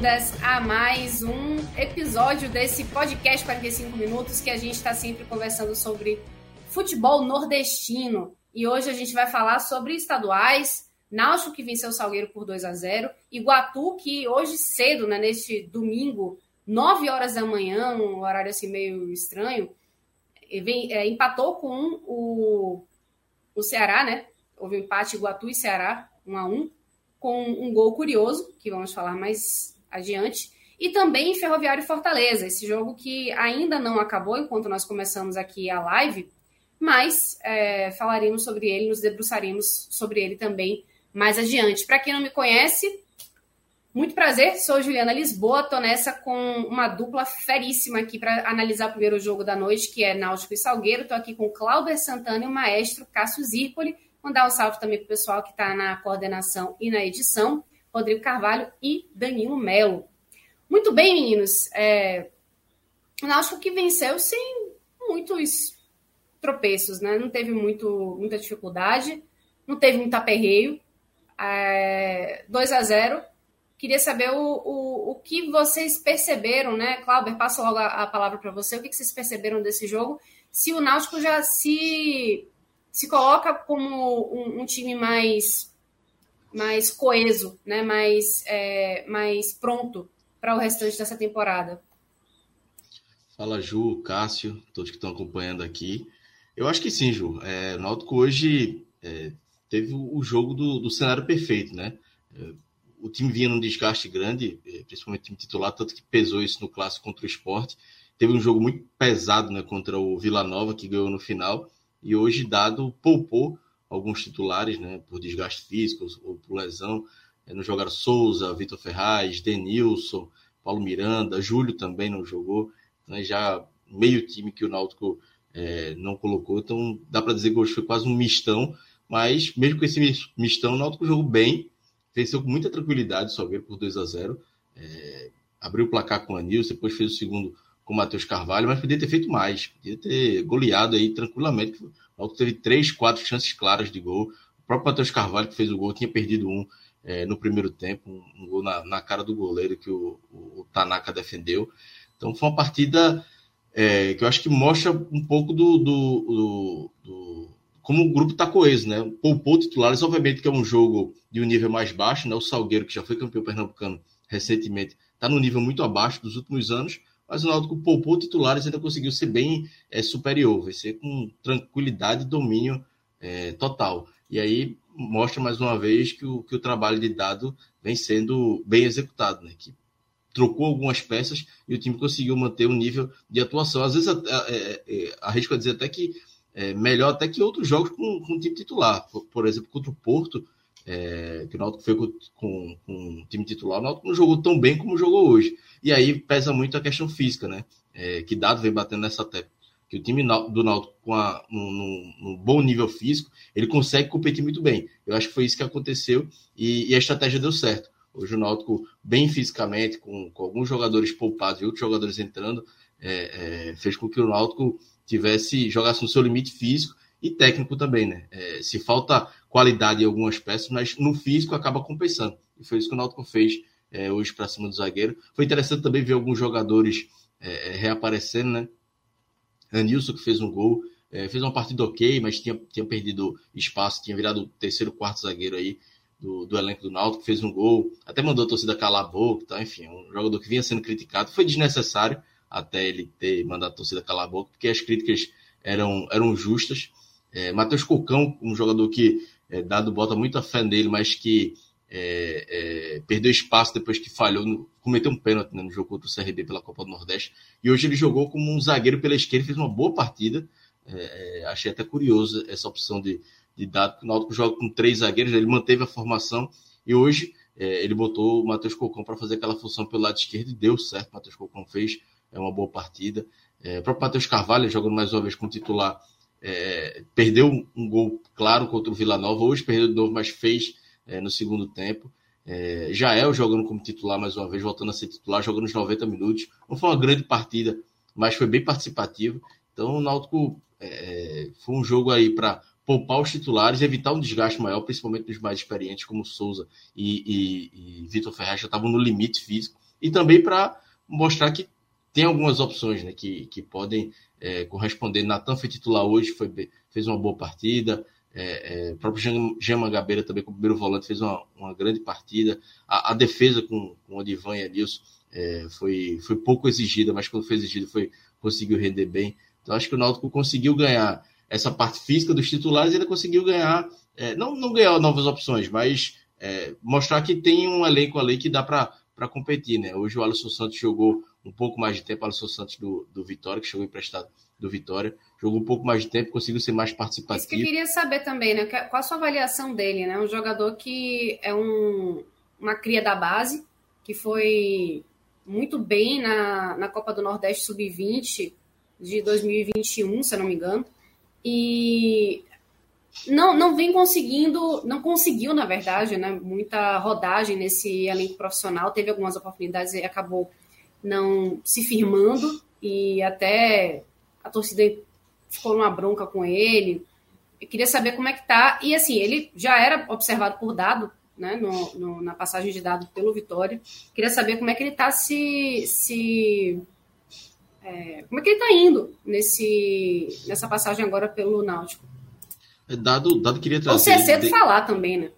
Bem-vindas a mais um episódio desse podcast 45 minutos que a gente está sempre conversando sobre futebol nordestino. E hoje a gente vai falar sobre estaduais, Náutico que venceu o Salgueiro por 2 a 0, Iguatu que hoje cedo, né, neste domingo, 9 horas da manhã, um horário assim meio estranho, vem, é, empatou com o, o Ceará, né? Houve um empate Iguatu e Ceará, 1 a 1 com um gol curioso, que vamos falar mais adiante, e também Ferroviário Fortaleza, esse jogo que ainda não acabou enquanto nós começamos aqui a live, mas é, falaremos sobre ele, nos debruçaremos sobre ele também mais adiante. Para quem não me conhece, muito prazer, sou Juliana Lisboa, tô nessa com uma dupla feríssima aqui para analisar o primeiro jogo da noite, que é Náutico e Salgueiro. Tô aqui com Cláudio Santana e o maestro Cássio Zirpoli. Mandar um salve também para o pessoal que está na coordenação e na edição, Rodrigo Carvalho e Danilo Melo. Muito bem, meninos. É... O Náutico que venceu sem muitos tropeços, né? Não teve muito, muita dificuldade, não teve muito aperreio. É... 2 a 0 Queria saber o, o, o que vocês perceberam, né? Cláudio, passo logo a, a palavra para você. O que, que vocês perceberam desse jogo? Se o Náutico já se se coloca como um, um time mais, mais coeso, né? mais, é, mais pronto para o restante dessa temporada. Fala, Ju, Cássio, todos que estão acompanhando aqui. Eu acho que sim, Ju. É, o Náutico hoje é, teve o jogo do, do cenário perfeito, né? É, o time vinha num desgaste grande, é, principalmente o time titular, tanto que pesou isso no clássico contra o esporte. Teve um jogo muito pesado né, contra o Vila Nova, que ganhou no final e hoje Dado poupou alguns titulares, né, por desgaste físico ou por lesão. É, não jogaram Souza, Vitor Ferraz, Denilson, Paulo Miranda, Júlio também não jogou. Né, já meio time que o Náutico é, não colocou. Então dá para dizer que hoje foi quase um mistão, mas mesmo com esse mistão, o Náutico jogou bem, venceu com muita tranquilidade, só ver por 2 a 0 é, abriu o placar com o Anilson, depois fez o segundo com o Matheus Carvalho, mas podia ter feito mais, podia ter goleado aí tranquilamente. Náutico teve três, quatro chances claras de gol. O próprio Matheus Carvalho, que fez o gol, tinha perdido um é, no primeiro tempo, um, um gol na, na, cara do goleiro que o, o, o, Tanaka defendeu. Então foi uma partida é, que eu acho que mostra um pouco do, do, do, do como o grupo está coeso, né? Poupou titulares, obviamente que é um jogo de um nível mais baixo, né? O Salgueiro, que já foi campeão pernambucano recentemente, está no nível muito abaixo dos últimos anos, mas o Náutico poupou titulares e ainda conseguiu ser bem é, superior, vencer com tranquilidade e domínio é, total. E aí mostra mais uma vez que o, que o trabalho de dado vem sendo bem executado, né? Que trocou algumas peças e o time conseguiu manter um nível de atuação. Às vezes, é, é, arrisco a dizer até que é melhor até que outros jogos com, com o time titular. Por, por exemplo, contra o Porto, é, que o Náutico foi com, com, com o time titular, o Náutico não jogou tão bem como jogou hoje. E aí pesa muito a questão física, né? É, que Dado vem batendo nessa tecla. Que o time do Náutico, com a, bom nível físico, ele consegue competir muito bem. Eu acho que foi isso que aconteceu e, e a estratégia deu certo. Hoje o Náutico, bem fisicamente, com, com alguns jogadores poupados e outros jogadores entrando, é, é, fez com que o Náutico tivesse, jogasse no seu limite físico e técnico também, né? É, se falta qualidade em algumas peças, mas no físico acaba compensando. E foi isso que o Náutico fez é, hoje para cima do zagueiro. Foi interessante também ver alguns jogadores é, é, reaparecendo, né? Anilson, que fez um gol, é, fez uma partida ok, mas tinha, tinha perdido espaço, tinha virado o terceiro, quarto zagueiro aí do, do elenco do Náutico, fez um gol, até mandou a torcida calar a boca, tá? enfim, um jogador que vinha sendo criticado. Foi desnecessário até ele ter mandado a torcida calar a boca, porque as críticas eram, eram justas. É, Matheus Cocão, um jogador que, é, dado bota muita fé nele, mas que é, é, perdeu espaço depois que falhou, no, cometeu um pênalti né, no jogo contra o CRB pela Copa do Nordeste. E hoje ele jogou como um zagueiro pela esquerda, fez uma boa partida. É, é achei até curioso essa opção de, de dado. O Náutico joga com três zagueiros, ele manteve a formação e hoje é, ele botou o Matheus Cocão para fazer aquela função pelo lado esquerdo e deu certo. O Matheus Cocão fez é uma boa partida. É, o próprio Matheus Carvalho, jogando mais uma vez como titular, é, perdeu um, gol claro contra o Vila Nova. Hoje perdeu de novo, mas fez é, no segundo tempo. É, Jael jogando como titular mais uma vez, voltando a ser titular, jogando os 90 minutos. Não foi uma grande partida, mas foi bem participativo. Então o Náutico é, foi um jogo aí para poupar os titulares, evitar um desgaste maior, principalmente dos mais experientes, como Souza e, e, e Vitor Ferraz, já estavam no limite físico, e também para mostrar que tem algumas opções né, que, que podem é, corresponder. Natan foi titular hoje, foi, fez uma boa partida. É, é, o próprio Jean Mangabeira também, como primeiro volante, fez uma, uma grande partida. A, a defesa com, com o Divan e Adilson é, foi, foi pouco exigida, mas quando foi exigida foi, conseguiu render bem. Então acho que o Náutico conseguiu ganhar essa parte física dos titulares, ele conseguiu ganhar, é, não, não ganhar novas opções, mas é, mostrar que tem um elenco ali que dá para competir. Né? Hoje o Alisson Santos jogou um pouco mais de tempo, o Alisson Santos do, do Vitória, que chegou emprestado do Vitória, jogou um pouco mais de tempo, conseguiu ser mais participativo. Isso que eu queria saber também, né? Qual a sua avaliação dele, né? Um jogador que é um, uma cria da base, que foi muito bem na, na Copa do Nordeste Sub-20 de 2021, se eu não me engano, e não, não vem conseguindo, não conseguiu, na verdade, né, muita rodagem nesse elenco profissional, teve algumas oportunidades e acabou não se firmando, e até a torcida ficou numa bronca com ele. Eu queria saber como é que tá. E assim, ele já era observado por dado, né, no, no, na passagem de dado pelo Vitória. Queria saber como é que ele está se. se é, como é que ele está indo nesse, nessa passagem agora pelo Náutico? É, dado, dado queria trazer. Ou se é cedo de... falar também, né?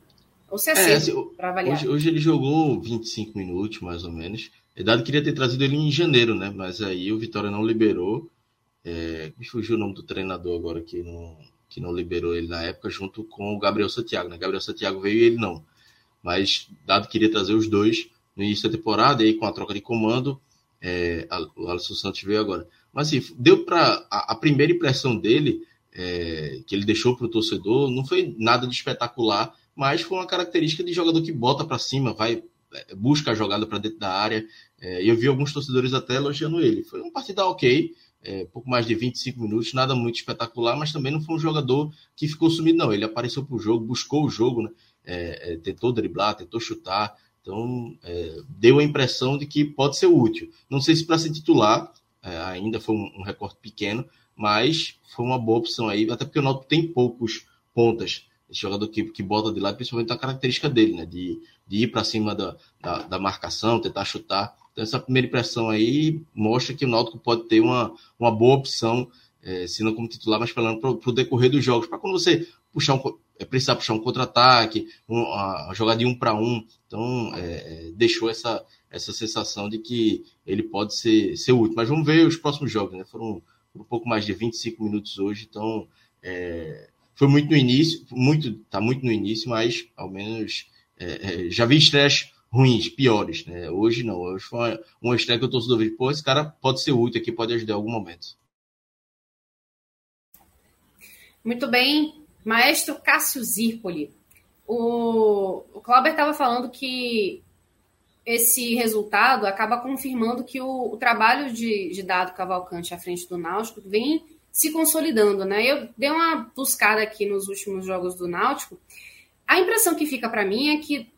Ou se é, é cedo assim, para avaliar. Hoje, hoje, ele jogou 25 minutos, mais ou menos. É, dado queria ter trazido ele em janeiro, né? Mas aí o Vitória não liberou. É, me fugiu o nome do treinador agora que não, que não liberou ele na época, junto com o Gabriel Santiago. Né? Gabriel Santiago veio e ele não. Mas Dado queria trazer os dois no início da temporada, e aí com a troca de comando, é, o Alisson Santos veio agora. Mas assim, deu para. A, a, primeira impressão dele, é, que ele deixou para o torcedor, não foi nada de espetacular, mas foi uma característica de jogador que bota para cima, vai é, busca a jogada para dentro da área. É, eu vi alguns torcedores até elogiando ele. Foi uma partida ok, é, pouco mais de 25 minutos, nada muito espetacular, mas também não foi um jogador que ficou sumido, não. Ele apareceu para o jogo, buscou o jogo, né? É, é, tentou driblar, tentou chutar. Então, é, deu a impressão de que pode ser útil. Não sei se para ser titular, ainda foi um, um recorte pequeno, mas foi uma boa opção aí, até porque o Náutico tem poucos pontas. Esse jogador que, que bota de lado, principalmente a característica dele, né? De, de ir para cima da, da, da marcação, tentar chutar. Então, essa primeira impressão aí mostra que o Náutico pode ter uma, uma boa opção, é, se não como titular, mas falando para o decorrer dos jogos. Para quando você puxar um, é, precisar puxar um contra-ataque, um, a, jogar de um para um. Então, é, é, deixou essa, essa sensação de que ele pode ser, ser útil. Mas vamos ver os próximos jogos, né? Foram um pouco mais de 25 minutos hoje, então é, foi muito no início, muito, tá muito no início, mas ao menos é, é já vi estreias ruins, piores, né? Hoje não, hoje foi uma, estreia que eu torço do pô, esse cara pode ser útil aqui, pode ajudar em algum momento. Muito bem, maestro Cássio Zirpoli. O, o Clauber estava falando que esse resultado acaba confirmando que o, o trabalho de, de Dado Cavalcante à frente do Náutico vem se consolidando, né? Eu dei uma buscada aqui nos últimos jogos do Náutico. A impressão que fica para mim é que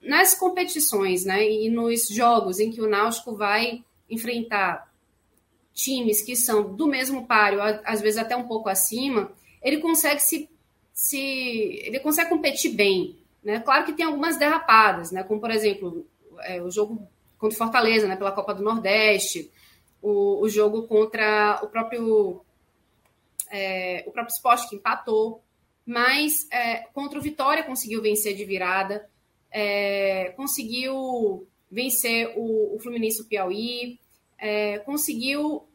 nas competições, né, e nos jogos em que o Náutico vai enfrentar times que são do mesmo páreo, às vezes até um pouco acima, ele consegue se, se ele consegue competir bem, né? Claro que tem algumas derrapadas, né, como por exemplo é, o jogo contra o Fortaleza, né, pela Copa do Nordeste, o, o jogo contra o próprio é, o próprio esporte que empatou, mas é, contra o Vitória conseguiu vencer de virada é, conseguiu vencer o, o Fluminense do Piauí, é, conseguiu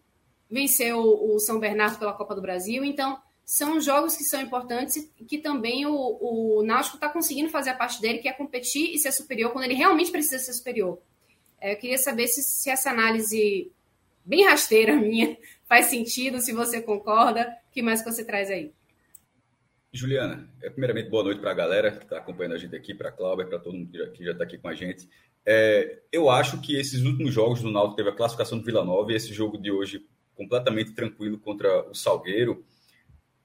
vencer o, o, São Bernardo pela Copa do Brasil. Então, são jogos que são importantes e que também o, o Náutico está conseguindo fazer a parte dele, que é competir e ser superior quando ele realmente precisa ser superior. É, eu queria saber se, se essa análise bem rasteira minha faz sentido, se você concorda. O que mais que você traz aí? Juliana, é, primeiramente, boa noite para a galera que está acompanhando a gente aqui, para a Cláudia, para todo mundo que já está aqui com a gente. É, eu acho que esses últimos jogos do Náutico teve a classificação do Vila Nova e esse jogo de hoje completamente tranquilo contra o Salgueiro.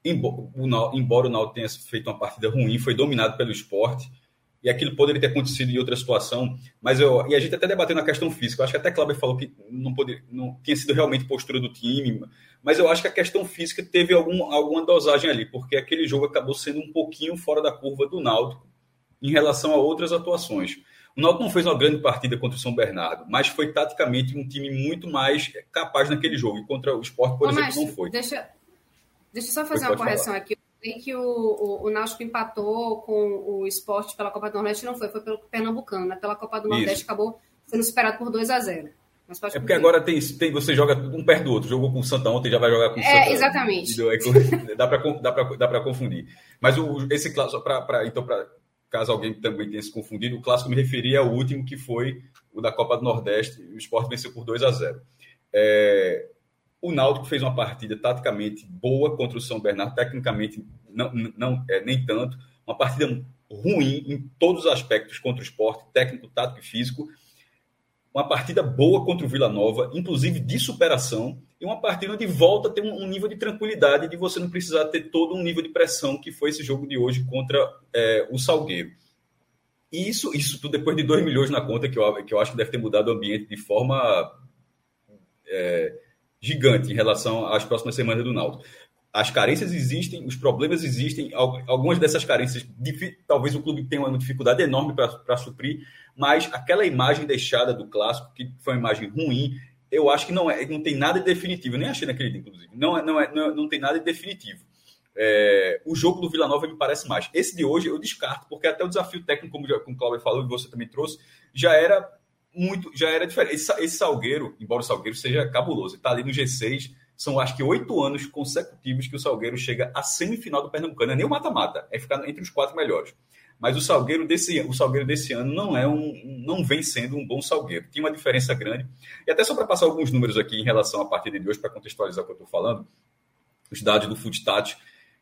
Embora o Náutico tenha feito uma partida ruim, foi dominado pelo esporte e aquilo poderia ter acontecido em outra situação, mas eu e a gente até debateu na questão física. Eu acho que até Cláudio falou que não poderia, não tinha sido realmente postura do time, mas eu acho que a questão física teve algum, alguma dosagem ali, porque aquele jogo acabou sendo um pouquinho fora da curva do Náutico em relação a outras atuações. O Náutico não fez uma grande partida contra o São Bernardo, mas foi taticamente um time muito mais capaz naquele jogo. E contra o Sport, por Ô, exemplo, não foi. Deixa, deixa eu só fazer uma correção falar. aqui sei que o, o, o Náutico empatou com o esporte pela Copa do Nordeste, não foi, foi pelo Pernambucano, né? Pela Copa do Nordeste Isso. acabou sendo superado por 2 a 0 mas é porque agora tem, tem, você joga um perto do outro. Jogou com o Santa ontem, já vai jogar com o é, Santa. Exatamente. Dá para dá dá pra confundir. Mas o, esse clássico, pra, pra, então, pra, caso alguém também tenha se confundido, o clássico me referia ao último, que foi o da Copa do Nordeste. O Sport venceu por 2 a 0 é, O Náutico fez uma partida taticamente boa contra o São Bernardo, tecnicamente não, não é, nem tanto. Uma partida ruim em todos os aspectos contra o esporte, técnico, tático e físico. Uma partida boa contra o Vila Nova, inclusive de superação, e uma partida onde volta a ter um, nível de tranquilidade de você não precisar ter todo um nível de pressão que foi esse jogo de hoje contra é, o Salgueiro. E isso, isso tudo depois de 2 milhões na conta, que eu, que eu acho que deve ter mudado o ambiente de forma é, gigante em relação às próximas semanas do Náutico as carências existem, os problemas existem, algumas dessas carências, talvez o clube tenha uma dificuldade enorme para suprir, mas aquela imagem deixada do clássico, que foi uma imagem ruim, eu acho que não, é, não tem nada de definitivo, eu nem achei naquele dia, inclusive, não, é, não, é, não, não tem nada de definitivo. É, o jogo do Vila Nova me parece mais. Esse de hoje eu descarto, porque até o desafio técnico, como, como o Cláudio falou e você também trouxe, já era muito, já era diferente. Esse, esse Salgueiro, embora o Salgueiro seja cabuloso, está ali no G6, são acho que oito anos consecutivos que o Salgueiro chega à semifinal do Pernambucano. É nem o mata-mata, é ficar entre os quatro melhores. Mas o Salgueiro desse, o Salgueiro desse ano não é um, não vem sendo um bom Salgueiro. Tinha uma diferença grande. E até só para passar alguns números aqui em relação à partida de hoje, para contextualizar o que eu estou falando, os dados do Footstat,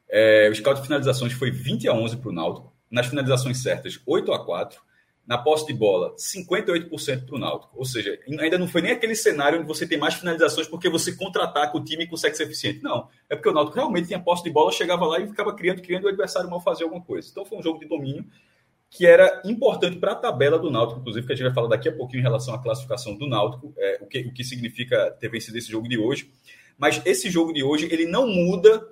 é, o scout de finalizações foi 20 a 11 para o Náutico. Nas finalizações certas, 8 a 4 na posse de bola, 58% para o Náutico. Ou seja, ainda não foi nem aquele cenário onde você tem mais finalizações porque você contra-ataca o time consegue ser eficiente. Não, é porque o Náutico realmente tinha posse de bola, chegava lá e ficava criando, criando e o adversário mal fazia alguma coisa. Então foi um jogo de domínio que era importante para a tabela do Náutico, inclusive, que a gente vai falar daqui a pouquinho em relação à classificação do Náutico, é, o, que, o que significa ter vencido esse jogo de hoje. Mas esse jogo de hoje, ele não muda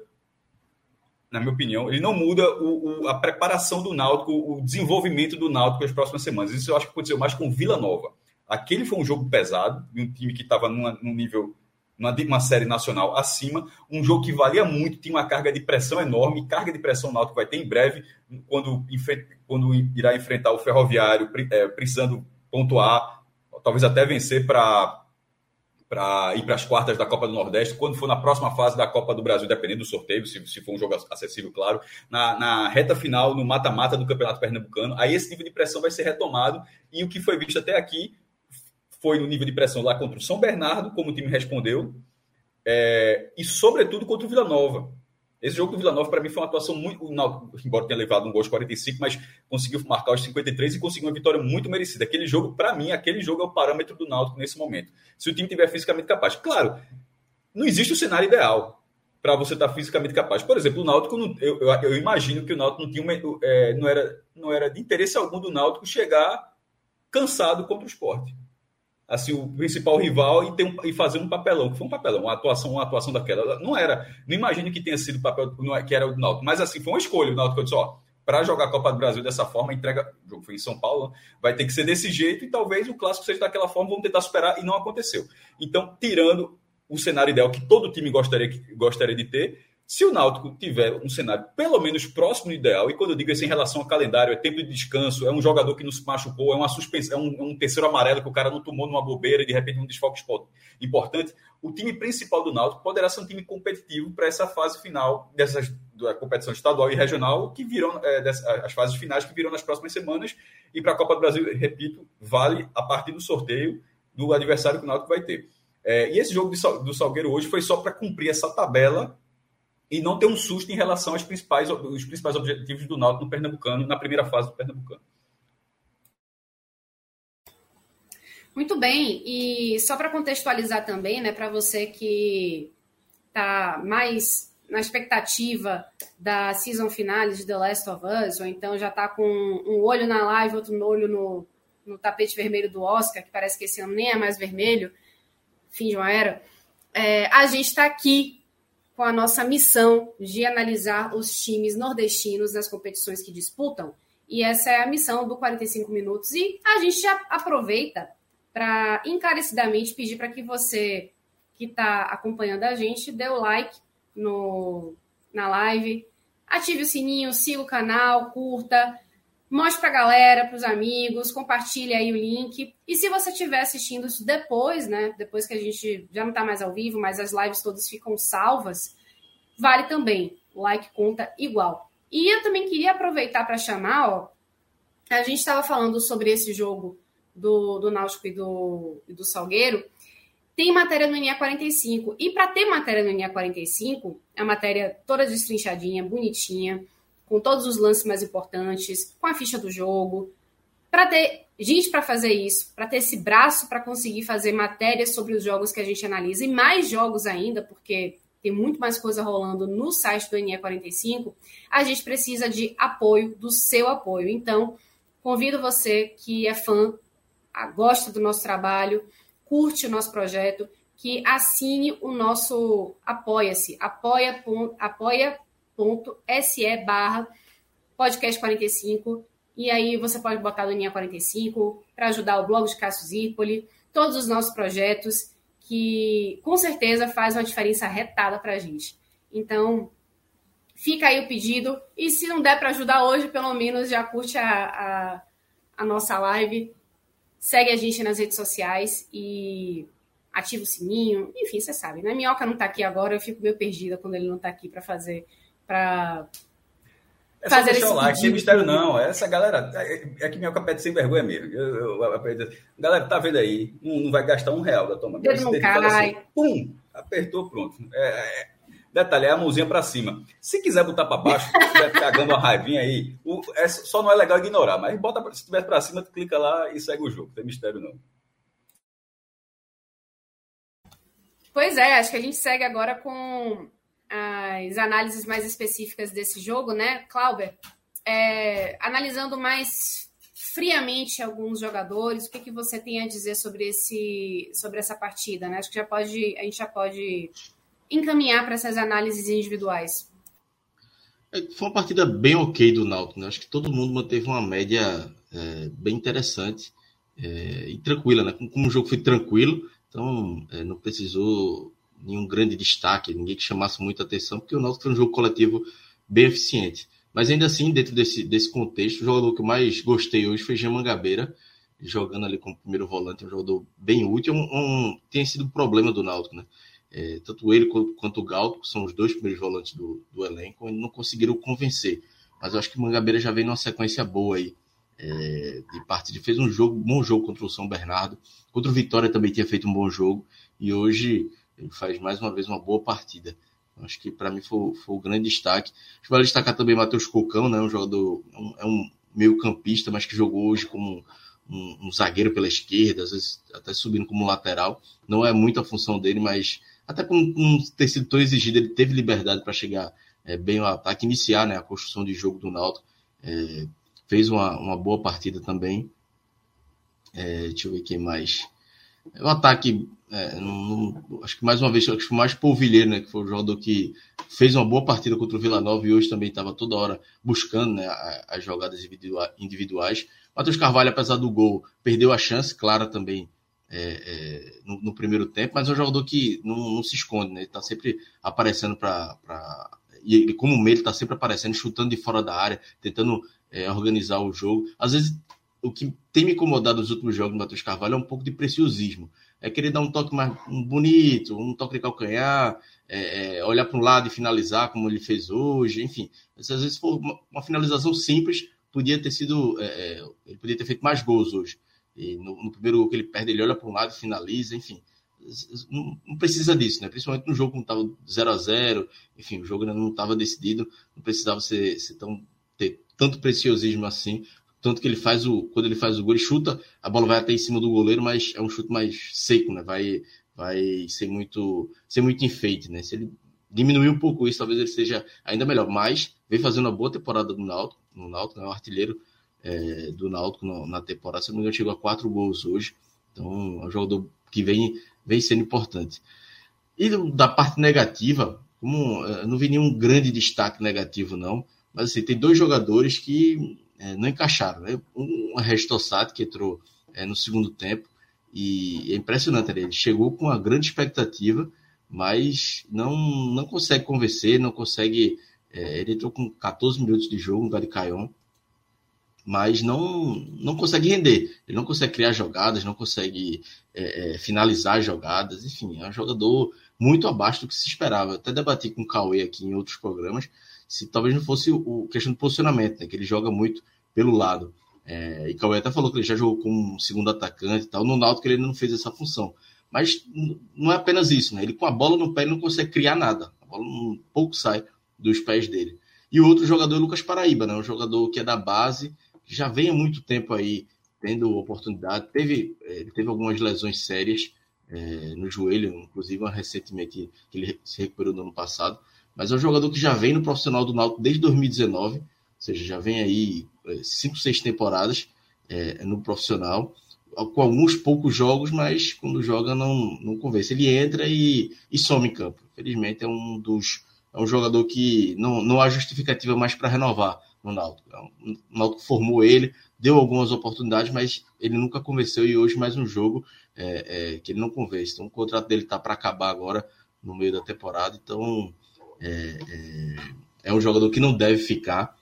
na minha opinião, ele não muda o, o, a preparação do Náutico, o desenvolvimento do Náutico nas próximas semanas. Isso eu acho que aconteceu mais com Vila Nova. Aquele foi um jogo pesado, de um time que estava num nível, numa série nacional acima, um jogo que valia muito, tinha uma carga de pressão enorme, carga de pressão Náutico vai ter em breve, quando, quando irá enfrentar o Ferroviário, é, precisando pontuar, talvez até vencer para para ir para as quartas da Copa do Nordeste, quando for na próxima fase da Copa do Brasil, dependendo do sorteio, se, se for um jogo acessível, claro, na, na reta final, no mata-mata do Campeonato Pernambucano, aí esse nível de pressão vai ser retomado e o que foi visto até aqui foi no nível de pressão lá contra o São Bernardo, como o time respondeu, é, e sobretudo contra o Vila Nova. Esse jogo do Vila Nova, para mim, foi uma atuação muito. embora tenha levado um gol aos 45, mas conseguiu marcar os 53 e conseguiu uma vitória muito merecida. Aquele jogo, para mim, aquele jogo é o parâmetro do Náutico nesse momento. Se o time tiver fisicamente capaz. Claro, não existe o cenário ideal para você estar tá fisicamente capaz. Por exemplo, o Náutico, não, eu, eu, eu, imagino que o Náutico não, tinha uma, é, não, era, não era de interesse algum do Náutico chegar cansado contra o esporte assim o principal rival e, ter um, e fazer um papelão, que foi um papelão, uma atuação, uma atuação daquela. Não era, não imagino que tenha sido o papel é, que era o do Náutico, mas assim, foi uma escolha. O Náutico disse, ó, para jogar a Copa do Brasil dessa forma, entrega, o jogo foi em São Paulo, vai ter que ser desse jeito e talvez o clássico seja daquela forma, vamos tentar superar e não aconteceu. Então, tirando o cenário ideal que todo time gostaria, gostaria de ter, Se o Náutico tiver um cenário pelo menos próximo do ideal, e quando eu digo isso em relação ao calendário, é tempo de descanso, é um jogador que não se machucou, é uma suspensão, é um, é um terceiro amarelo que o cara não tomou numa bobeira e de repente um desfoque importante, o time principal do Náutico poderá ser um time competitivo para essa fase final dessas da competição estadual e regional que virão é, as fases finais que virão nas próximas semanas e para a Copa do Brasil, repito, vale a partir do sorteio do adversário que o Náutico vai ter. É, e esse jogo do Salgueiro hoje foi só para cumprir essa tabela e não ter um susto em relação aos principais, os principais objetivos do Náutico no Pernambucano, na primeira fase do Pernambucano. Muito bem, e só para contextualizar também, né, para você que está mais na expectativa da season finale de The Last of Us, ou então já está com um olho na live, outro olho no, no tapete vermelho do Oscar, que parece que esse ano nem é mais vermelho, fim de uma era, é, a gente está aqui com a nossa missão de analisar os times nordestinos nas competições que disputam. E essa é a missão do 45 Minutos. E a gente já aproveita para encarecidamente pedir para que você que está acompanhando a gente dê o like no, na live, ative o sininho, siga o canal, curta, Mostre para a galera, para os amigos, compartilhe aí o link. E se você estiver assistindo isso depois, né? Depois que a gente já não está mais ao vivo, mas as lives todas ficam salvas, vale também. Like conta igual. E eu também queria aproveitar para chamar, ó. A gente estava falando sobre esse jogo do, do Náutico e do, e do Salgueiro. Tem matéria no NA45. E para ter matéria no NA45, a matéria toda destrinchadinha, bonitinha com todos os lances mais importantes, com a ficha do jogo, para ter gente para fazer isso, para ter esse braço para conseguir fazer matérias sobre os jogos que a gente analisa e mais jogos ainda, porque tem muito mais coisa rolando no site do NE45, a gente precisa de apoio, do seu apoio. Então, convido você que é fã, gosta do nosso trabalho, curte o nosso projeto, que assine o nosso Apoia-se, apoia, apoia se barra podcast 45 e aí você pode botar a linha 45 para ajudar o blog de Cássio Zirpoli, todos os nossos projetos que com certeza faz uma diferença retada para a gente. Então, fica aí o pedido e se não der para ajudar hoje, pelo menos já curte a, a, a nossa live, segue a gente nas redes sociais e ativa o sininho, enfim, você sabe, né? Minhoca não está aqui agora, eu fico meio perdida quando ele não está aqui para fazer para é fazer esse o like, sem mistério não. Essa galera, é, é que minha capeta sem vergonha mesmo. Eu, eu, eu, galera, tá vendo aí? Não, não, vai gastar um real da toma. Dedo não cai. Assim, pum, apertou, pronto. É, é, detalhe, é a mãozinha para cima. Se quiser botar para baixo, estiver cagando uma raivinha aí, o, é, só não é legal ignorar, mas bota, se estiver para cima, tu clica lá e segue o jogo. Não tem mistério não. Pois é, acho que a gente segue agora com as análises mais específicas desse jogo, né, Clauber? É, analisando mais friamente alguns jogadores, o que, que você tem a dizer sobre, esse, sobre essa partida? Né? Acho que já pode, a gente já pode encaminhar para essas análises individuais. É, foi uma partida bem ok do Náutico, né? Acho que todo mundo manteve uma média é, bem interessante é, e tranquila, né? Como, como, o jogo foi tranquilo, então é, não precisou nenhum grande destaque, ninguém que chamasse muita atenção, porque o Náutico foi um jogo coletivo bem eficiente. Mas ainda assim, dentro desse, desse contexto, o jogador que eu mais gostei hoje foi Mangabeira, jogando ali como primeiro volante, um jogador bem útil, um, um, tem sido um problema do Náutico, né? É, tanto ele quanto, o Galto, que são os dois primeiros volantes do, do elenco, não conseguiram convencer. Mas eu acho que o Mangabeira já vem numa sequência boa aí é, de partida. Fez um jogo, bom jogo contra o São Bernardo. Contra o Vitória também tinha feito um bom jogo. E hoje ele faz mais uma vez uma boa partida. Acho que para mim foi, foi o grande destaque. Acho que vale destacar também Matheus Cocão, né? Um jogador, um, é um meio campista, mas que jogou hoje como um, um, zagueiro pela esquerda, às vezes até subindo como lateral. Não é muito a função dele, mas até por ter sido tão exigido, ele teve liberdade para chegar é, bem ao ataque, iniciar né, a construção de jogo do Náutico. É, fez uma, uma boa partida também. É, deixa eu ver quem mais. O ataque é, não, não, acho que mais uma vez, acho que mais Polvilheiro, né, que foi o jogador que fez uma boa partida contra o Vila Nova e hoje também estava toda hora buscando né, as jogadas individuais. Matheus Carvalho, apesar do gol, perdeu a chance, clara também é, é, no, no, primeiro tempo, mas é um jogador que não, não se esconde, né, ele está sempre aparecendo para e como meio, está sempre aparecendo, chutando de fora da área, tentando é, organizar o jogo. Às vezes, o que tem me incomodado nos últimos jogos do Matheus Carvalho é um pouco de preciosismo. É querer dar um toque mais bonito, um toque de calcanhar, é, é, olhar para um lado e finalizar como ele fez hoje, enfim. Às vezes, for uma, finalização simples, podia ter sido. É, é, ele podia ter feito mais gols hoje. No, no, primeiro gol que ele perde, ele olha para um lado e finaliza, enfim. Não, não precisa disso, né? Principalmente no jogo que estava 0 a 0 enfim, o jogo ainda não estava decidido, não precisava ser, ser tão, ter tanto preciosismo assim. Tanto que ele faz o. Quando ele faz o gol, ele chuta, a bola vai até em cima do goleiro, mas é um chute mais seco, né? Vai, vai ser muito, ser muito enfeite, né? Se ele diminuir um pouco isso, talvez ele seja ainda melhor. Mas vem fazendo uma boa temporada no Náutico, no Náutico, né? O artilheiro é, do Náutico na temporada. Se não me engano, chegou a quatro gols hoje. Então, é um jogador que vem, vem sendo importante. E da parte negativa, como é, não vi nenhum grande destaque negativo, não. Mas assim, tem dois jogadores que é, não encaixaram. Né? Um, o Restossat, que entrou é, no segundo tempo, e é impressionante, né? ele chegou com uma grande expectativa, mas não, não consegue convencer, não consegue. É, ele entrou com 14 minutos de jogo no Garicaion, mas não, não consegue render. Ele não consegue criar jogadas, não consegue é, é, finalizar jogadas, enfim, é um jogador muito abaixo do que se esperava. Eu até debati com o Cauê aqui em outros programas, se talvez não fosse o, questão do posicionamento, né, que ele joga muito pelo lado. É, e Cauê até falou que ele já jogou como segundo atacante e tal. No Náutico ele não fez essa função. Mas não é apenas isso, né? Ele com a bola no pé ele não consegue criar nada. A bola um pouco sai dos pés dele. E o outro jogador é o Lucas Paraíba, né? Um jogador que é da base, já vem há muito tempo aí tendo oportunidade. Teve, eh, ele teve algumas lesões sérias é, no joelho, inclusive recentemente que ele se recuperou no ano passado. Mas é um jogador que já vem no profissional do Náutico desde 2019, ou seja, já vem aí eh, cinco, seis temporadas é, no profissional, com alguns poucos jogos, mas quando joga não, não convence. Ele entra e, e some em campo. Infelizmente é um dos é um jogador que não, não há justificativa mais para renovar no Náutico. É o Náutico formou ele, deu algumas oportunidades, mas ele nunca convenceu e hoje mais um jogo é, é, que ele não convence. Então o contrato dele está para acabar agora no meio da temporada, então é, é, é, um jogador que não deve ficar,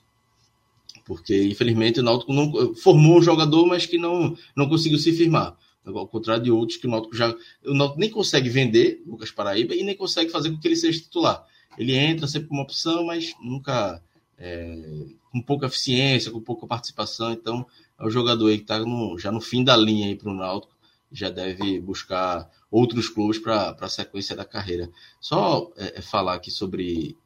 porque infelizmente o Náutico não, formou um jogador, mas que não, não conseguiu se firmar. Ao contrário de outros que o Náutico já. O Náutico nem consegue vender Lucas Paraíba e nem consegue fazer com que ele seja titular. Ele entra sempre como opção, mas nunca é, com pouca eficiência, com pouca participação. Então, é um jogador aí que está já no fim da linha para o Náutico, já deve buscar outros clubes para a sequência da carreira. Só é, é falar aqui sobre.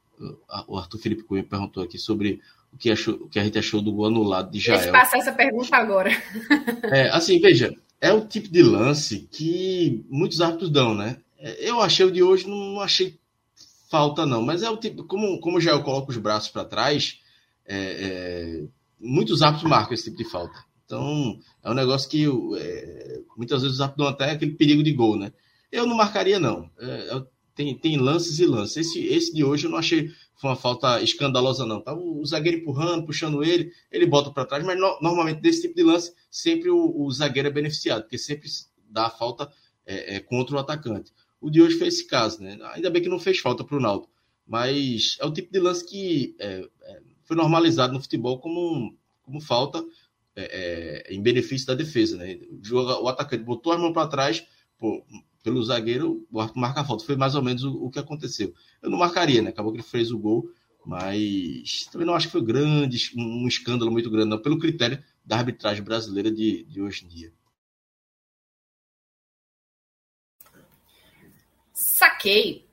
O Arthur Felipe Cunha perguntou aqui sobre o que, achou, o que a gente achou do gol anulado de Jael. Deixa eu passar essa pergunta agora. É, assim, veja, é o tipo de lance que muitos árbitros dão, né? É, eu achei o de hoje, não achei falta, não, mas é o tipo, como, como o Jael coloca os braços para trás, é, é, muitos árbitros marcam esse tipo de falta. Então, é um negócio que é, muitas vezes dão até aquele perigo de gol, né? Eu não marcaria, não. É, tem, tem lances e lances. Esse, esse de hoje eu não achei foi uma falta escandalosa, não. Tava o zagueiro empurrando, puxando ele, ele bota para trás, mas no, normalmente desse tipo de lance, sempre o, o, zagueiro é beneficiado, porque sempre dá a falta é, é, contra o atacante. O de hoje foi esse caso, né? Ainda bem que não fez falta para o Naldo, mas é o tipo de lance que é, é foi normalizado no futebol como, como falta é, é, em benefício da defesa, né? O, o atacante botou a mão para trás, pô, pelo zagueiro, o marca a falta. Foi mais ou menos o, o, que aconteceu. Eu não marcaria, né? Acabou que ele fez o gol, mas também não acho que foi grande, um escândalo muito grande, não, pelo critério da arbitragem brasileira de, de hoje em dia. Saquei.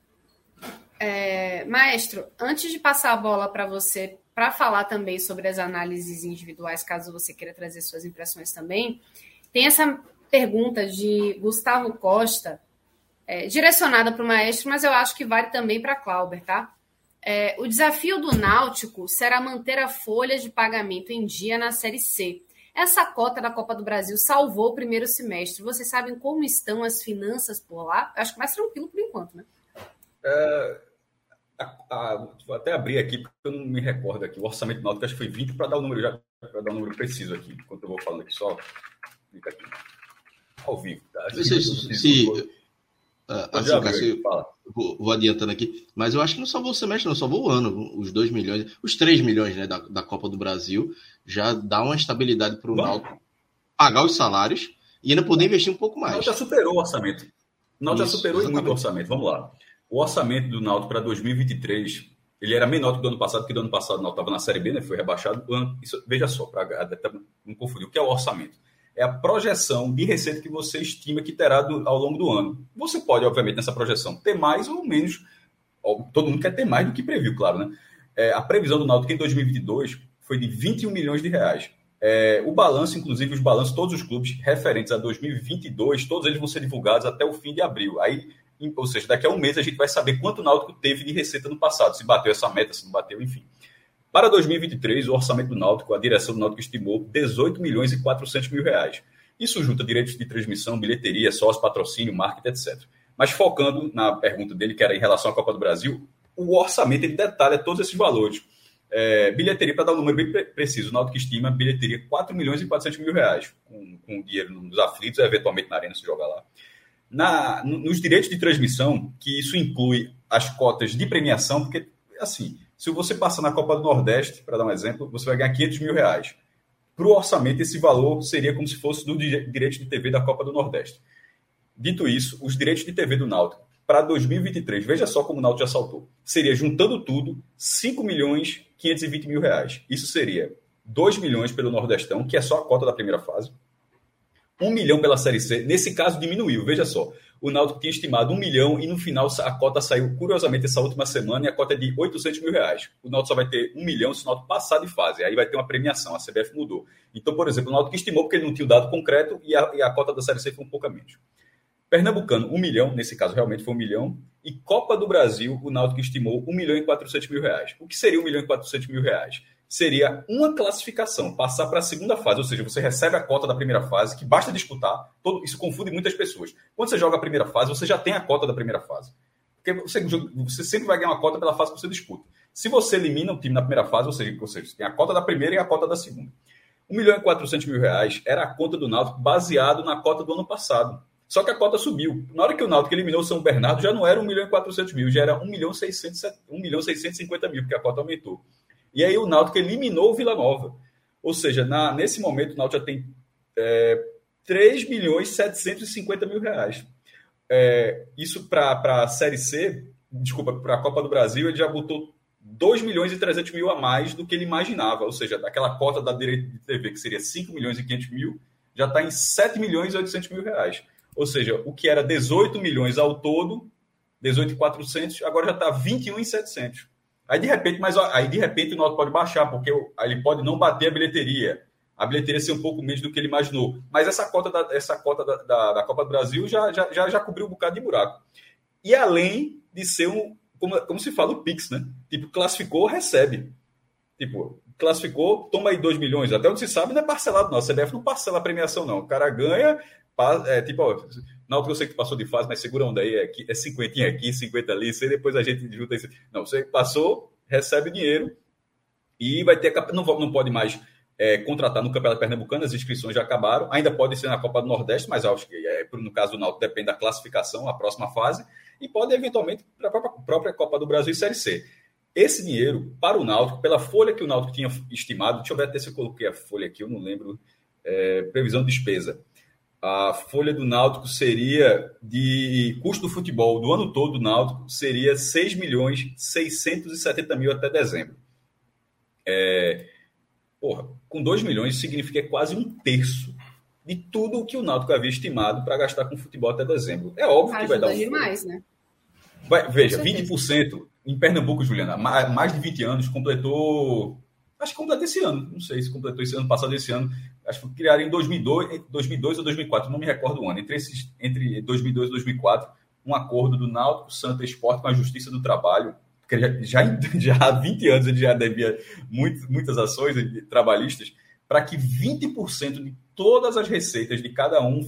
É, maestro, antes de passar a bola para você, para falar também sobre as análises individuais, caso você queira trazer suas impressões também, tem essa pergunta de Gustavo Costa, é, direcionada para o maestro, mas eu acho que vale também para Clauber, tá? É, o desafio do Náutico será manter a folha de pagamento em dia na Série C. Essa cota da Copa do Brasil salvou o primeiro semestre. Vocês sabem como estão as finanças por lá? Acho que mais tranquilo por enquanto, né? É, a, a, vou até abrir aqui, porque eu não me recordo aqui. O orçamento do Náutico acho que foi 20 para dar o número já, para dar o número preciso aqui, enquanto eu vou falando aqui só. Fica aqui ao vivo. Tá? Se, se, Uh, assim, Cássio, vou, vou, adiantando aqui, mas eu acho que não salvou o semestre, não, salvou o ano. Os 2 milhões, os 3 milhões né, da, da Copa do Brasil já dá uma estabilidade para o Náutico pagar os salários e ainda poder investir um pouco mais. O Náutico já superou o orçamento. O Náutico já superou exatamente. muito o orçamento. Vamos lá. O orçamento do Náutico para 2023 ele era menor do que do ano passado, porque do ano passado não estava na Série B, né? Foi rebaixado. Isso, veja só, para não confundir. O que é o orçamento? É a projeção de receita que você estima que terá do, ao longo do ano. Você pode, obviamente, nessa projeção, ter mais ou menos. Todo mundo quer ter mais do que previu, claro, né? É, a previsão do Náutico em 2022 foi de 21 milhões de reais. É, o balanço, inclusive os balanços, todos os clubes referentes a 2022, todos eles vão ser divulgados até o fim de abril. Aí ou seja, daqui a um mês a gente vai saber quanto o Náutico teve de receita no passado, se bateu essa meta, se não bateu, enfim. Para 2023, o orçamento do Náutico, a direção do Náutico estimou 18 milhões e 400 mil reais. Isso junta direitos de transmissão, bilheteria, sócio, patrocínio, marketing, etc. Mas focando na pergunta dele, que era em relação à Copa do Brasil, o orçamento ele detalha todos esses valores. É, bilheteria, para dar um número bem preciso, o Náutico estima bilheteria 4 milhões e 400 mil reais, com, com dinheiro nos aflitos, eventualmente na arena se joga lá. Na, nos direitos de transmissão, que isso inclui as cotas de premiação, porque, assim, se você passar na Copa do Nordeste, para dar um exemplo, você vai ganhar 500 mil reais. Para o orçamento, esse valor seria como se fosse do direito de TV da Copa do Nordeste. Dito isso, os direitos de TV do Náutico para 2023, veja só como o Náutico já saltou, seria, juntando tudo, 5 milhões 520 mil reais. Isso seria 2 milhões pelo Nordestão, que é só a cota da primeira fase, um milhão pela Série C. Nesse caso, diminuiu. Veja só. O Náutico tinha estimado um milhão e no final a cota saiu, curiosamente, essa última semana e a cota é de 800 mil reais. O Náutico só vai ter um milhão se o Náutico passar de fase. Aí vai ter uma premiação. A CBF mudou. Então, por exemplo, o Náutico estimou porque ele não tinha o dado concreto e a, e a cota da Série C foi um pouco a menos. Pernambucano, um milhão, nesse caso realmente foi um milhão. E Copa do Brasil, o Náutico estimou um milhão e 400 mil reais. O que seria um milhão e 400 mil reais? Seria uma classificação, passar para a segunda fase, ou seja, você recebe a cota da primeira fase, que basta disputar, todo, isso confunde muitas pessoas. Quando você joga a primeira fase, você já tem a cota da primeira fase. Porque você, você sempre vai ganhar uma cota pela fase que você disputa. Se você elimina o time na primeira fase, ou seja, você tem a cota da primeira e a cota da segunda. 1 milhão e 400 mil reais era a conta do Náutico baseado na cota do ano passado. Só que a cota subiu. Na hora que o Náutico eliminou o São Bernardo, já não era 1 milhão e 400 mil, já era 1 milhão, 600, 1 milhão 650 mil, porque a cota aumentou. E aí o Náutico eliminou o Vila Nova. Ou seja, na, nesse momento o Náutico já tem é, 3 milhões 750 mil reais. É, isso para a Série C, desculpa, para a Copa do Brasil, ele já botou 2 milhões e 300 mil a mais do que ele imaginava. Ou seja, daquela cota da direita de TV, que seria 5 milhões e 500 mil, já está em 7 milhões e 800 mil reais. Ou seja, o que era 18 milhões ao todo, 18,400, agora já está 21,700. Aí de repente, mas aí de repente o Náutico pode baixar, porque ele pode não bater a bilheteria. A bilheteria ser um pouco menos do que ele imaginou. Mas essa cota da, essa cota da, da, da Copa do Brasil já, já, já, já cobriu um bocado de buraco. E além de ser um, como, como se fala, o Pix, né? Tipo, classificou, recebe. Tipo, classificou, toma aí 2 milhões. Até onde se sabe, não é parcelado, não. A CBF não parcela a premiação, não. O cara ganha, é, tipo, Náutico eu sei que passou de fase, mas segura onda aí, é, é 50 aqui, 50 ali, e depois a gente junta isso. Não, você passou, recebe dinheiro e vai ter. Não, não pode mais é, contratar no Campeonato Pernambucano, as inscrições já acabaram. Ainda pode ser na Copa do Nordeste, mas acho que é, no caso do Náutico depende da classificação, a próxima fase, e pode eventualmente para a própria, própria Copa do Brasil e Série C. Esse dinheiro para o Náutico, pela folha que o Náutico tinha estimado, deixa eu ver até se eu coloquei a folha aqui, eu não lembro, é, previsão de despesa a folha do Náutico seria de custo do futebol do ano todo do Náutico seria 6 milhões 670 mil até dezembro. É, porra, com 2 milhões significa quase um terço de tudo o que o Náutico havia estimado para gastar com futebol até dezembro. É óbvio Ajuda que vai dar um demais, né? Vai, veja, 20% em Pernambuco, Juliana, mais de 20 anos, completou acho que completou esse ano, não sei se completou esse ano passado, esse ano, acho que criaram em 2002, 2002 ou 2004, não me recordo o ano, entre, esses, entre 2002 e 2004, um acordo do Náutico Santa Esporte com a Justiça do Trabalho, porque já, já, já há 20 anos ele já devia muito, muitas ações trabalhistas, para que 20% de todas as receitas de cada um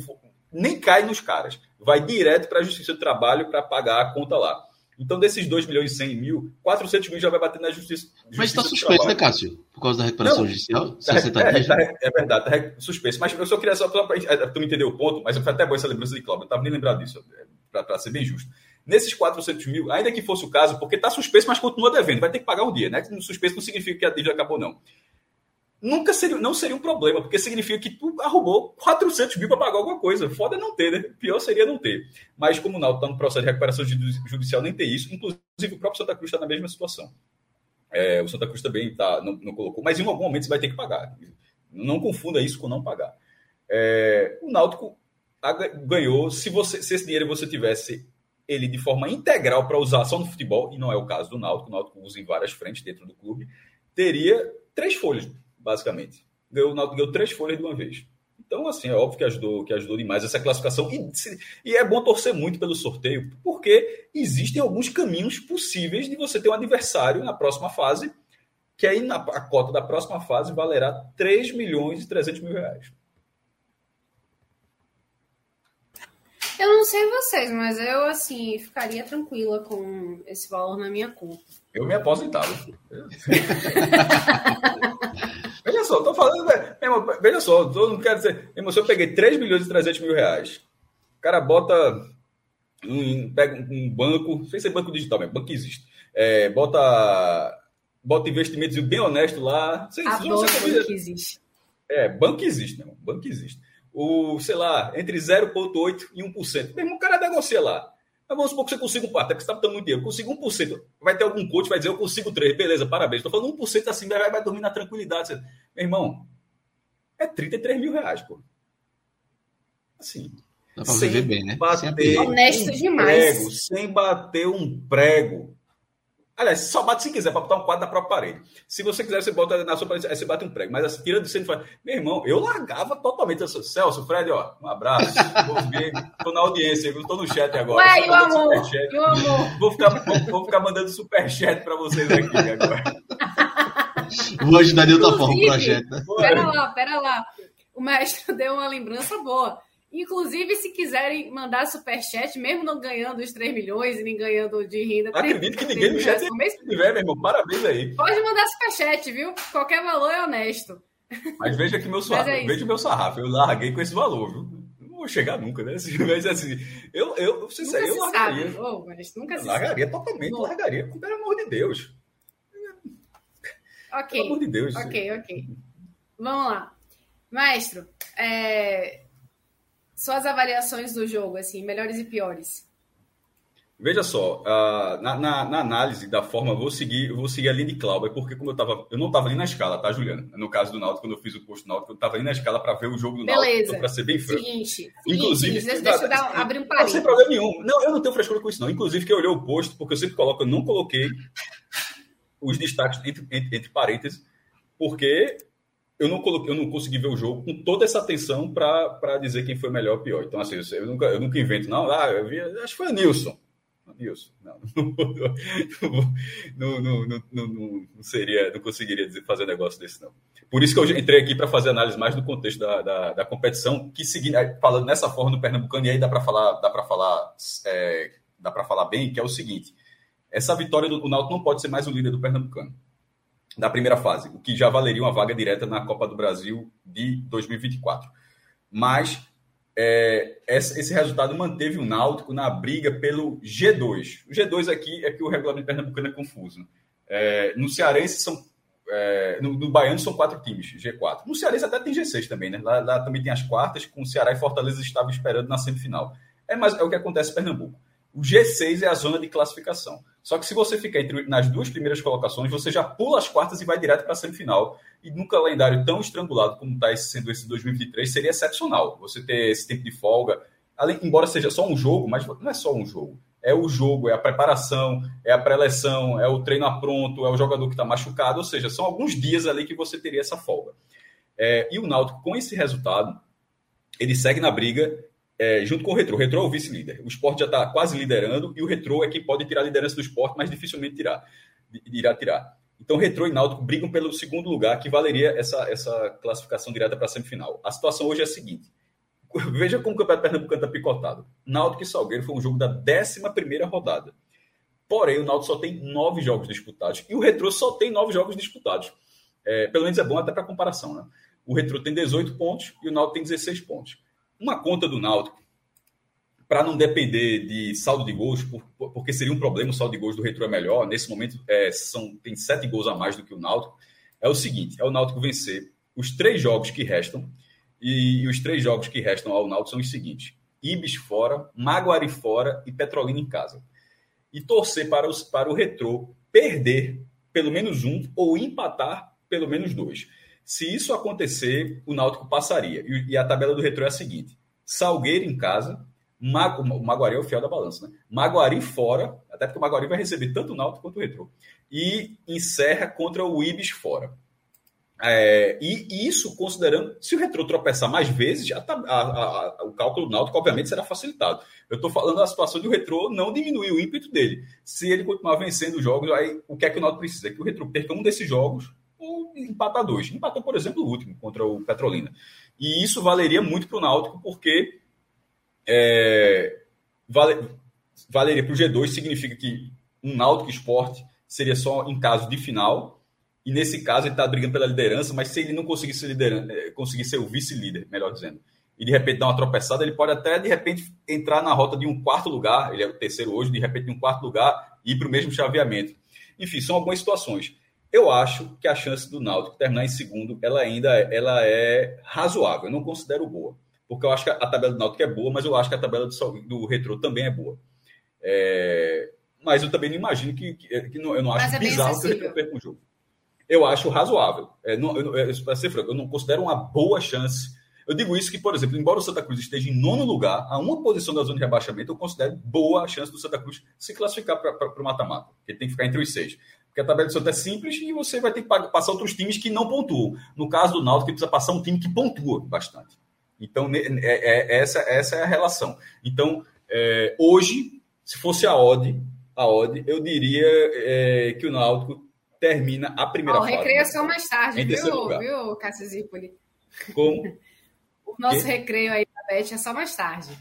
nem cai nos caras, vai direto para a Justiça do Trabalho para pagar a conta lá. Então, desses 2 milhões e 100 mil, 400 mil já vai bater na justiça. justiça Mas está suspenso, né, Cássio? Por causa da recuperação não, judicial? Tá, é, tá, é, verdade, está suspenso. Mas eu só queria só para tu me entender o ponto, mas foi até boa essa lembrança de Cláudio, eu estava nem lembrado disso. para ser bem justo. Nesses 400 mil, ainda que fosse o caso, porque está suspenso, mas continua devendo, vai ter que pagar um dia, né? Suspenso não significa que a dívida acabou, não. Nunca seria, não seria um problema, porque significa que tu arrumou 400 mil para pagar alguma coisa. Foda não ter, né? Pior seria não ter. Mas como o Náutico está no processo de recuperação judicial, nem ter isso. Inclusive, o próprio Santa Cruz está na mesma situação. É, o Santa Cruz também tá, não, não, colocou, mas em algum momento você vai ter que pagar. Não confunda isso com não pagar. É, o Náutico ganhou, se, você, se esse dinheiro você tivesse ele de forma integral para usar só no futebol, e não é o caso do Náutico, o Náutico usa em várias frentes dentro do clube, teria três folhas, basicamente. Ganhou, ganhou três folhas de uma vez. Então, assim, é óbvio que ajudou, que ajudou demais essa classificação. E, e, é bom torcer muito pelo sorteio, porque existem alguns caminhos possíveis de você ter um adversário na próxima fase, que aí na, a cota da próxima fase valerá 3 milhões e 300 mil reais. Eu não sei vocês, mas eu, assim, ficaria tranquila com esse valor na minha conta. Eu me aposentava. veja só, tô falando. Irmão, veja só, eu não quero dizer. Irmão, se eu peguei 3 milhões e 300 mil reais, o cara bota. Um, pega um banco, sem ser banco digital mesmo, banco existe. É, bota. Bota investimentos bem honesto lá. Sei, Adoro banco que existe. É, banco existe, não. Banco existe o, sei lá, entre 0,8% e 1%. Mesmo o cara negocia lá. Mas vamos supor que você consiga um pato, é que você está botando muito dinheiro. Consigo 1%. Vai ter algum coach que vai dizer, eu consigo 3%. Beleza, parabéns. Estou falando 1% assim, vai, vai dormir na tranquilidade. Você... Meu irmão, é 33 mil reais, pô. Assim. Dá pra viver bem, né? Bater Honesto um demais. Prego, sem bater um prego. Aliás, só bate se quiser, para botar um quadro da própria parede. Se você quiser, você bota na sua parede, aí você bate um prego. Mas assim, tirando de cena, meu irmão, eu largava totalmente. Eu sou, Celso, Fred, ó, um abraço. Vou, ver, tô na audiência, eu tô no chat agora. Ué, e o amor? E o amor? Vou ficar, vou, vou ficar mandando superchat para vocês aqui agora. Vou ajudar de outra forma o projeto. Pera lá, pera lá. O mestre deu uma lembrança boa. Inclusive, se quiserem mandar superchat, mesmo não ganhando os 3 milhões e nem ganhando de renda. Acredito que ninguém no chat tiver, meu irmão. Parabéns aí. Pode mandar superchat, viu? Qualquer valor é honesto. Mas veja aqui meu sarrafo. É veja o meu sarrafo. Eu larguei com esse valor, viu? Não vou chegar nunca, né? Mas assim, eu, eu, nunca sincero, eu largaria. Sabe. Oh, mas nunca se largaria sabe. totalmente, Bom. largaria. Pelo amor de Deus. Ok. Pelo amor de Deus. Ok, ok. Vamos lá. Maestro, é, suas avaliações do jogo, assim, melhores e piores. Veja só, uh, na, na, na, análise da forma, eu vou seguir, vou seguir a linha de Cláudio, porque como eu tava, eu não estava ali na escala, tá, Juliana? No caso do Náutico, quando eu fiz o post do Náutico, eu estava ali na escala para ver o jogo do Beleza. Náutico, para ser bem franco. Seguinte, Inclusive, seguinte, deixa, eu dar, abrir um parênteses. Não, sem problema nenhum. Não, eu não tenho frescura com isso, não. Inclusive, que eu olhei o post, porque eu sempre coloco, eu não coloquei os destaques entre, entre, entre parênteses, porque eu não, coloquei, eu não consegui ver o jogo com toda essa atenção para dizer quem foi melhor ou pior. Então, assim, eu nunca, eu nunca invento, não. Ah, eu vi, acho que foi o Nilson. Nilson, não, não, não, não, não, seria, não conseguiria fazer um negócio desse, não. Por isso que eu entrei aqui para fazer análise mais do contexto da, da, da, competição, que seguindo, falando nessa forma no Pernambucano, e aí dá para falar, dá para falar, é, dá para falar bem, que é o seguinte: essa vitória do Náutico não pode ser mais o líder do Pernambucano da primeira fase, o que já valeria uma vaga direta na Copa do Brasil de 2024. Mas é, esse resultado manteve o Náutico na briga pelo G2. O G2 aqui é que o regulamento pernambucano é confuso. É, no Cearense são. É, no, no Baiano são quatro times, G4. No Cearense até tem G6 também, né? Lá, lá também tem as quartas, com o Ceará e Fortaleza estavam esperando na semifinal. É, mas é o que acontece em Pernambuco. O G6 é a zona de classificação. Só que se você ficar entre, nas duas primeiras colocações, você já pula as quartas e vai direto para a semifinal. E num calendário tão estrangulado como está sendo esse 2023, seria excepcional. Você ter esse tempo de folga, além, embora seja só um jogo, mas não é só um jogo. É o jogo, é a preparação, é a pré-eleção, é o treino a pronto, é o jogador que está machucado. Ou seja, são alguns dias ali que você teria essa folga. É, e o Náutico, com esse resultado, ele segue na briga é, junto com o Retro. O Retro é o vice-líder. O esporte já está quase liderando e o Retro é quem pode tirar a liderança do esporte, mas dificilmente tirar, irá tirar. Então, Retro e Náutico brigam pelo segundo lugar, que valeria essa, essa classificação direta para a semifinal. A situação hoje é a seguinte. Veja como o Campeonato Pernambucano está picotado. Náutico e Salgueiro foi um jogo da 11 rodada. Porém, o Náutico só tem nove jogos disputados e o Retro só tem nove jogos disputados. É, pelo menos é bom até para comparação. Né? O Retro tem 18 pontos e o Náutico tem 16 pontos. Uma conta do Náutico, para não depender de saldo de gols, por, porque seria um problema o saldo de gols do Retro é melhor. Nesse momento, é, são, tem sete gols a mais do que o Náutico. É o seguinte: é o Náutico vencer os três jogos que restam, e, e os três jogos que restam ao Náutico são os seguintes: Ibis fora, Maguari fora e Petrolina em casa. E torcer para, os, para o Retro perder pelo menos um ou empatar pelo menos dois. Se isso acontecer, o Náutico passaria. E, e a tabela do Retro é a seguinte: Salgueiro em casa, Magu, o Maguari é o fiel da balança, né? Maguari fora, até porque o Maguari vai receber tanto o Náutico quanto o Retro. E encerra contra o Ibis fora. É, e isso considerando, se o Retro tropeçar mais vezes, a, a, a, o cálculo do Náutico, obviamente, será facilitado. Eu estou falando da situação de o Retro não diminuir o ímpeto dele. Se ele continuar vencendo os jogos, aí o que é que o Náutico precisa? É que o Retro perca um desses jogos empatar dois. Empatou, por exemplo, o último contra o Petrolina. E isso valeria muito para o Náutico, porque é, vale, valeria para o G2, significa que um Náutico Esporte seria só em caso de final, e nesse caso ele está brigando pela liderança, mas se ele não conseguir ser, liderança, é, conseguir ser o vice-líder, melhor dizendo, e de repente dar uma tropeçada, ele pode até de repente entrar na rota de um quarto lugar, ele é o terceiro hoje, de repente de um quarto lugar e ir para o mesmo chaveamento. Enfim, são algumas situações. Eu acho que a chance do Náutico terminar em segundo, ela ainda ela é razoável. Eu não considero boa, porque eu acho que a tabela do Náutico é boa, mas eu acho que a tabela do, do Retrô também é boa. É, mas eu também não imagino que, que, que não, eu não acho é bizarro que o Retrô perca um jogo. Eu acho razoável. É, não, eu, eu, para ser franco, eu não considero uma boa chance. Eu digo isso que, por exemplo, embora o Santa Cruz esteja em nono lugar, a uma posição da zona de rebaixamento, eu considero boa a chance do Santa Cruz se classificar para o mata-mata, porque tem que ficar entre os seis. Porque a tabela do Santa é simples e você vai ter que passar outros times que não pontuam. No caso do Náutico, ele precisa passar um time que pontua bastante. Então, é, é, essa, essa é a relação. Então, é, hoje, se fosse a odd, a odd eu diria é, que o Náutico termina a primeira oh, fase. recreio só mais tarde, viu, viu, Cássio Zipoli? Como? o nosso que? recreio aí da Beth é só mais tarde.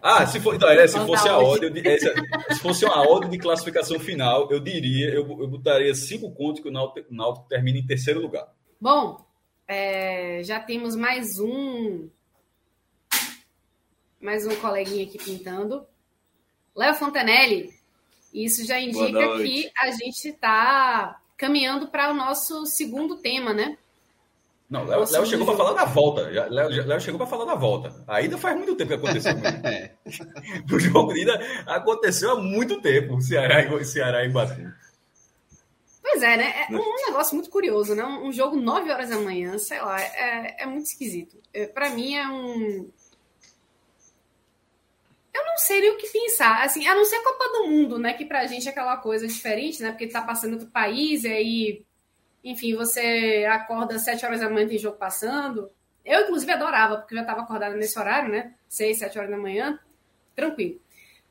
Ah, se, for, então, é, se fosse a ordem, é, se fosse a ordem de classificação final, eu diria, eu, eu botaria cinco contos que o Náutico, Náutico termina em terceiro lugar. Bom, é, já temos mais um mais um coleguinha aqui pintando. Léo Fontanelli. Isso já indica que a gente está caminhando para o nosso segundo tema, né? Não, Léo, Léo chegou para falar da volta. Léo, Léo chegou para falar da volta. Ainda faz muito tempo que aconteceu. o jogo ainda aconteceu há muito tempo, Ceará, Ceará e Batu. Pois é, né? É um negócio muito curioso, né? Um jogo 9 horas da manhã, sei lá, é, é muito esquisito. É, para mim é um. Eu não sei nem o que pensar. Assim, a não ser a Copa do Mundo, né? Que pra gente é aquela coisa diferente, né? Porque tá passando outro país, e aí enfim, você acorda às 7 horas da manhã, tem jogo passando. Eu, inclusive, adorava, porque já estava acordada nesse horário, né? 6, 7 horas da manhã, tranquilo.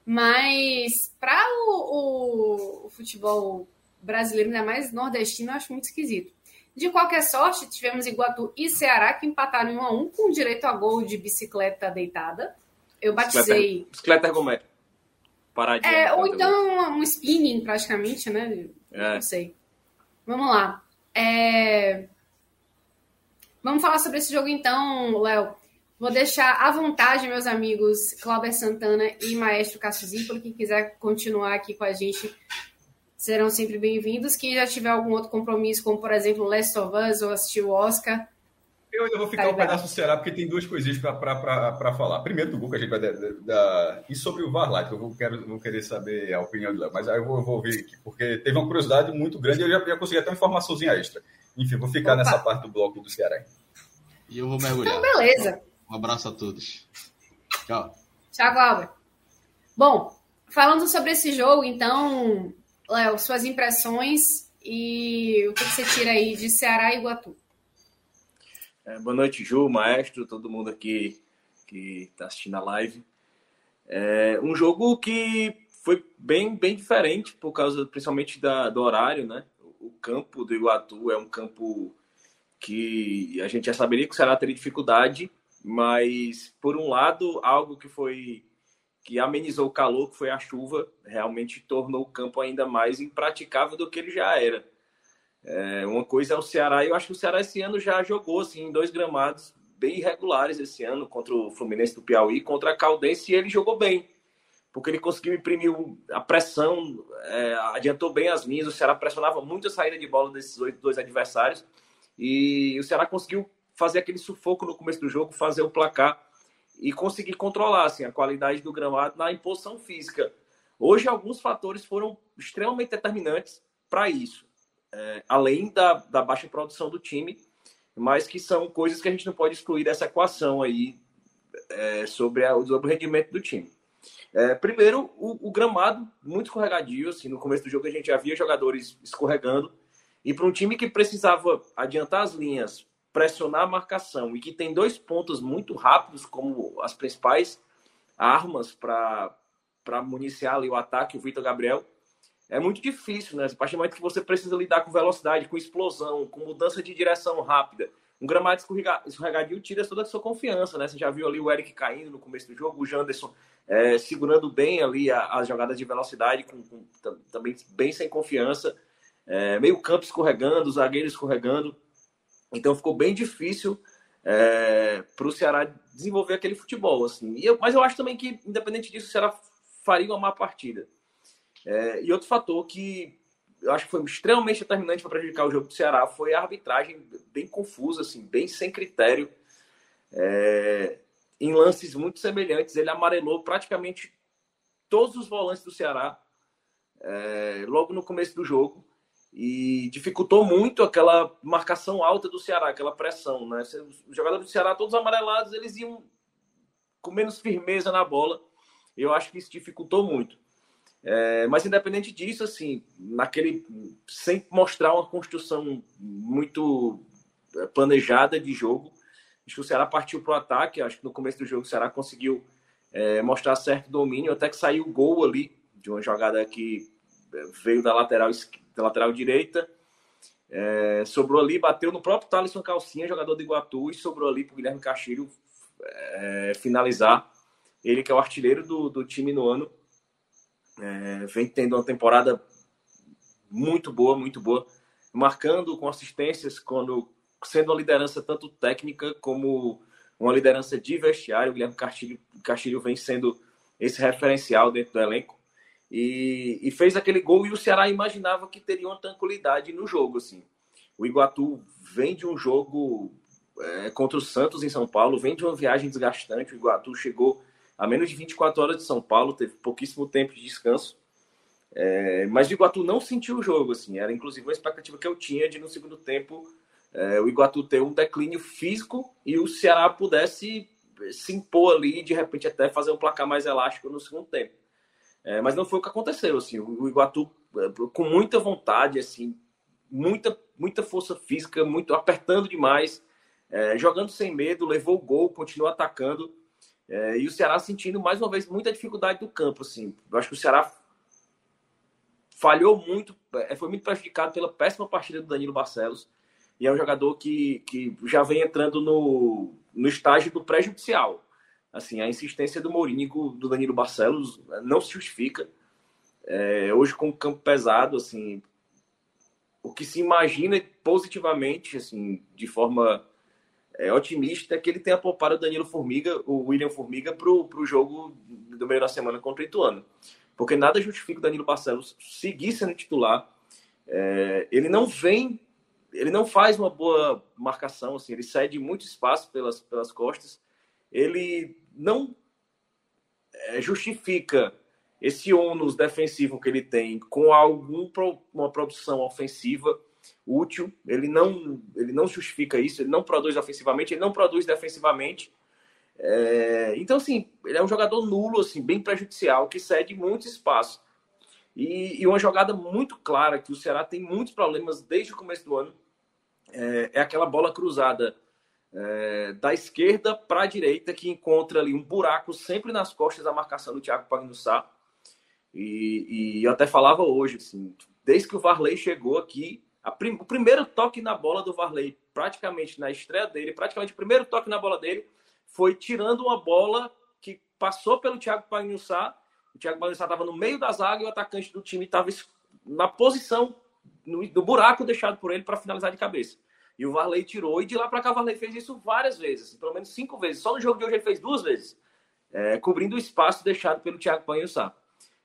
Mas para o, o, o, futebol brasileiro, ainda mais nordestino, eu acho muito esquisito. De qualquer sorte, tivemos Iguatu e Ceará que empataram em 1 a 1 com direito a gol de bicicleta deitada. Eu batizei. Bicicleta ergométrica. Paradinha. É, ou então um spinning, praticamente, né? É. Não sei. Vamos lá. É... Vamos falar sobre esse jogo então, Léo. Vou deixar à vontade, meus amigos Cláudio Santana e Maestro Cássio Zipoli, quem quiser continuar aqui com a gente, serão sempre bem-vindos. Quem já tiver algum outro compromisso, como por exemplo Last of Us ou assistir o Oscar, eu ainda vou ficar um pedaço do Ceará, porque tem duas coisinhas para falar. Primeiro do que a gente vai dar. E sobre o Varlai, que eu vou, quero, vou querer saber a opinião dela. Mas aí eu vou, eu vou ouvir aqui, porque teve uma curiosidade muito grande e eu já, já consegui até uma informaçãozinha extra. Enfim, vou ficar Opa. nessa parte do bloco do Ceará. E eu vou mergulhar. Então, beleza. Um abraço a todos. Tchau. Tchau, Cláudia. Bom, falando sobre esse jogo, então, Léo, suas impressões e o que você tira aí de Ceará e Iguatu? É, boa noite, Ju, maestro, todo mundo aqui que está assistindo a live. É um jogo que foi bem, bem diferente, por causa principalmente da, do horário, né? O campo do Iguatu é um campo que a gente já saberia que o Ceará teria dificuldade, mas por um lado, algo que foi que amenizou o calor, que foi a chuva, realmente tornou o campo ainda mais impraticável do que ele já era. É, uma coisa é o Ceará, eu acho que o Ceará esse ano já jogou assim, em dois gramados bem irregulares esse ano contra o Fluminense do Piauí, contra a Caldense, e ele jogou bem, porque ele conseguiu imprimir a pressão, é, adiantou bem as linhas, o Ceará pressionava muito a saída de bola desses dois adversários, e o Ceará conseguiu fazer aquele sufoco no começo do jogo, fazer o placar e conseguir controlar assim, a qualidade do gramado na imposição física. Hoje, alguns fatores foram extremamente determinantes para isso, é, além da, da baixa produção do time, mas que são coisas que a gente não pode excluir dessa equação aí é, sobre, a, sobre, o rendimento do time. É, primeiro, o, o, gramado muito escorregadio. Assim, no começo do jogo a gente já via jogadores escorregando. E para um time que precisava adiantar as linhas, pressionar a marcação e que tem dois pontos muito rápidos como as principais armas para municiar ali o ataque, o Vitor Gabriel, é muito difícil, né? A partir do momento que você precisa lidar com velocidade, com explosão, com mudança de direção rápida, um gramado escorregadio tira toda a sua confiança, né? Você já viu ali o Eric caindo no começo do jogo, o Janderson é, segurando bem ali as jogadas de velocidade, com, com, também bem sem confiança, é, meio campo escorregando, o zagueiro escorregando. Então ficou bem difícil é, para o Ceará desenvolver aquele futebol. Assim. Eu, mas eu acho também que, independente disso, o Ceará faria uma má partida. É, e outro fator que eu acho que foi extremamente determinante para prejudicar o jogo do Ceará foi a arbitragem bem confusa, assim, bem sem critério. É, em lances muito semelhantes, ele amarelou praticamente todos os volantes do Ceará é, logo no começo do jogo e dificultou muito aquela marcação alta do Ceará, aquela pressão. Né? Os jogadores do Ceará, todos amarelados, eles iam com menos firmeza na bola. Eu acho que isso dificultou muito. É, mas independente disso, assim, naquele sem mostrar uma construção muito é, planejada de jogo, acho que o Ceará partiu para o ataque. Acho que no começo do jogo o Ceará conseguiu é, mostrar certo domínio, até que saiu o gol ali de uma jogada que é, veio da lateral, da lateral direita. É, sobrou ali, bateu no próprio Thaleson Calcinha, jogador do Iguatu, e sobrou ali para o Guilherme Castilho é, finalizar. Ele que é o artilheiro do, do time no ano é, vem tendo uma temporada muito boa, muito boa, marcando com assistências, quando sendo uma liderança tanto técnica como uma liderança de vestiário. O Guilherme Castilho, Castilho vem sendo esse referencial dentro do elenco. E, e, fez aquele gol e o Ceará imaginava que teria uma tranquilidade no jogo. Assim. O Iguatu vem de um jogo é, contra o Santos em São Paulo, vem de uma viagem desgastante. O Iguatu chegou a menos de 24 horas de São Paulo, teve pouquíssimo tempo de descanso. É, mas o Iguatu não sentiu o jogo, assim, era inclusive uma expectativa que eu tinha de no segundo tempo é, o Iguatu ter um declínio físico e o Ceará pudesse se impor ali e de repente até fazer um placar mais elástico no segundo tempo. É, mas não foi o que aconteceu, assim, o, Iguatu é, com muita vontade, assim, muita, muita força física, muito apertando demais, é, jogando sem medo, levou o gol, continuou atacando. É, e o Ceará sentindo mais uma vez muita dificuldade do campo. Assim. Eu acho que o Ceará falhou muito, é, foi muito prejudicado pela péssima partida do Danilo Barcelos. E é um jogador que, que já vem entrando no, no estágio do prejudicial. Assim, a insistência do Mourinho do Danilo Barcelos não se justifica. É, hoje com o campo pesado, assim, o que se imagina positivamente, assim, de forma é, otimista que ele tenha poupado o Danilo Formiga, o William Formiga, para o jogo do meio da semana contra o Ituano. Porque nada justifica o Danilo Barcelos seguir sendo titular. É, ele não vem, ele não faz uma boa marcação, assim, ele cede muito espaço pelas, pelas costas. Ele não é, justifica esse ônus defensivo que ele tem com alguma produção ofensiva útil. Ele não, ele não justifica isso, ele não produz ofensivamente, ele não produz defensivamente. É, então, assim, ele é um jogador nulo, assim, bem prejudicial, que cede muito espaço. E, e, uma jogada muito clara que o Ceará tem muitos problemas desde o começo do ano é, é aquela bola cruzada é, da esquerda para a direita que encontra ali um buraco sempre nas costas da marcação do Thiago Pagnussá. E, e eu até falava hoje, assim, desde que o Varley chegou aqui, prim, o primeiro toque na bola do Varley, praticamente na estreia dele, praticamente o primeiro toque na bola dele, foi tirando uma bola que passou pelo Thiago Pagnussá. O Thiago Pagnussá estava no meio da zaga e o atacante do time estava na posição, no, buraco deixado por ele para finalizar de cabeça. E o Varley tirou, e de lá para cá o Varley fez isso várias vezes, assim, pelo menos cinco vezes. Só no jogo de hoje ele fez duas vezes, é, cobrindo o espaço deixado pelo Thiago Panhussá,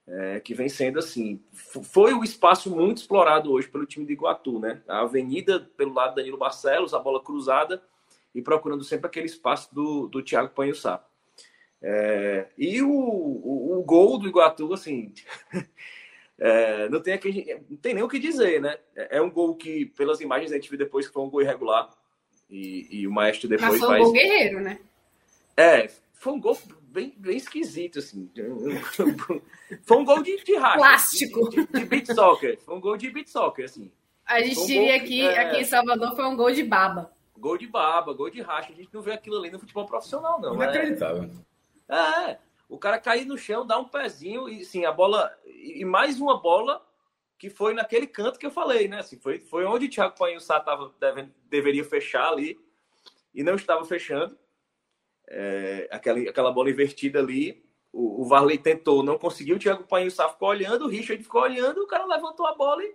é, que vem sendo assim. Foi o espaço muito explorado hoje pelo time de Iguatu, né? A avenida pelo lado do Danilo Barcelos, a bola cruzada, e procurando sempre aquele espaço do, do Thiago Panhussá. É, e o, o, o, gol do Iguatu, assim, é, não, tem aqui, não tem nem o que dizer, né? É, é um gol que, pelas imagens, a gente viu depois que foi um gol irregular. E, e o Maestro depois Mas foi faz... um gol guerreiro, né? É, foi um gol bem, bem esquisito, assim. foi um gol de, de racha. Plástico. De, de, de beat soccer. Foi um gol de beat soccer, assim. A gente um diria que é... aqui em Salvador foi um gol de baba. Gol de baba, gol de racha. A gente não vê aquilo ali no futebol profissional, não. Né? Inacreditável. É, é. O cara cair no chão, dar um pezinho e sim, a bola. E mais uma bola que foi naquele canto que eu falei, né? Assim, foi, foi onde o Thiago Panhussá tava, deve, deveria fechar ali e não estava fechando. É, aquela, aquela bola invertida ali. O, o Varley tentou, não conseguiu. O Thiago Panhussá ficou olhando, o Richard ficou olhando, o cara levantou a bola e,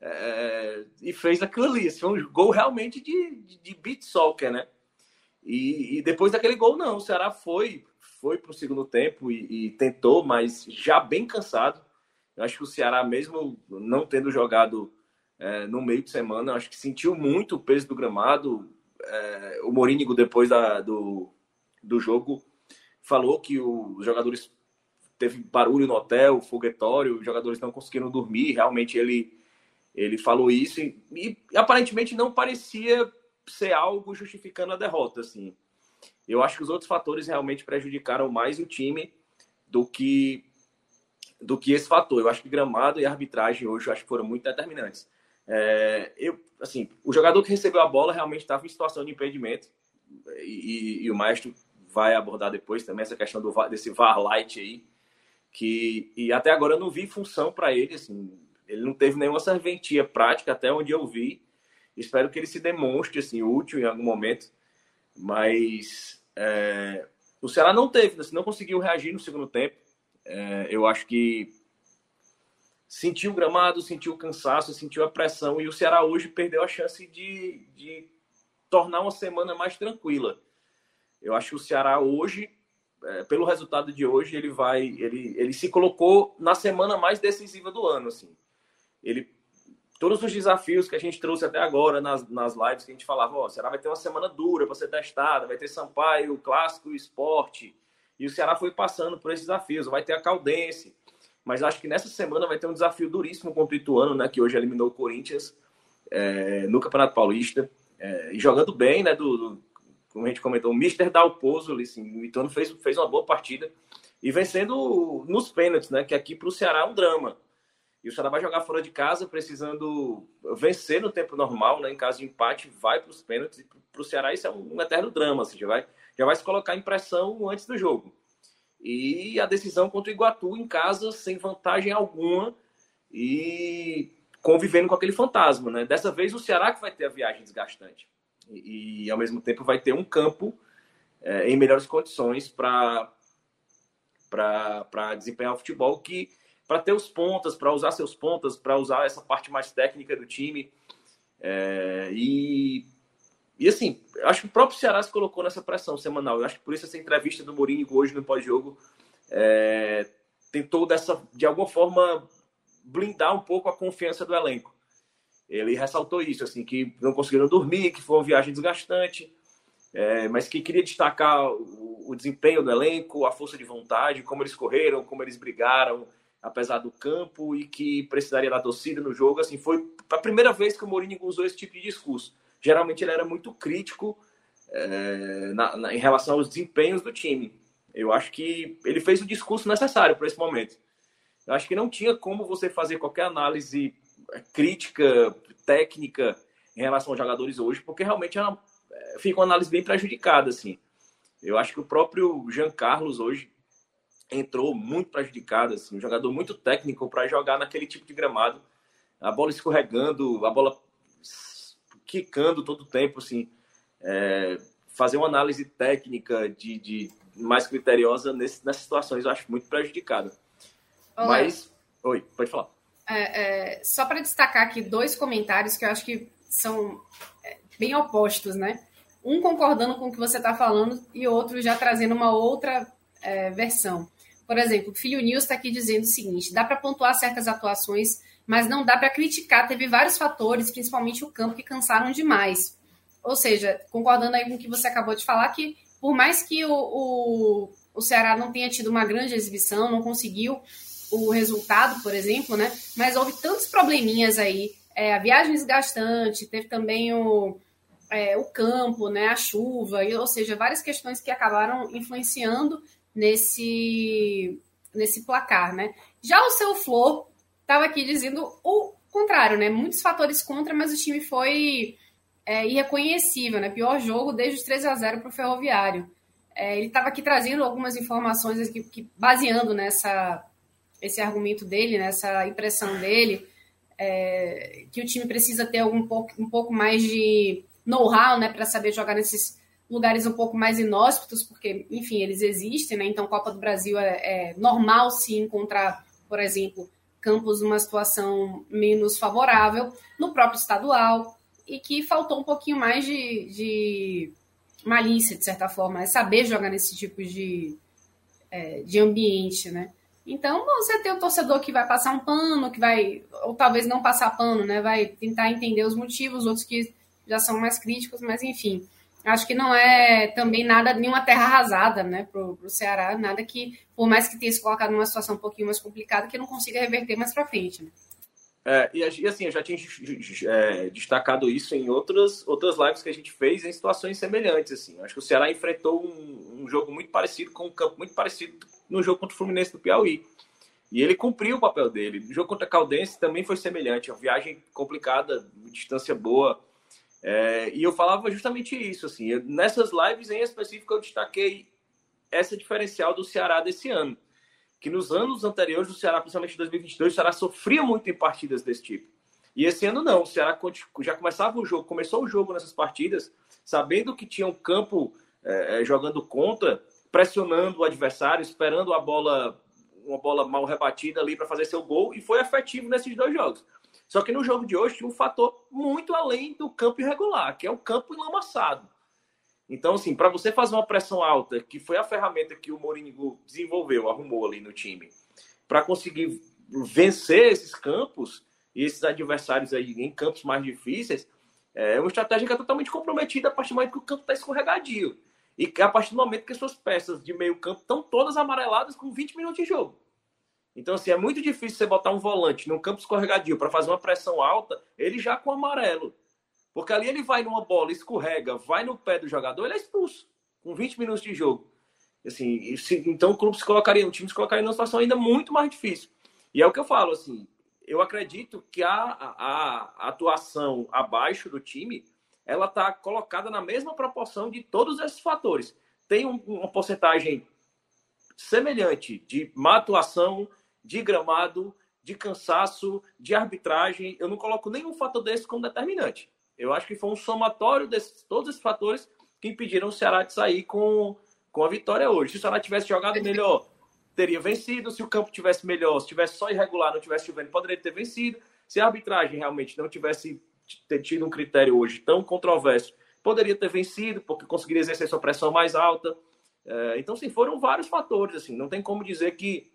é, e fez aquilo ali. Esse foi um gol realmente de, de, de beat soccer, né? E, e, depois daquele gol, não. O Ceará foi foi para o segundo tempo e, e, tentou, mas já bem cansado. Eu acho que o Ceará, mesmo não tendo jogado é, no meio de semana, acho que sentiu muito o peso do gramado. É, o Morínigo, depois da, do, do jogo, falou que os jogadores teve barulho no hotel, foguetório, os jogadores não conseguiram dormir. Realmente ele, ele falou isso e, e aparentemente não parecia ser algo justificando a derrota, assim. Eu acho que os outros fatores realmente prejudicaram mais o time do que do que esse fator. Eu acho que gramado e arbitragem hoje acho que foram muito determinantes. É, eu, assim, o jogador que recebeu a bola realmente estava em situação de impedimento e, e, e, o maestro vai abordar depois também essa questão do desse VAR light aí que e até agora eu não vi função para ele, assim, ele não teve nenhuma serventia prática até onde eu vi Espero que ele se demonstre assim, útil em algum momento. Mas é, o Ceará não teve, assim, não conseguiu reagir no segundo tempo. É, eu acho que sentiu o gramado, sentiu o cansaço, sentiu a pressão. E o Ceará hoje perdeu a chance de, de tornar uma semana mais tranquila. Eu acho que o Ceará hoje, é, pelo resultado de hoje, ele vai, ele, ele se colocou na semana mais decisiva do ano, assim. Ele todos os desafios que a gente trouxe até agora nas, nas lives que a gente falava, ó, oh, Ceará vai ter uma semana dura para ser testada, vai ter Sampaio, Clássico Esporte. E o Ceará foi passando por esses desafios, vai ter a Caldense. Mas acho que nessa semana vai ter um desafio duríssimo contra o Ituano, né, que hoje eliminou o Corinthians é, no Campeonato Paulista. É, e jogando bem, né, do, do, como a gente comentou, o Mister Dalpozo, assim, o Ituano fez, fez uma boa partida. E vencendo nos pênaltis, né, que aqui para o Ceará é um drama. E o Ceará vai jogar fora de casa, precisando vencer no tempo normal, né? Em caso de empate, vai para os pênaltis. E para o Ceará isso é um eterno drama. Assim, já, vai, já vai se colocar em pressão antes do jogo. E a decisão contra o Iguatu em casa, sem vantagem alguma. E convivendo com aquele fantasma, né? Dessa vez o Ceará que vai ter a viagem desgastante. E, e ao mesmo tempo vai ter um campo é, em melhores condições para desempenhar o futebol que para ter os pontas, para usar seus pontas, para usar essa parte mais técnica do time. É, e, e assim, acho que o próprio Ceará se colocou nessa pressão semanal. Eu acho que por isso essa entrevista do Mourinho hoje no pós-jogo é, tentou dessa, de alguma forma blindar um pouco a confiança do elenco. Ele ressaltou isso, assim, que não conseguiram dormir, que foi uma viagem desgastante, é, mas que queria destacar o, o, desempenho do elenco, a força de vontade, como eles correram, como eles brigaram, apesar do campo e que precisaria da torcida no jogo. Assim, foi a primeira vez que o Mourinho usou esse tipo de discurso. Geralmente ele era muito crítico é, na, na, em relação aos desempenhos do time. Eu acho que ele fez o discurso necessário para esse momento. Eu acho que não tinha como você fazer qualquer análise é, crítica, técnica em relação aos jogadores hoje, porque realmente é é, fica uma análise bem prejudicada, assim. Eu acho que o próprio Jean Carlos hoje entrou muito prejudicado, assim, um jogador muito técnico para jogar naquele tipo de gramado, a bola escorregando, a bola quicando todo o tempo, assim, é, fazer uma análise técnica de, de mais criteriosa nesse, nessas situações eu acho muito prejudicado. Olá. Mas, oi, pode falar. É, é, só para destacar aqui dois comentários que eu acho que são bem opostos, né? Um concordando com o que você está falando e outro já trazendo uma outra é, versão. Por exemplo, o Filho News está aqui dizendo o seguinte: dá para pontuar certas atuações, mas não dá para criticar. Teve vários fatores, principalmente o campo, que cansaram demais. Ou seja, concordando aí com o que você acabou de falar, que por mais que o, o, o Ceará não tenha tido uma grande exibição, não conseguiu o resultado, por exemplo, né? Mas houve tantos probleminhas aí. É, a viagem desgastante, teve também o, é, o campo, né? A chuva, ou seja, várias questões que acabaram influenciando nesse, nesse placar, né? Já o seu Flor estava aqui dizendo o contrário, né? Muitos fatores contra, mas o time foi é, irreconhecível, né? Pior jogo desde os 3 a 0 para o Ferroviário. É, ele estava aqui trazendo algumas informações que, que, baseando nessa esse argumento dele, nessa impressão dele, é, que o time precisa ter algum pouco, um pouco mais de know-how, né, para saber jogar nesses lugares um pouco mais inóspitos, porque, enfim, eles existem, né? Então, Copa do Brasil é, é normal se encontrar, por exemplo, campos numa situação menos favorável no próprio estadual e que faltou um pouquinho mais de, de malícia, de certa forma, é saber jogar nesse tipo de, é, de ambiente, né? Então, você tem o torcedor que vai passar um pano, que vai, ou talvez não passar pano, né? Vai tentar entender os motivos, outros que já são mais críticos, mas enfim. Acho que não é também nada, nenhuma terra arrasada, né, pro, pro Ceará, nada que, por mais que tenha se colocado numa situação um pouquinho mais complicada, que não consiga reverter mais para frente, né? É, e, assim, eu já tinha é, destacado isso em outras, outras lives que a gente fez em situações semelhantes. Assim. Acho que o Ceará enfrentou um, um, jogo muito parecido, com um campo muito parecido no jogo contra o Fluminense do Piauí. E ele cumpriu o papel dele. O jogo contra a Caldense também foi semelhante. Uma viagem complicada, distância boa. É, e eu falava justamente isso. Assim, eu, nessas lives em específico, eu destaquei essa diferencial do Ceará desse ano que nos anos anteriores do Ceará, principalmente em 2022, o Ceará sofria muito em partidas desse tipo. E esse ano não, o Ceará já começava o jogo, começou o jogo nessas partidas, sabendo que tinha um campo é, é, jogando contra, pressionando o adversário, esperando a bola, uma bola mal rebatida ali para fazer seu gol, e foi efetivo nesses dois jogos. Só que no jogo de hoje tinha um fator muito além do campo irregular, que é o campo enlamaçado. Então, assim, para você fazer uma pressão alta, que foi a ferramenta que o Mourinho desenvolveu, arrumou ali no time, para conseguir vencer esses campos e esses adversários aí em campos mais difíceis, é uma estratégia que é totalmente comprometida a partir do momento que o campo está escorregadio. E a partir do momento que suas peças de meio campo estão todas amareladas com 20 minutos de jogo. Então, assim, é muito difícil você botar um volante num campo escorregadio para fazer uma pressão alta, ele já com amarelo. Porque ali ele vai numa bola, escorrega, vai no pé do jogador, ele é expulso, com 20 minutos de jogo. Assim, então o clube se colocaria, o time se colocaria numa situação ainda muito mais difícil. E é o que eu falo, assim, eu acredito que a, a, a atuação abaixo do time, ela está colocada na mesma proporção de todos esses fatores. Tem um, uma porcentagem semelhante de má atuação, de gramado, de cansaço, de arbitragem. Eu não coloco nenhum fator desse como determinante. Eu acho que foi um somatório desses todos esses fatores que impediram o Ceará de sair com, com a vitória hoje. Se o Ceará tivesse jogado melhor, teria vencido. Se o campo tivesse melhor, se tivesse só irregular, não tivesse chovendo, poderia ter vencido. Se a arbitragem realmente não tivesse tido um critério hoje tão controverso, poderia ter vencido, porque conseguiria exercer sua pressão mais alta. É, então, sim, foram vários fatores. Assim, não tem como dizer que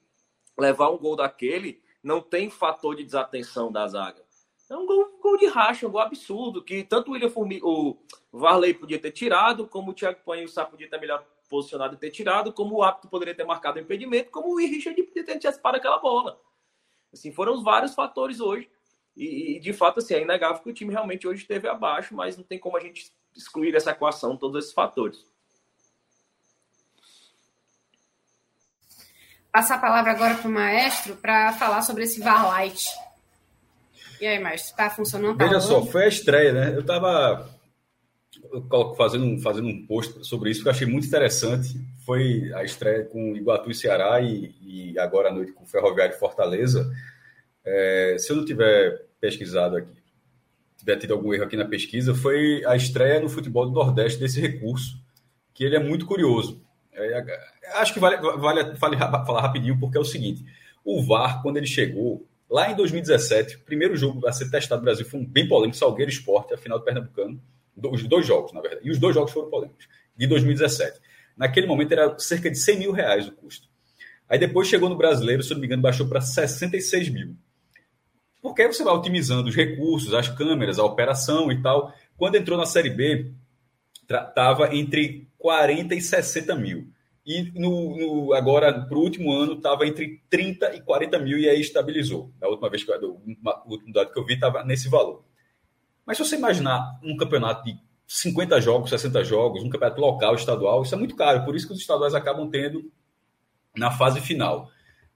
levar um gol daquele não tem fator de desatenção da zaga. É um gol, gol de racha, um gol absurdo, que tanto o William Formi, o Varley podia ter tirado, como o Thiago Panho Sá podia ter melhor posicionado e ter tirado, como o Apto poderia ter marcado o impedimento, como o Richard podia ter antecipado aquela bola. Assim, foram vários fatores hoje. E, e, de fato, assim, é inegável que o time realmente hoje esteve abaixo, mas não tem como a gente excluir essa equação, todos esses fatores. Passar a palavra agora para o maestro para falar sobre esse Varlight. E aí, Márcio, tá funcionando? Tá Veja só, foi a estreia, né? Eu estava fazendo, fazendo um post sobre isso que eu achei muito interessante. Foi a estreia com Iguatu e Ceará e, e agora à noite com o Ferroviário e Fortaleza. É, se eu não tiver pesquisado aqui, tiver tido algum erro aqui na pesquisa, foi a estreia no futebol do Nordeste desse recurso, que ele é muito curioso. É, acho que vale, vale, vale falar rapidinho, porque é o seguinte: o VAR, quando ele chegou, Lá em 2017, o primeiro jogo a ser testado no Brasil foi um bem polêmico, Salgueiro Esporte, a final do Pernambucano. Os dois jogos, na verdade. E os dois jogos foram polêmicos, de 2017. Naquele momento era cerca de 100 mil reais o custo. Aí depois chegou no brasileiro, se não me engano, baixou para 66 mil. Porque aí você vai otimizando os recursos, as câmeras, a operação e tal. Quando entrou na Série B, estava entre 40 e 60 mil. E no, no agora, para o último ano, estava entre 30 e 40 mil e aí estabilizou. Da última vez que eu, o último dado que eu vi estava nesse valor. Mas se você imaginar um campeonato de 50 jogos, 60 jogos, um campeonato local, estadual, isso é muito caro. Por isso que os estaduais acabam tendo na fase final.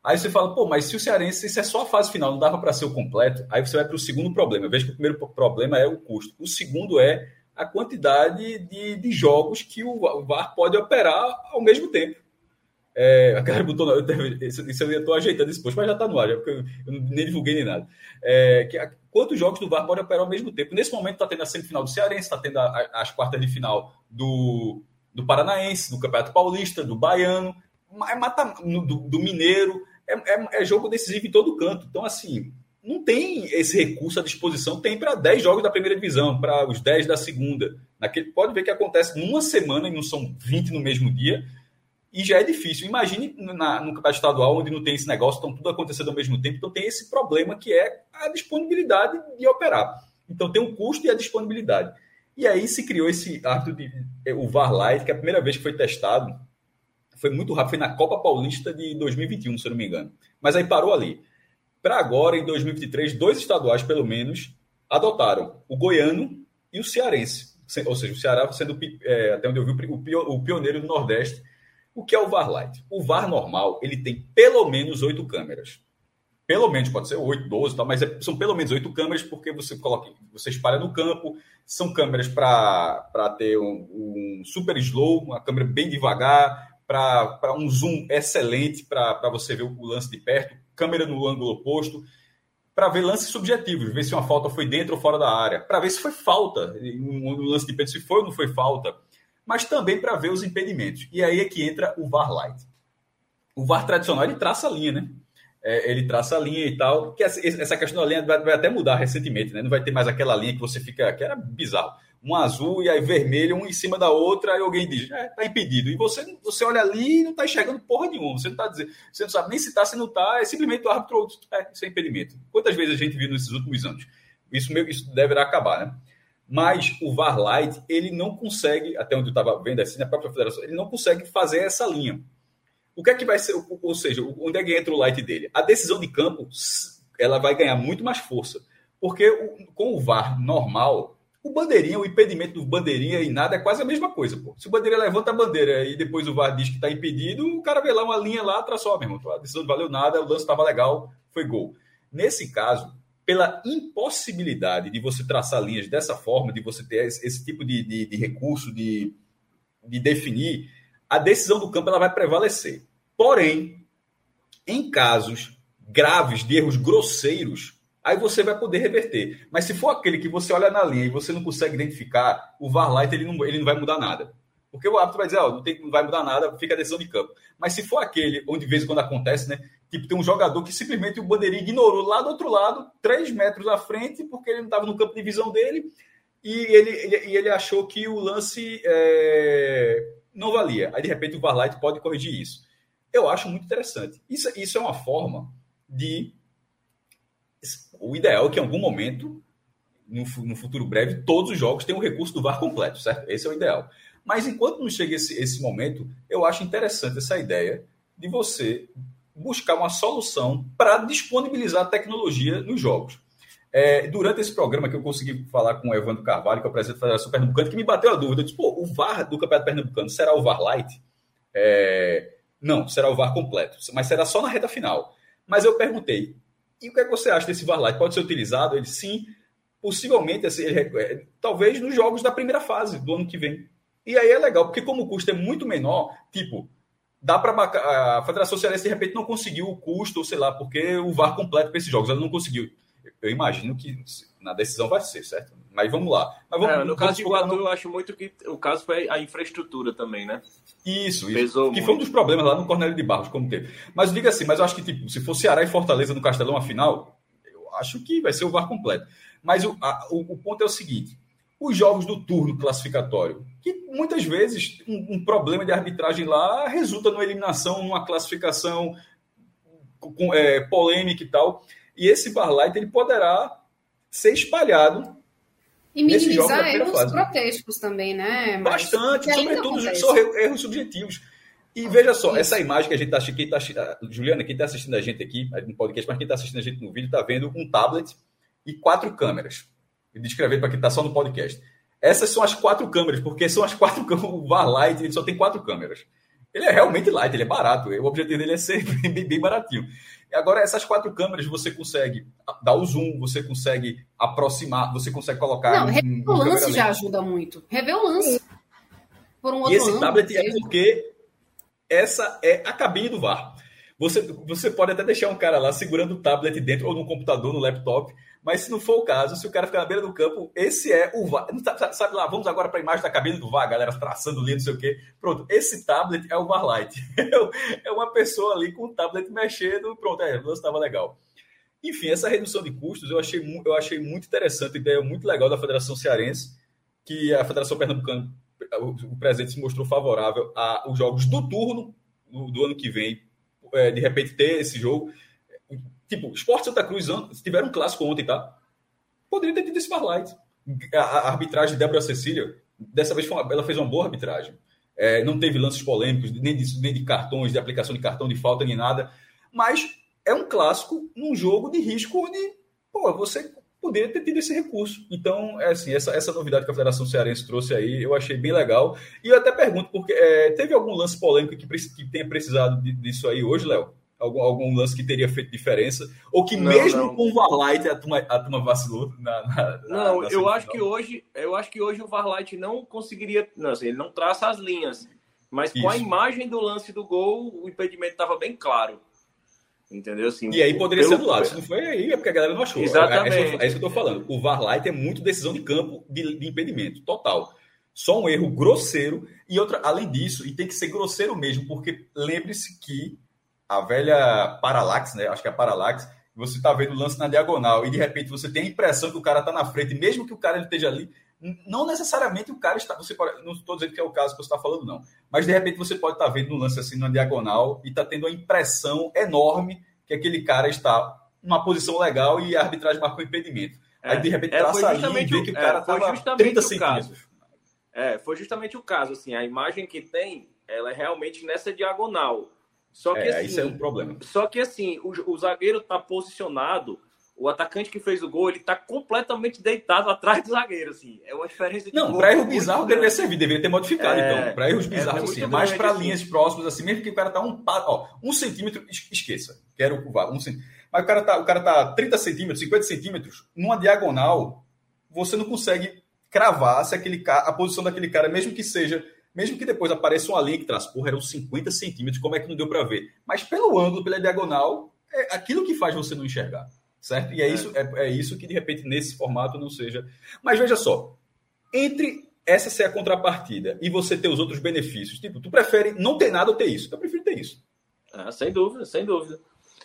Aí você fala, pô, mas se o Cearense, isso é só a fase final, não dava para ser o completo, aí você vai para o segundo problema. Veja que o primeiro problema é o custo. O segundo é a quantidade de, de jogos que o VAR pode operar ao mesmo tempo. É, a cara botou. Isso, isso eu estou ajeitando esse post, mas já está no ar, já, porque eu, nem divulguei nem nada. É, que, quantos jogos do VAR pode operar ao mesmo tempo? Nesse momento está tendo a semifinal do Cearense, está tendo a, a, as quartas de final do, do Paranaense, do Campeonato Paulista, do Baiano, mata, do, do Mineiro. É, é, é jogo decisivo em todo canto. Então, assim, não tem esse recurso à disposição, tem para 10 jogos da primeira divisão, para os 10 da segunda. Naquele, pode ver que acontece numa semana e não são 20 no mesmo dia, e já é difícil. Imagine na, no campeonato estadual, onde não tem esse negócio, estão tudo acontecendo ao mesmo tempo, então tem esse problema que é a disponibilidade de operar. Então tem o custo e a disponibilidade. E aí se criou esse árbitro de o VAR Light, que é a primeira vez que foi testado, foi muito rápido, foi na Copa Paulista de 2021, se eu não me engano. Mas aí parou ali. Para agora, em 2023, dois estaduais, pelo menos, adotaram o goiano e o cearense. Ou seja, o Ceará sendo, é, até onde eu vi, o pioneiro do Nordeste. O que é o VAR Light? O VAR normal, ele tem pelo menos oito câmeras. Pelo menos, pode ser oito, doze, mas é, são pelo menos oito câmeras, porque você coloca, você espalha no campo, são câmeras para ter um, um, super slow, uma câmera bem devagar, para um zoom excelente para você ver o lance de perto, câmera no ângulo oposto, para ver lances subjetivos, ver se uma falta foi dentro ou fora da área, para ver se foi falta, no lance de pênalti, se foi ou não foi falta, mas também para ver os impedimentos. E aí é que entra o VAR Light. O VAR tradicional ele traça a linha, né? É, ele traça a linha e tal, que essa questão da linha vai, vai, até mudar recentemente, né? Não vai ter mais aquela linha que você fica, que era bizarro um azul e aí vermelho, um em cima da outra, aí alguém diz, é, tá impedido. E você, você olha ali e não tá enxergando porra nenhuma. Você não tá dizendo, você não sabe nem se tá, se não tá, é simplesmente o árbitro, é, isso é impedimento. Quantas vezes a gente viu nesses últimos anos? Isso, meio, isso deverá acabar, né? Mas o VAR Light, ele não consegue, até onde eu estava vendo assim, na própria federação, ele não consegue fazer essa linha. O que é que vai ser, ou seja, onde é que entra o light dele? A decisão de campo, ela vai ganhar muito mais força. Porque com o VAR normal, o bandeirinha, o impedimento do bandeirinha e nada é quase a mesma coisa, pô. Se o bandeirinha levanta a bandeira e depois o VAR diz que está impedido, o cara vê lá uma linha lá, traçou, meu irmão. A decisão não valeu nada, o lance estava legal, foi gol. Nesse caso, pela impossibilidade de você traçar linhas dessa forma, de você ter esse, esse tipo de, de, de recurso, de, de definir, a decisão do campo ela vai prevalecer. Porém, em casos graves de erros grosseiros, aí você vai poder reverter. Mas se for aquele que você olha na linha e você não consegue identificar, o VAR Light ele não, ele não vai mudar nada. Porque o árbitro vai dizer, oh, não, tem, não vai mudar nada, fica a decisão de campo. Mas se for aquele onde de vez em quando acontece, né? Tipo, tem um jogador que simplesmente o bandeirinho ignorou lá do outro lado, três metros à frente, porque ele não estava no campo de visão dele, e ele, ele, ele achou que o lance é, não valia. Aí, de repente, o VAR Light pode corrigir isso. Eu acho muito interessante. Isso, isso é uma forma de o ideal é que em algum momento, no, no, futuro breve, todos os jogos tenham o recurso do VAR completo, certo? Esse é o ideal. Mas enquanto não chega esse, esse momento, eu acho interessante essa ideia de você buscar uma solução para disponibilizar a tecnologia nos jogos. É, durante esse programa que eu consegui falar com o Evandro Carvalho, que é o presidente da Federação Pernambucana, que me bateu a dúvida. Eu disse, pô, o VAR do Campeonato Pernambucano será o VAR Light? É, não, será o VAR completo, mas será só na reta final. Mas eu perguntei, e o que, é que você acha desse VAR? Pode ser utilizado? Ele sim, possivelmente, assim, é, talvez nos jogos da primeira fase do ano que vem. E aí é legal, porque como o custo é muito menor, tipo, dá para a Federação Cearense de repente não conseguiu o custo, ou sei lá, porque o VAR completo para esses jogos, ela não conseguiu. Eu imagino que na decisão vai ser, certo? Mas vamos lá. Mas vamos, é, no caso de Iguatu, eu acho muito que o caso foi a infraestrutura também, né? Isso, isso. que foi um dos problemas lá no Cornélio de Barros, como teve. Mas diga assim, mas eu acho que tipo, se for Ceará e Fortaleza no Castelão a final, eu acho que vai ser o VAR completo. Mas o, a, o, o ponto é o seguinte: os jogos do turno classificatório, que muitas vezes um, um problema de arbitragem lá resulta numa eliminação, numa classificação com, é, polêmica e tal. E esse Barlight ele poderá ser espalhado e minimizar erros protestos também, né? Mas Bastante, sobretudo são erros subjetivos. E veja só, Isso. essa imagem que a gente está assistindo, tá, Juliana, quem está assistindo a gente aqui, no podcast, mas quem está assistindo a gente no vídeo, está vendo um tablet e quatro câmeras. E descrever para quem está só no podcast. Essas são as quatro câmeras, porque são as quatro câmeras. O VAR Lite ele só tem quatro câmeras. Ele é realmente light, ele é barato. O objetivo dele é ser bem, bem baratinho. E agora, essas quatro câmeras, você consegue dar o zoom, você consegue aproximar, você consegue colocar. Não, rever o lance já ajuda muito. Rever o lance. Por um outro e esse tablet é porque essa é a cabine do VAR. Você, você pode até deixar um cara lá segurando o tablet dentro, ou no computador, no laptop, mas se não for o caso, se o cara ficar na beira do campo, esse é o VAR. Sabe, lá, vamos agora para a imagem da cabine do VAR, galera traçando ali, não sei o quê. Pronto, esse tablet é o VAR Lite. é uma pessoa ali com o tablet mexendo, pronto, é, o lance estava legal. Enfim, essa redução de custos eu achei, eu achei muito interessante, ideia muito legal da Federação Cearense, que a Federação Pernambucana, o presidente se mostrou favorável aos jogos do turno do ano que vem, é, de repente ter esse jogo. Tipo, Esporte Santa Cruz, se tiver um clássico ontem, tá? Poderia ter tido esse Farlight. A, a, arbitragem de Débora Cecília, dessa vez uma, ela fez uma boa arbitragem. É, não teve lances polêmicos, nem de, nem de cartões, de aplicação de cartão, de falta, nem nada. Mas é um clássico num jogo de risco onde pô, você poderia ter tido esse recurso. Então, é assim, essa, essa novidade que a Federação Cearense trouxe aí, eu achei bem legal. E eu até pergunto, porque é, teve algum lance polêmico que, que tenha precisado disso aí hoje, Léo? Algum, algum lance que teria feito diferença? Ou que não, mesmo não. com o Varlight a turma, a turma vacilou na, na Não, na eu acho que hoje, eu acho que hoje o Varlight não conseguiria, não, assim, ele não traça as linhas, mas Isso. com a imagem do lance do gol, o impedimento estava bem claro. Entendeu? Assim, e aí poderia pelo... ser lado. Se não foi aí, é porque a galera não achou. Exatamente. É, é, isso que eu estou falando. O VAR Light é muito decisão de campo de, de, impedimento, total. Só um erro grosseiro. E outra, além disso, e tem que ser grosseiro mesmo, porque lembre-se que a velha Parallax, né? Acho que é a Parallax, você está vendo o lance na diagonal e de repente você tem a impressão que o cara está na frente, mesmo que o cara esteja ali, não necessariamente o cara está. Você pode, não estou dizendo que é o caso que você está falando, não. Mas de repente você pode estar tá vendo um lance assim na diagonal e está tendo a impressão enorme que aquele cara está numa posição legal e a arbitragem marcou impedimento. É, Aí de repente é, traça e vê que o cara é, 30 centímetros. É, foi justamente o caso. Assim, a imagem que tem, ela é realmente nessa diagonal. Só que é, assim, isso é um problema. Só que assim, o, o zagueiro está posicionado o atacante que fez o gol, ele tá completamente deitado atrás do zagueiro, assim. É uma diferença de Não, para erro bizarro deveria servir, deveria ter modificado, é, então. Para erros é, bizarros, é, assim. Mais para assim. linhas próximas, assim, mesmo que o cara tá um, ó, um centímetro, esqueça. Quero curvar, um centímetro. Mas o cara tá, o cara tá 30 centímetros, 50 centímetros, numa diagonal, você não consegue cravar se aquele a posição daquele cara, mesmo que seja mesmo que depois apareça uma linha que traz, porra, eram 50 centímetros, como é que não deu para ver? Mas pelo ângulo, pela diagonal, é aquilo que faz você não enxergar certo? E é, é. Isso, é, é isso que, de repente, nesse formato não seja. Mas veja só, entre essa ser a contrapartida e você ter os outros benefícios, tipo, tu prefere não ter nada ou ter isso? Eu prefiro ter isso. Ah, sem dúvida, sem dúvida.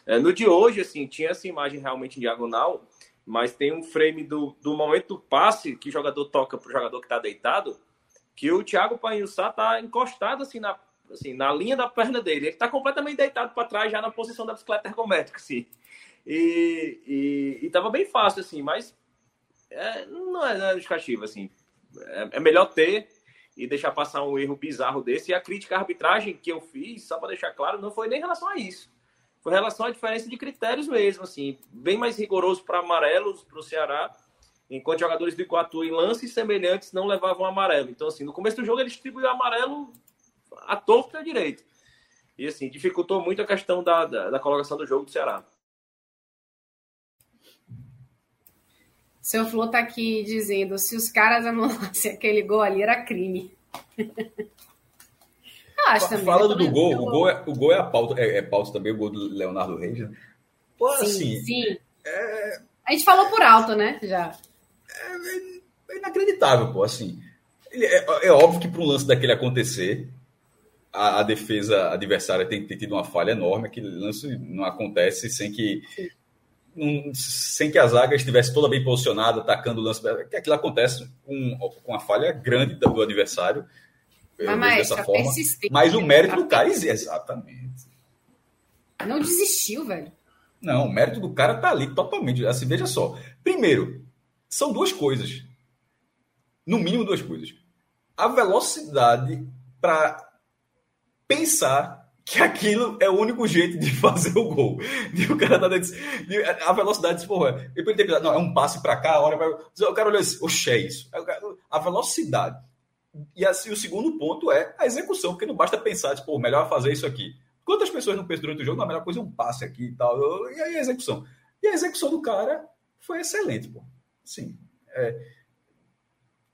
É, no de hoje, assim, tinha essa imagem realmente em diagonal, mas tem um frame do, do momento do passe que o jogador toca para o jogador que está deitado, que o Thiago Panhussá está encostado assim na, assim na linha da perna dele. Ele está completamente deitado para trás, já na posição da bicicleta ergométrica, assim. E, e, e tava bem fácil, assim, mas é, não é, não é justificativo, assim. É, é, melhor ter e deixar passar um erro bizarro desse. E a crítica à arbitragem que eu fiz, só para deixar claro, não foi nem em relação a isso. Foi em relação à diferença de critérios mesmo, assim. Bem mais rigoroso para amarelos, para o Ceará, enquanto jogadores do Iguatu em lances semelhantes não levavam amarelo. Então, assim, no começo do jogo ele distribuiu amarelo à torta e à direita. E, assim, dificultou muito a questão da, da, da colocação do jogo do Ceará. Seu Flor tá aqui dizendo: se os caras anulassem aquele gol ali, era crime. Eu acho também. Falando do gol, o gol, é, o gol é a pauta, é, é pauta também, o gol do Leonardo Reis. Né? Pô, sim, assim, sim. É... A gente falou por alto, né? Já. É, é inacreditável, pô. Assim, é, é, óbvio que para um lance daquele acontecer, a, a, defesa adversária tem que ter tido uma falha enorme. Aquele lance não acontece sem que. Um, sem que a zaga estivesse toda bem posicionada, atacando o lance. Que aquilo acontece com, com a falha grande do adversário. Mas, dessa forma. Mas o mérito do cara exatamente. Não desistiu, velho. Não, o mérito do cara tá ali totalmente. Assim, veja só. Primeiro, são duas coisas. No mínimo duas coisas. A velocidade para pensar que aquilo é o único jeito de fazer o gol. E o cara tá dentro, a velocidade, porra, depois ele não, é um passe para cá, a hora vai, o cara olha assim, oxe, é isso. A velocidade. E assim, o segundo ponto é a execução, porque não basta pensar, tipo, melhor fazer isso aqui. Quantas pessoas não pensam durante o jogo, a melhor coisa é um passe aqui e tal. E aí a execução. E a execução do cara foi excelente, pô. Sim. É,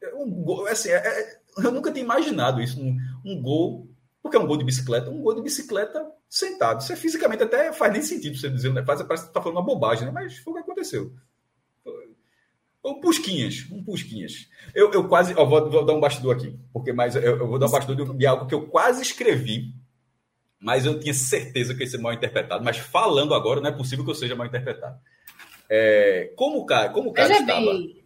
é um gol, assim, é, é, eu nunca tinha imaginado isso, um, um gol porque é um gol de bicicleta, um gol de bicicleta sentado. Isso é fisicamente até faz nem sentido você dizer, né? Faz, parece que tá falando uma bobagem, né? Mas foi o que aconteceu. Um Pusquinhas, um Pusquinhas. Eu, eu quase, ó, vou, vou, dar um bastidor aqui, porque mais eu, eu, vou dar um bastidor de algo que eu quase escrevi, mas eu tinha certeza que ia ser mal interpretado. Mas falando agora, não é possível que eu seja mal interpretado. É, como o cara, como o cara estava. Bem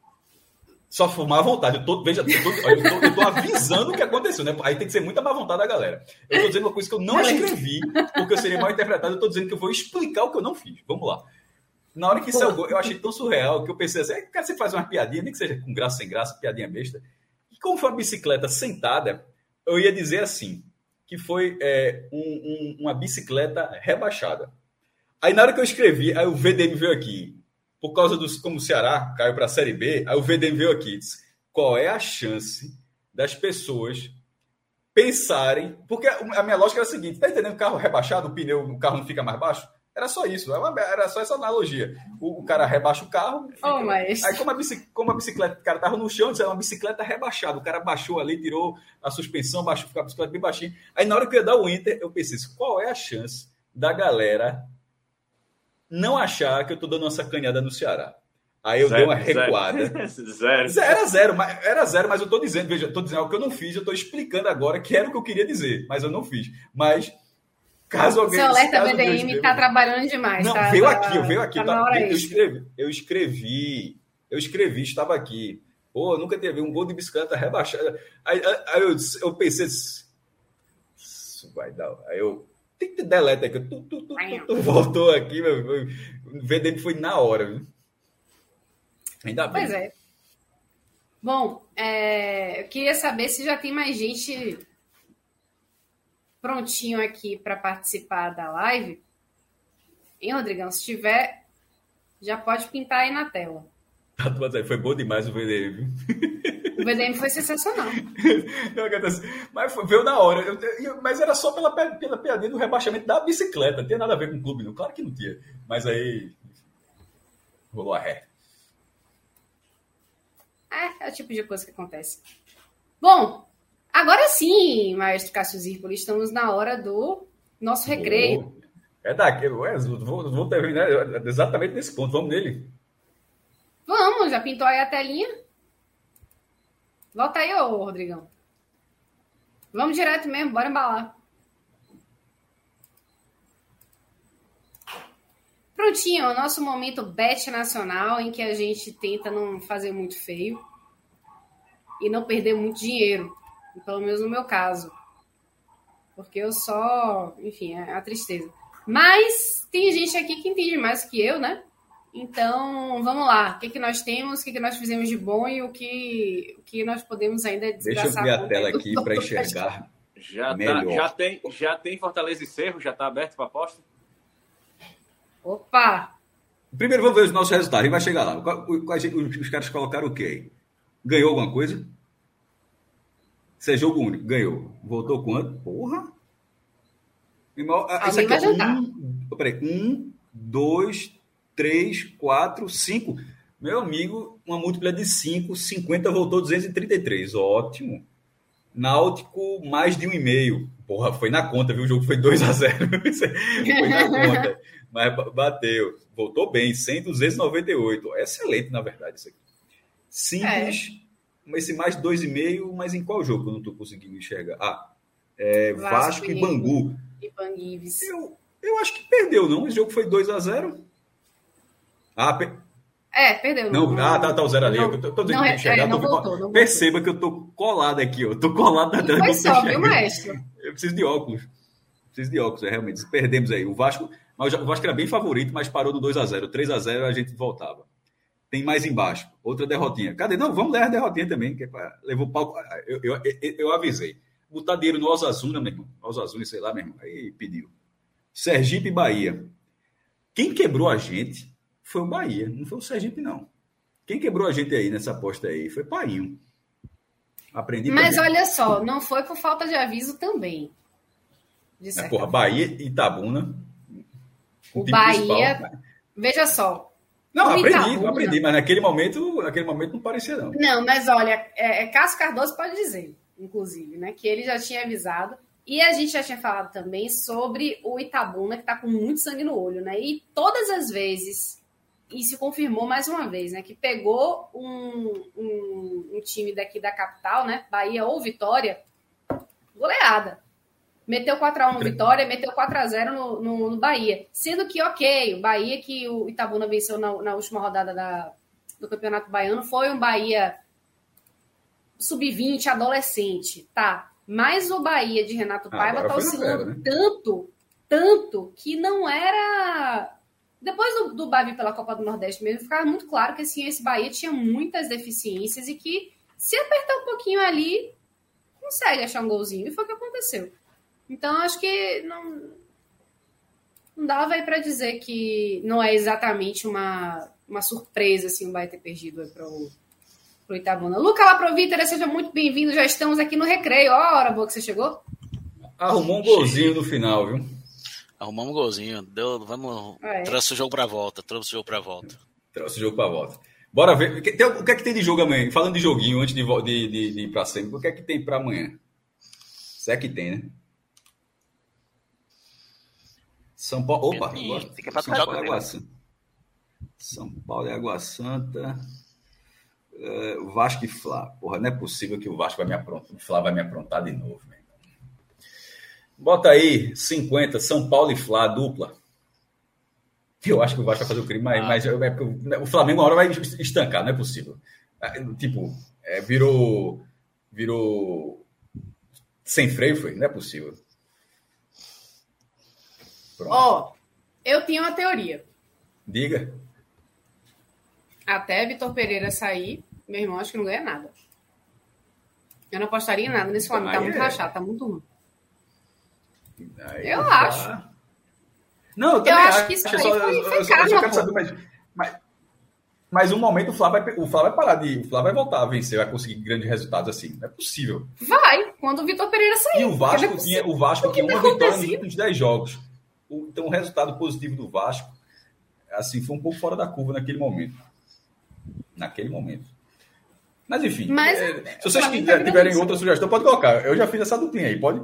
só for má vontade. Eu tô, veja, eu tô, eu, tô, eu tô, avisando o que aconteceu, né? Aí tem que ser muita má vontade da galera. Eu tô dizendo uma coisa que eu não escrevi, porque eu seria mal interpretado. Eu tô dizendo que eu vou explicar o que eu não fiz. Vamos lá. Na hora que saiu o gol, eu achei tão surreal que eu pensei assim: é, cara, você faz uma piadinha, nem que seja com graça sem graça, piadinha besta. E como foi uma bicicleta sentada, eu ia dizer assim: que foi é, um, um, uma bicicleta rebaixada. Aí na hora que eu escrevi, aí o VDM veio aqui por causa dos como o Ceará caiu para a Série B, aí o VDM veio aqui e disse, qual é a chance das pessoas pensarem, porque a minha lógica era a seguinte, tá entendendo o carro rebaixado, o pneu, o carro não fica mais baixo? Era só isso, era só essa analogia. O, o cara rebaixa o carro. Fica... Oh, mas... Aí, como a, bicicleta, como a bicicleta, o cara tava no chão, era uma bicicleta rebaixada. O cara baixou ali, tirou a suspensão, baixou, ficou a bicicleta bem baixinha. Aí, na hora que eu ia dar o enter, eu pensei qual é a chance da galera não achar que eu estou dando uma sacaneada no Ceará. Aí eu zero, dei uma recuada. Zero. zero. Era zero, mas, era zero, mas eu estou dizendo, veja, estou dizendo o que eu não fiz, eu estou explicando agora que era o que eu queria dizer, mas eu não fiz. Mas caso alguém. Seu alerta BDM está trabalhando demais. Não, tá, veio tá, aqui, eu veio aqui. Tá tá, eu, escrevi, eu escrevi, eu escrevi, estava aqui. Pô, nunca teve um gol de bicicleta rebaixada. Aí, aí, aí eu, eu pensei, isso vai dar. Aí eu tem que deleta aqui. Tu, tu, tu, tu, voltou aqui, meu. O VDM foi na hora, viu? Ainda bem. Pois é. Bom, é, eu queria saber se já tem mais gente prontinho aqui para participar da live. Hein, Rodrigão? Se tiver, já pode pintar aí na tela. Foi bom demais o VDM, viu? O VDM foi sensacional. mas foi, veio na hora. Eu, eu, mas era só pela, pela piadinha do rebaixamento da bicicleta. Não tinha nada a ver com o clube, não. Claro que não tinha. Mas aí. Rolou a ré. É, é o tipo de coisa que acontece. Bom, agora sim, Maestro Cássio Zirpoli, estamos na hora do nosso recreio. É daquele, ué, vou, vou terminar exatamente nesse ponto. Vamos nele. Vamos, já pintou aí a telinha? Volta aí, ô Rodrigão. Vamos direto mesmo, bora embalar. Prontinho, o nosso momento bet nacional em que a gente tenta não fazer muito feio e não perder muito dinheiro, pelo menos no meu caso. Porque eu só, enfim, é a tristeza. Mas tem gente aqui que entende mais que eu, né? Então, vamos lá. O que, que nós temos, o que, que nós fizemos de bom e o que, o que nós podemos ainda desgraçar. Deixa eu ver a tela aqui para enxergar. Já, tá, já, tem, já tem Fortaleza e Cerro? Já está aberto para aposta? Opa! Primeiro vamos ver os nossos resultados. E vai chegar lá. Os caras colocaram o quê? Ganhou alguma coisa? Isso é jogo único. Ganhou. Voltou quanto? Porra! Isso aqui é um, peraí, um, dois, 3, 4, 5. Meu amigo, uma múltipla de 5, 50 voltou 233. Ótimo. Náutico, mais de um e meio. Porra, foi na conta, viu? O jogo foi 2 a 0 Foi na conta. Mas bateu. Voltou bem, 100, 298. Excelente, na verdade, isso aqui. Simples. É. Esse mais 2,5, mas em qual jogo eu não estou conseguindo enxergar? Ah, é Vasco, Vasco e Bangu. E Banguives. Eu, eu acho que perdeu, não? Esse jogo foi 2 a 0 Ah, per... É, perdeu. Não, não, ah, tá, tá o zero ali. Não, eu tô, tô não, é, não voltou, não Perceba que eu tô colado aqui, ó. Tô colado na tela. Foi só, viu, maestro? Eu preciso de óculos. Preciso de óculos, é, realmente. Perdemos aí. O Vasco, mas o Vasco era bem favorito, mas parou no 2x0. 3x0 a gente voltava. Tem mais embaixo. Outra derrotinha. Cadê? Não, vamos ler a derrotinha também, que é pra... levou pau. Eu, eu, eu, eu avisei. Botar dinheiro no Osasuna, meu irmão. Osasuna, sei lá, meu irmão. Aí pediu. Sergipe e Bahia. Quem quebrou a gente foi o Bahia, não foi o Sergipe, não. Quem quebrou a gente aí nessa aposta aí foi Painho. Aprendi Mas olha só, não foi por falta de aviso também. De é, porra, Bahia e Itabuna. O Bahia. Né? Veja só. Não, aprendi, Itabuna, aprendi, mas naquele momento, naquele momento não parecia, não. Não, mas olha, é, é Cássio Cardoso pode dizer, inclusive, né? Que ele já tinha avisado. E a gente já tinha falado também sobre o Itabuna, que está com muito sangue no olho, né? E todas as vezes, e se confirmou mais uma vez, né? Que pegou um, um, um time daqui da capital, né? Bahia ou Vitória, goleada. Meteu 4x1 no Vitória, meteu 4x0 no, no, no, Bahia. Sendo que, ok, o Bahia que o Itabuna venceu na, na última rodada da, do Campeonato Baiano foi um Bahia sub-20, adolescente, tá? Mas o Bahia de Renato ah, Paiva está oscilando né? tanto, tanto, que não era. Depois do, do Bavi pela Copa do Nordeste mesmo, ficava muito claro que assim, esse Bahia tinha muitas deficiências e que, se apertar um pouquinho ali, consegue achar um golzinho. E foi o que aconteceu. Então, acho que não, não dava aí para dizer que não é exatamente uma, uma surpresa assim, o Bahia ter perdido para o pro Itabuna. Luca Laprovítera, seja muito bem-vindo. Já estamos aqui no recreio. Ó, a hora boa que você chegou. Arrumou um golzinho no final, viu? Arrumamos um golzinho. Deu, vamos. É. Trouxe o jogo para volta. Trouxe o jogo para volta. Trouxe o jogo para volta. Bora ver. o que é que tem de jogo amanhã? Falando de joguinho, antes de, de, de, de ir para sempre, o que é que tem para amanhã? Se é que tem, né? São Paulo. Opa! Tem, tem São Paulo e Água Santa. São Paulo e Água Santa. Uh, Vasco e Flá. Porra, não é possível que o Vasco vai me aprontar. O Flá vai me aprontar de novo, meu Bota aí 50, São Paulo e Flá, dupla. Eu acho que o Vasco vai fazer o crime, mas, ah. mas é o Flamengo uma hora vai estancar, não é possível. É, tipo, é, virou. Virou. Sem freio, foi? Não é possível. Ó, oh, eu tinha uma teoria. Diga. Até Vitor Pereira sair, meu irmão acho que não ganha nada. Eu não apostaria em nada nesse Flamengo. Tá muito é. rachado, tá muito ruim. Aí eu tá... acho. Não, eu, eu acho, acho que isso aí só, foi, foi eu, só, eu só quero saber, mas, mas, mas um momento o Flávio, vai, o Flávio vai parar de. O Flávio vai voltar a vencer, vai conseguir grandes resultados assim. Não é possível. Vai, quando o Vitor Pereira sair. E o Vasco tinha, o Vasco tinha uma vitória nos últimos 10 jogos. Então o resultado positivo do Vasco assim, foi um pouco fora da curva naquele momento. Naquele momento. Mas enfim, Mas, é, se vocês tiverem, tiverem outra sugestão, pode colocar. Eu já fiz essa duplinha aí. Pode,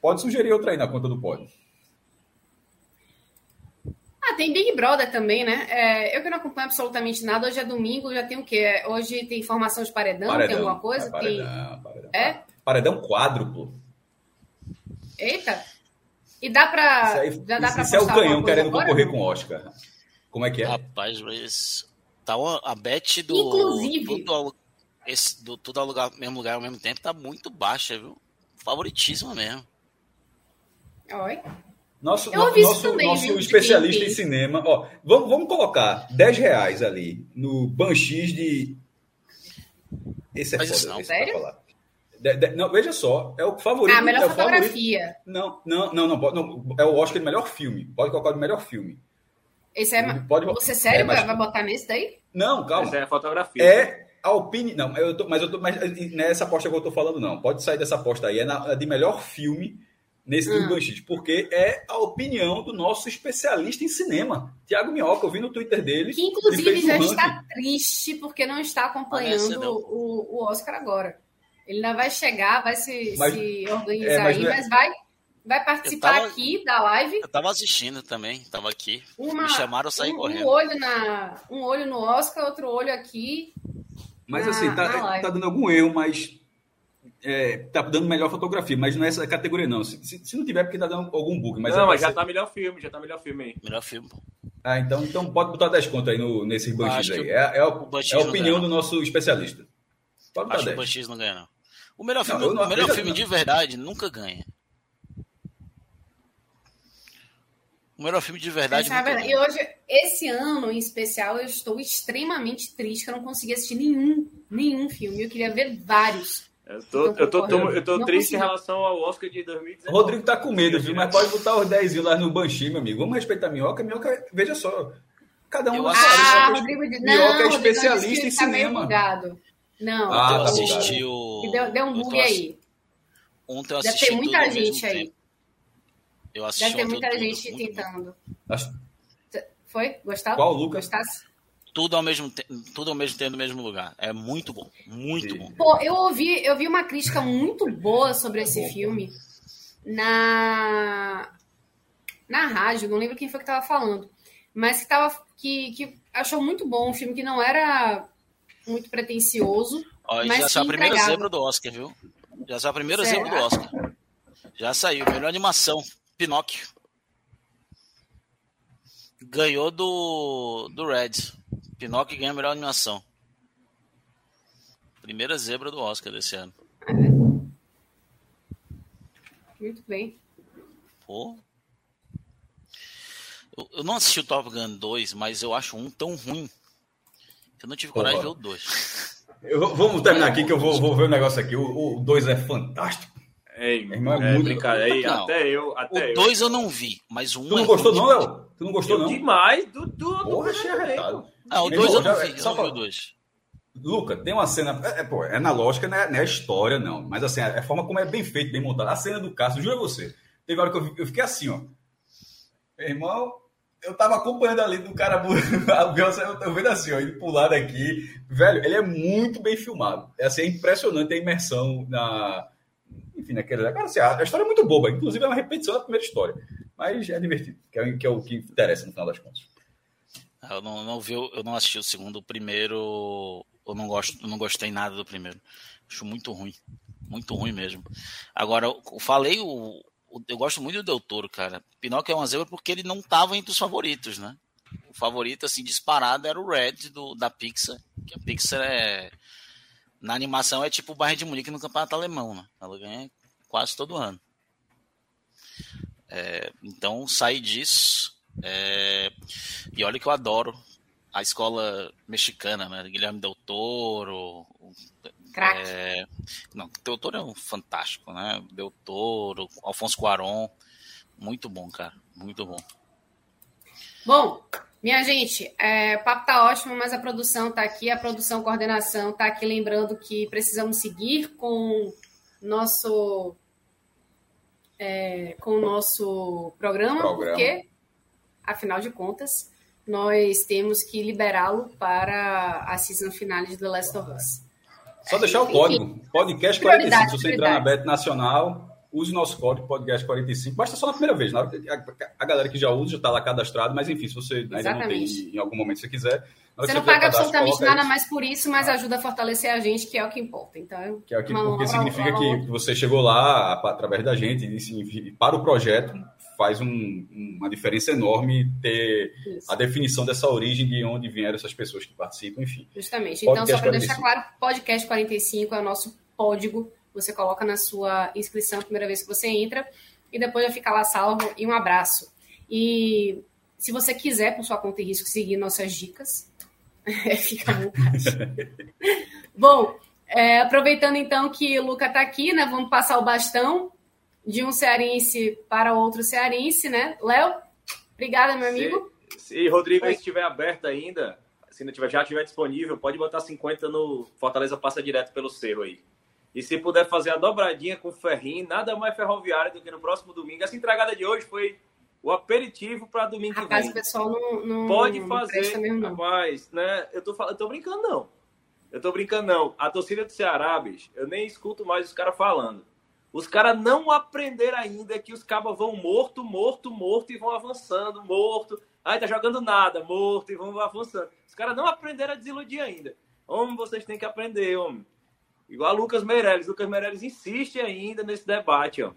pode sugerir outra aí na conta do Pode. Ah, tem Big Brother também, né? É, eu que não acompanho absolutamente nada. Hoje é domingo, já tem o quê? Hoje tem informação de paredão, paredão tem alguma coisa? É, paredão, tem... paredão, é? Paredão quádruplo. Eita! E dá pra. Isso aí, já dá pra isso é o canhão querendo agora, concorrer com o Oscar. Como é que é? Rapaz, mas. Tá a bet do. Inclusive. Tudo, esse, do tudo ao lugar, mesmo lugar ao mesmo tempo tá muito baixa, viu? Favoritíssima mesmo. Oi. Nosso, no, nosso, também, nosso especialista em cinema. Ó, vamos, vamos colocar 10 reais ali no Banchis de. Esse é Mas foda. Não, sério? De, de, não, veja só, é o favorito. Ah, melhor é fotografia. Não, não, não, não, não, É o Oscar de melhor filme. Pode colocar o melhor filme. Esse é. Pode, Você sério é, mas... vai botar nesse daí? Não, calma. Essa é a fotografia. É a opinião. Não, eu tô, mas eu tô, mas não é essa aposta que eu tô falando, não. Pode sair dessa aposta aí. É na, de melhor filme nesse hum. Banchis, porque é a opinião do nosso especialista em cinema, Tiago Minhoca. Eu vi no Twitter dele. Que inclusive já um está triste porque não está acompanhando o, o Oscar agora. Ele ainda vai chegar, vai se, mas, se organizar é, mas aí, é... mas vai, vai participar tava, aqui da live. Eu tava assistindo também, tava aqui. Uma, Me chamaram, saí um, correndo. Um olho, na, um olho no Oscar, outro olho aqui. Mas na, assim, tá, tá dando algum erro, mas é, tá dando melhor fotografia, mas não é essa categoria, não. Se, se, se não tiver, porque tá dando algum bug. Mas não, é mas já ser... tá melhor filme, já tá melhor filme aí. Melhor filme, Ah, então, então pode botar 10 conto aí no, nesses Banshees aí. É, é, a, é a opinião do nosso especialista. Pode botar Acho 10. que o Banshees não ganha, não. O melhor filme, não, não, o melhor filme de verdade nunca ganha. O melhor filme de verdade. É verdade. E hoje, esse ano em especial, eu estou extremamente triste que eu não consegui assistir nenhum, nenhum filme. Eu queria ver vários. Eu tô, eu tô, tô, eu tô triste consegui. em relação ao Oscar de 2019. Rodrigo tá com medo, viu? Mas pode botar os 10 lá no Banshee, meu amigo. Vamos respeitar a Minhoca. Minhoca, veja só. Cada um. Ah, Rodrigo, Minhoca não, é especialista em tá cinema. Não, ah, tá assistiu. Deu, deu um bug aí. Ontem eu assisti. Deve ter muita gente aí. Tempo. Eu assisti Deve ter muita gente tentando. Foi? Gostava? Qual, Lucas? Gostasse? Tudo ao mesmo tempo, tudo ao mesmo tempo no mesmo lugar. É muito bom, muito bom. Pô, eu ouvi, eu vi uma crítica muito boa sobre esse filme na na rádio, não lembro quem foi que estava falando, mas que tava que, que achou muito bom, um filme que não era muito pretencioso, Ó, mas já saiu a primeira zebra do Oscar, viu? Já saiu a primeira Será? zebra do Oscar. Já saiu, melhor animação. Pinóquio. Ganhou do, do Reds. Pinóquio ganha a melhor animação. Primeira zebra do Oscar desse ano. Muito bem. Pô. Eu, eu não assisti o Top Gun 2, mas eu acho um tão ruim que eu não tive coragem de ver o 2. vamos terminar aqui que eu vou, vou ver o um negócio aqui. O 2 é fantástico. Ei, irmão, é, é muito brincadeira. Até eu. Até o 2 eu. eu não vi, mas o 1 um Tu não é gostou, não, Léo? Tu não gostou, eu não? Demais. Do, do, Porra, achei arretado. Ah, o 2 eu não vi. Só o 2. Luca, tem uma cena. É, é, pô, é na lógica, não é, não é história, não. Mas assim, é a forma como é bem feito, bem montado. A cena do Cássio, juro a você. Teve hora que eu, eu fiquei assim, ó. Meu irmão, eu tava acompanhando ali do cara, eu tô vendo assim, ó, ele pular daqui. Velho, ele é muito bem filmado. É assim, é impressionante a imersão na, enfim, naquele. Agora, assim, a, história é muito boba, inclusive é uma repetição da primeira história. Mas é divertido, que é, que é o que interessa no final das contas. Eu não, não vi, eu não assisti o segundo. O primeiro, eu não gosto, não gostei nada do primeiro. Acho muito ruim, muito ruim mesmo. Agora, eu falei o, eu gosto muito do Del Toro, cara. Pinóquio é uma zebra porque ele não estava entre os favoritos, né? O favorito, assim, disparado era o Red do, da Pixar. Que a Pixar é na animação é tipo o Bayern de Munique no campeonato alemão, né? Ela ganha quase todo ano. É, então, sair disso. É, e olha que eu adoro a escola mexicana, né? Guilherme Del Toro. Crack. É, não, Del Toro é um fantástico, né? Del Toro, Alfonso Cuaron. Muito bom, cara. Muito bom. Bom, minha gente, é, o papo tá ótimo, mas a produção tá aqui, a produção coordenação tá aqui lembrando que precisamos seguir com nosso é, com o nosso programa, programa, porque afinal de contas nós temos que liberá-lo para a season final de The Last of Us. Só deixar o código, podcast 45, se você entrar na Bet Nacional, use o nosso código podcast 45. Basta só na primeira vez. Na a, galera que já usa já está lá cadastrado, mas enfim, se você ainda Exatamente. não tem em algum momento se quiser. Você não paga absolutamente nada mais por isso, mas ajuda a fortalecer a gente, que é o que importa. Então, que é o que, porque significa que você chegou lá através da gente e para o projeto faz um, uma diferença enorme ter Isso. a definição dessa origem de onde vieram essas pessoas que participam, enfim. Justamente. Então, podcast só para deixar claro, podcast 45 é o nosso código você coloca na sua inscrição a primeira vez que você entra e depois já fica lá salvo e um abraço. E se você quiser, por sua conta e risco, seguir nossas dicas, fica à vontade. Bom, é, aproveitando então que o Luca está aqui, né? Vamos passar o bastão de um cearense para outro cearense, né? Léo, obrigada, meu amigo. Se, se Rodrigo estiver aberto ainda, se não tiver, já estiver disponível, pode botar 50 no Fortaleza Passa Direto pelo Cerro aí. E se puder fazer a dobradinha com o Ferrinho, nada mais ferroviário do que no próximo domingo. Essa entregada de hoje foi o aperitivo para domingo rapaz, que vem. o pessoal não, não Pode fazer, mesmo, não. rapaz, né? Eu tô, eu tô brincando, não. Eu tô brincando, não. A torcida do Ceará, bicho, eu nem escuto mais os caras falando. Os caras não aprenderam ainda que os cabas vão morto, morto, morto e vão avançando, morto. Ai, tá jogando nada, morto e vão avançando. Os caras não aprenderam a desiludir ainda. Homem, vocês têm que aprender, homem. Igual Lucas Meirelles. Lucas Meirelles insiste ainda nesse debate, ó.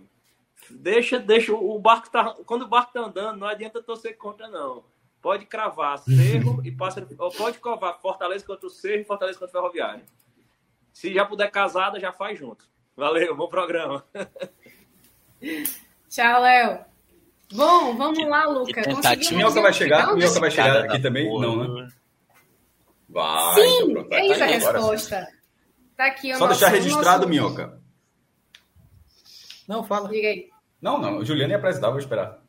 Deixa, deixa o barco tá. Quando o barco tá andando, não adianta torcer contra, não. pode cravar Cerro e Pássaro, ou pode cravar Fortaleza contra o Cerro e Fortaleza contra o Ferroviário. Se já puder casada, já faz junto. Valeu, bom programa. Tchau, Léo. Bom, vamos lá, Luca. Minhoca vai chegar, Minhoca vai chegar aqui também? Não, né? Vai. Sim, então pronto, é isso a resposta. Tá aqui Só deixar registrado, nosso... Minhoca. Não, fala. Diga aí. Não, não, o Juliano ia apresentar, vou esperar.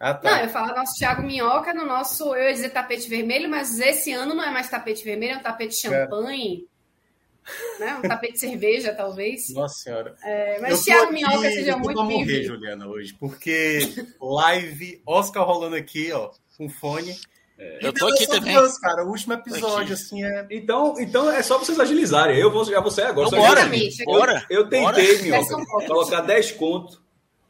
Ah, tá. Não, eu falo nosso Thiago Minhoca no nosso, eu ia dizer tapete vermelho, mas esse ano não é mais tapete vermelho, é um tapete champanhe. É. Né? Um tapete de cerveja, talvez. Nossa senhora. É, mas Thiago Minhoca seja eu muito bem morrer, Juliana, hoje, porque live, Oscar rolando aqui, ó, com fone. É. Eu tô aqui também. Deus, cara, o último episódio, assim, é. Então, então é só vocês agilizarem. Eu vou, já vou sair agora. Então, bora, bora. Eu, eu tentei, Minhoca, colocar 10 contos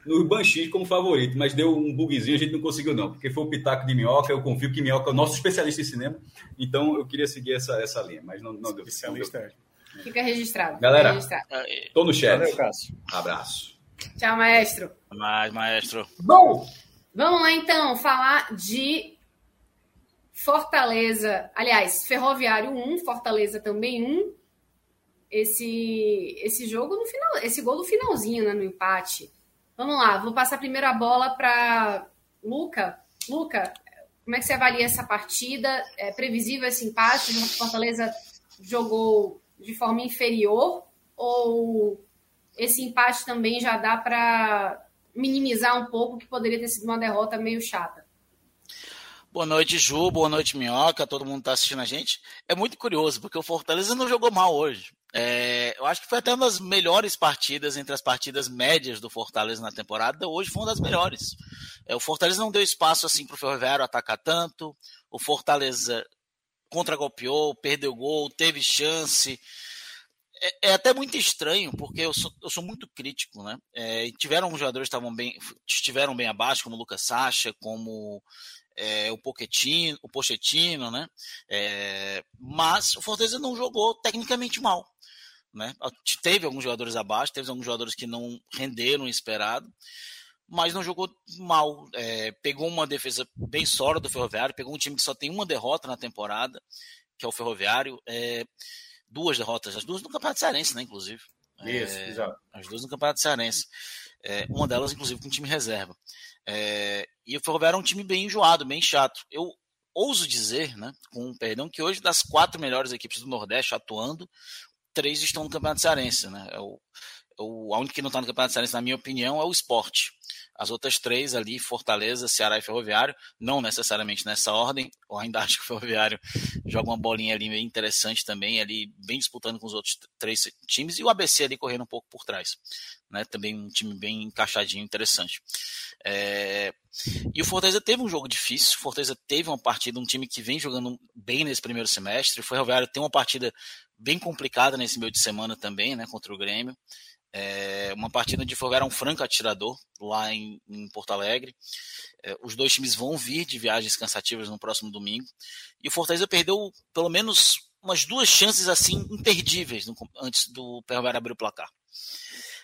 no Banshee como favorito, mas deu um bugzinho, a gente não conseguiu não, porque foi o pitaco de Minhoca, eu confio que Minhoca é o nosso especialista em cinema, então eu queria seguir essa, essa linha, mas não, não deu. Especialista. Não Fica registrado. Galera, Fica registrado. tô no chat. Valeu, Cássio. Abraço. Tchau, maestro. Mais, maestro. Bom, vamos lá então falar de Fortaleza, aliás, Ferroviário 1, Fortaleza também 1. Esse esse jogo no final, esse gol no finalzinho, né, no empate. Vamos lá, vou passar primeiro a bola para Luca. Luca, como é que você avalia essa partida? É previsível esse empate? O Fortaleza jogou de forma inferior ou esse empate também já dá para minimizar um pouco que poderia ter sido uma derrota meio chata? Boa noite, Ju. Boa noite, Minhoca. Todo mundo está assistindo a gente. É muito curioso, porque o Fortaleza não jogou mal hoje. É, eu acho que foi até uma das melhores partidas entre as partidas médias do Fortaleza na temporada. Hoje foi uma das melhores. É, o Fortaleza não deu espaço assim para o Ferroviário atacar tanto. O Fortaleza contra-golpeou, perdeu gol, teve chance. É, é, até muito estranho, porque eu sou, eu sou muito crítico, né? É, tiveram jogadores que estavam bem, estiveram bem abaixo, como o Lucas Sacha, como é, o Pochettino, o Pochettino, né? É, mas o Fortaleza não jogou tecnicamente mal. Né? Teve alguns jogadores abaixo, teve alguns jogadores que não renderam o esperado, mas não jogou mal. É, pegou uma defesa bem sólida do Ferroviário, pegou um time que só tem uma derrota na temporada, que é o Ferroviário. É, duas derrotas, as duas no Campeonato Cearense, né, inclusive. Isso, é, exato. As duas no Campeonato Cearense. É, uma delas, inclusive, com time reserva. É, e o Ferroviário é um time bem enjoado, bem chato. Eu ouso dizer, né, com perdão, que hoje das quatro melhores equipes do Nordeste atuando, três estão no Campeonato Cearense. Né? É o, é o, a única que não está no Campeonato Cearense, na minha opinião, é o esporte. As outras três ali, Fortaleza, Ceará e Ferroviário, não necessariamente nessa ordem. Eu ainda acho que o Ferroviário joga uma bolinha ali meio interessante também, ali bem disputando com os outros três times, e o ABC ali correndo um pouco por trás. Né? Também um time bem encaixadinho, interessante. É... E o Fortaleza teve um jogo difícil, o Fortaleza teve uma partida, um time que vem jogando bem nesse primeiro semestre, o Ferroviário tem uma partida bem complicada nesse meio de semana também, né, contra o Grêmio. É, uma partida de Fogo era um franco atirador lá em, em Porto Alegre. É, os dois times vão vir de viagens cansativas no próximo domingo. E o Fortaleza perdeu pelo menos umas duas chances assim imperdíveis no, antes do Ferroviário abrir o placar.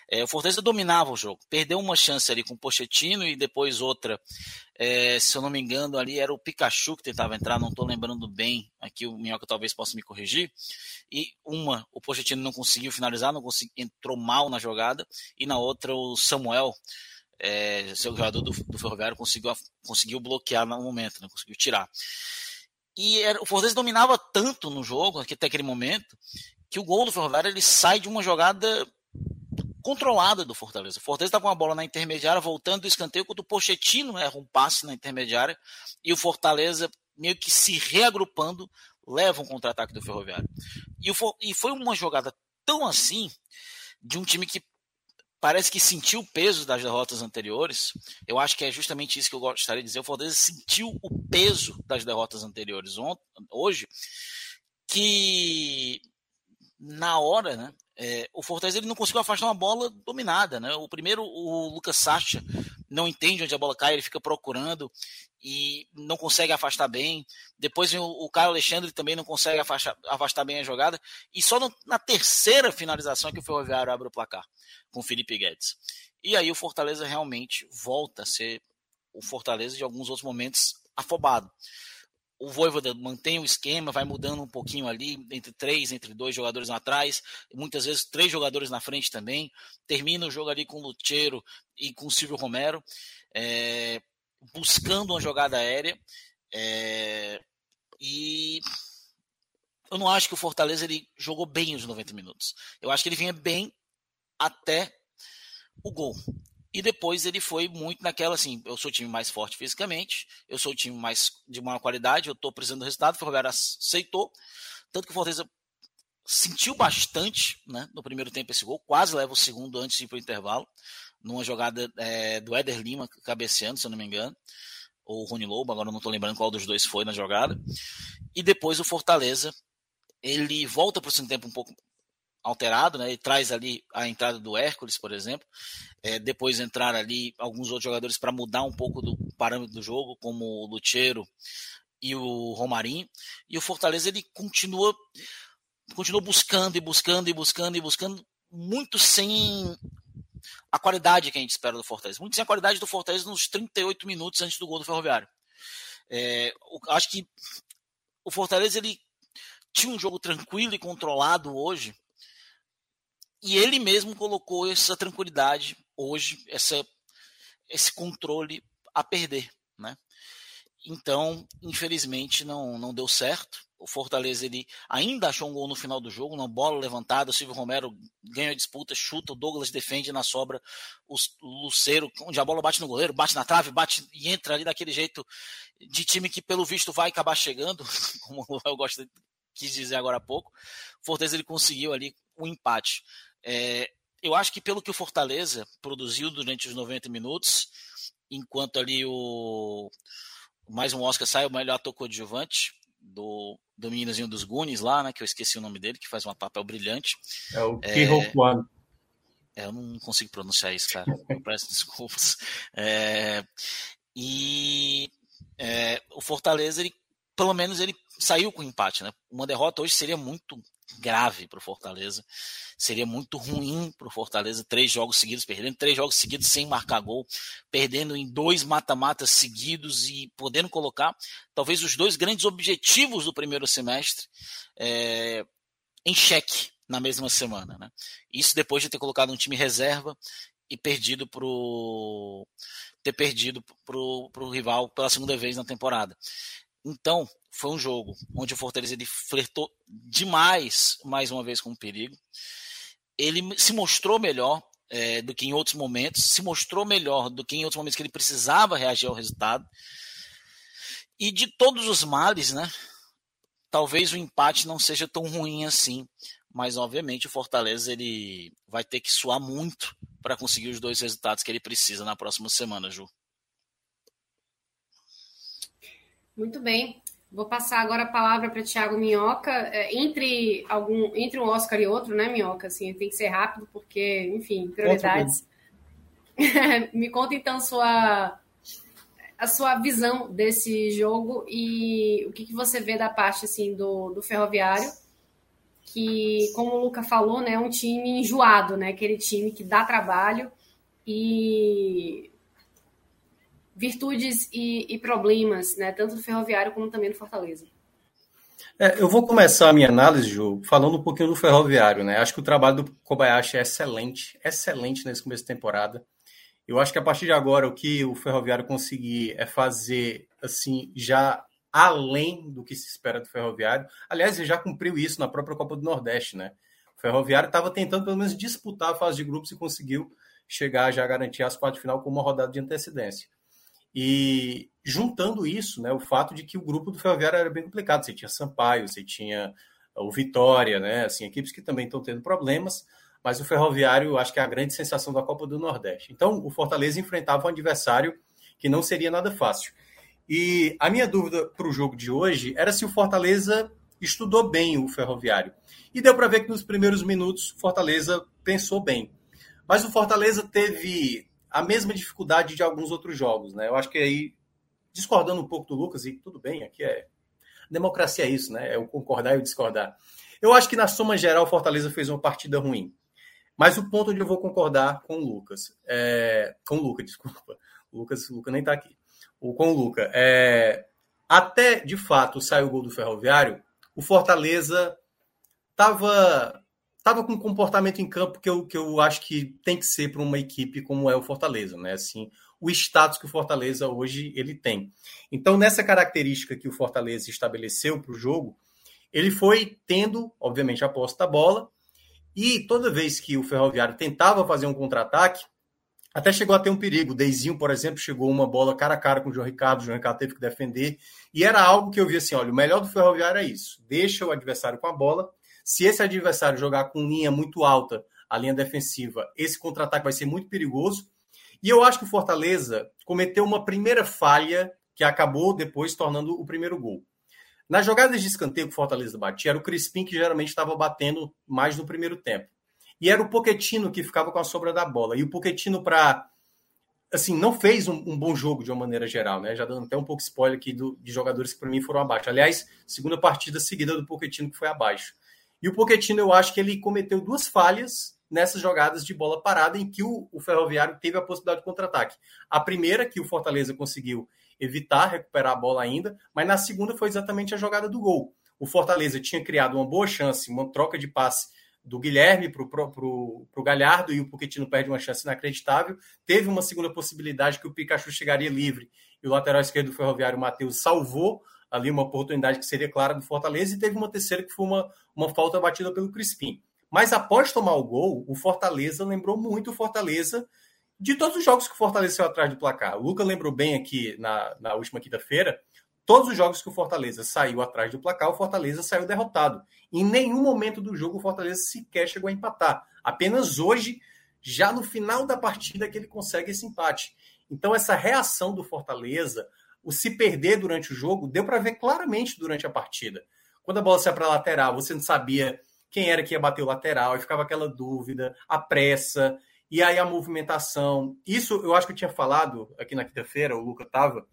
É, o Fortaleza dominava o jogo, perdeu uma chance ali com o Pochettino e depois outra, é, se eu não me engano, ali era o Pikachu que tentava entrar, não estou lembrando bem, aqui o Minhoca talvez possa me corrigir. E uma, o Pochettino não conseguiu finalizar, não conseguiu, entrou mal na jogada, e na outra o Samuel, é, seu jogador do, do Ferroviário, conseguiu, conseguiu bloquear no momento, né, conseguiu tirar. E era, o Fortaleza dominava tanto no jogo, até aquele momento, que o gol do Ferroviário ele sai de uma jogada controlada do Fortaleza. O Fortaleza estava com a bola na intermediária, voltando do escanteio, quando o Pochettino erra um passe na intermediária e o Fortaleza meio que se reagrupando leva um contra-ataque do Ferroviário. E, o, e foi uma jogada tão assim de um time que parece que sentiu o peso das derrotas anteriores. Eu acho que é justamente isso que eu gostaria de dizer. O Fortaleza sentiu o peso das derrotas anteriores ontem, hoje, que na hora, né, é, o Fortaleza ele não conseguiu afastar uma bola dominada, né? O primeiro, o Lucas Sacha não entende onde a bola cai, ele fica procurando e não consegue afastar bem. Depois o, o Caio Alexandre também não consegue afastar, afastar bem a jogada. E só no, na terceira finalização é que o Ferroviário abre o placar com o Felipe Guedes. E aí o Fortaleza realmente volta a ser o Fortaleza de alguns outros momentos afobado. O Voivoda mantém o esquema, vai mudando um pouquinho ali, entre três, entre dois jogadores atrás, muitas vezes três jogadores na frente também. Termina o jogo ali com o Lucheiro e com o Silvio Romero, é, buscando uma jogada aérea. É, e eu não acho que o Fortaleza ele jogou bem os 90 minutos. Eu acho que ele vinha bem até o gol. E depois ele foi muito naquela assim, eu sou o time mais forte fisicamente, eu sou o time mais de maior qualidade, eu estou precisando do resultado, o Ferroviário aceitou, tanto que o Fortaleza sentiu bastante né, no primeiro tempo esse gol, quase leva o segundo antes de ir para o intervalo, numa jogada é, do Éder Lima cabeceando, se eu não me engano, ou Rony Lobo, agora não estou lembrando qual dos dois foi na jogada, e depois o Fortaleza, ele volta para o segundo tempo um pouco alterado, né? Ele traz ali a entrada do Hércules, por exemplo. É, depois entrar ali alguns outros jogadores para mudar um pouco do parâmetro do jogo, como o Lucheiro e o Romarinho. E o Fortaleza ele continua, continua buscando e buscando e buscando e buscando, muito sem a qualidade que a gente espera do Fortaleza. Muito sem a qualidade do Fortaleza nos 38 minutos antes do gol do Ferroviário. É, acho que o Fortaleza ele tinha um jogo tranquilo e controlado hoje, e ele mesmo colocou essa tranquilidade hoje, essa, esse controle a perder, né? Então, infelizmente, não, não deu certo. O Fortaleza ele ainda achou um gol no final do jogo, uma bola levantada. O Silvio Romero ganha a disputa, chuta, o Douglas defende na sobra. O Luceiro, onde a bola bate no goleiro, bate na trave, bate e entra ali daquele jeito de time que, pelo visto, vai acabar chegando, como eu gosto de, quis dizer agora há pouco. O Fortaleza ele conseguiu ali um empate. É, eu acho que pelo que o Fortaleza produziu durante os 90 minutos, enquanto ali o mais um Oscar sai, o melhor ator coadjuvante do, do meninozinho dos Goonies lá, né, que eu esqueci o nome dele, que faz um papel brilhante. É o é, Kwan. É, eu não consigo pronunciar isso, cara. Peço desculpas. É, e é, o Fortaleza, ele, pelo menos, ele saiu com empate, né? Uma derrota hoje seria muito grave para o Fortaleza. Seria muito ruim para o Fortaleza três jogos seguidos, perdendo três jogos seguidos sem marcar gol, perdendo em dois mata-matas seguidos e podendo colocar talvez os dois grandes objetivos do primeiro semestre é, em xeque na mesma semana. Né? Isso depois de ter colocado um time reserva e perdido pro ter perdido para o rival pela segunda vez na temporada. Então, foi um jogo onde o Fortaleza ele flertou demais, mais uma vez, com o perigo. Ele se mostrou melhor é, do que em outros momentos, se mostrou melhor do que em outros momentos que ele precisava reagir ao resultado. E de todos os males, né? Talvez o empate não seja tão ruim assim, mas obviamente o Fortaleza ele vai ter que suar muito para conseguir os dois resultados que ele precisa na próxima semana, Ju. Muito bem. Vou passar agora a palavra para Tiago Minhoca. É, entre algum, entre um Oscar e outro, né, Minhoca? Assim, tem que ser rápido, porque, enfim, prioridades. Me conta então sua, a sua visão desse jogo e o que, que você vê da parte assim do, do Ferroviário, que, como o Luca falou, né, é um time enjoado, né? Aquele time que dá trabalho e virtudes e, e, problemas, né, tanto do Ferroviário como também do Fortaleza. É, eu vou começar a minha análise, Ju, falando um pouquinho do Ferroviário. Né? Acho que o trabalho do Kobayashi é excelente, excelente nesse começo de temporada. Eu acho que a partir de agora o que o Ferroviário conseguir é fazer assim já além do que se espera do Ferroviário. Aliás, ele já cumpriu isso na própria Copa do Nordeste, né? O Ferroviário estava tentando pelo menos disputar a fase de grupos e conseguiu chegar já a garantir as quartas de final com uma rodada de antecedência. E juntando isso, né, o fato de que o grupo do Ferroviário era bem complicado. Você tinha Sampaio, você tinha o Vitória, né, assim, equipes que também estão tendo problemas, mas o Ferroviário acho que é a grande sensação da Copa do Nordeste. Então, o Fortaleza enfrentava um adversário que não seria nada fácil. E a minha dúvida para o jogo de hoje era se o Fortaleza estudou bem o Ferroviário. E deu para ver que nos primeiros minutos o Fortaleza pensou bem. Mas o Fortaleza teve a mesma dificuldade de alguns outros jogos, né? Eu acho que aí, discordando um pouco do Lucas, e tudo bem, aqui é. Democracia é isso, né? É o concordar e o discordar. Eu acho que na soma geral, o Fortaleza fez uma partida ruim. Mas o ponto onde eu vou concordar com o Lucas, é... com o Lucas, desculpa. O Lucas, o Lucas nem está aqui. o, com o Luca. É, até, de fato, sair o gol do Ferroviário, o Fortaleza estava tava com um comportamento em campo que eu, que eu acho que tem que ser para uma equipe como é o Fortaleza, né? Assim, o status que o Fortaleza hoje ele tem. Então, nessa característica que o Fortaleza estabeleceu para o jogo, ele foi tendo, obviamente, a posse da bola, e toda vez que o Ferroviário tentava fazer um contra-ataque, até chegou a ter um perigo. O Deizinho, por exemplo, chegou uma bola cara a cara com o João Ricardo, o João Ricardo teve que defender, e era algo que eu vi assim: olha, o melhor do Ferroviário é isso, deixa o adversário com a bola, se esse adversário jogar com linha muito alta, a linha defensiva, esse contra-ataque vai ser muito perigoso. E eu acho que o Fortaleza cometeu uma primeira falha que acabou depois tornando o primeiro gol. Nas jogadas de escanteio que o Fortaleza batia, era o Crispim que geralmente estava batendo mais no primeiro tempo. E era o Poquetino que ficava com a sobra da bola. E o Poquetino, para. Assim, não fez um, um, bom jogo de uma maneira geral, né? Já dando até um pouco spoiler aqui do, de jogadores que para mim foram abaixo. Aliás, segunda partida seguida do Poquetino que foi abaixo. E o Pochettino, eu acho que ele cometeu duas falhas nessas jogadas de bola parada em que o, o Ferroviário teve a possibilidade de contra-ataque. A primeira, que o Fortaleza conseguiu evitar recuperar a bola ainda, mas na segunda foi exatamente a jogada do gol. O Fortaleza tinha criado uma boa chance, uma troca de passe do Guilherme para o Galhardo e o Pochettino perde uma chance inacreditável. Teve uma segunda possibilidade que o Pikachu chegaria livre e o lateral esquerdo do Ferroviário, Matheus, salvou ali uma oportunidade que seria clara do Fortaleza, e teve uma terceira que foi uma, uma falta batida pelo Crispim. Mas após tomar o gol, o Fortaleza lembrou muito o Fortaleza de todos os jogos que o Fortaleza saiu atrás do placar. O Luca lembrou bem aqui na, na última quinta-feira, todos os jogos que o Fortaleza saiu atrás do placar, o Fortaleza saiu derrotado. Em nenhum momento do jogo o Fortaleza sequer chegou a empatar. Apenas hoje, já no final da partida, que ele consegue esse empate. Então, essa reação do Fortaleza, o se perder durante o jogo, deu para ver claramente durante a partida. Quando a bola saiu para lateral, você não sabia quem era que ia bater o lateral, e ficava aquela dúvida, a pressa, e aí a movimentação. Isso eu acho que eu tinha falado aqui na quinta-feira, o Luca estava,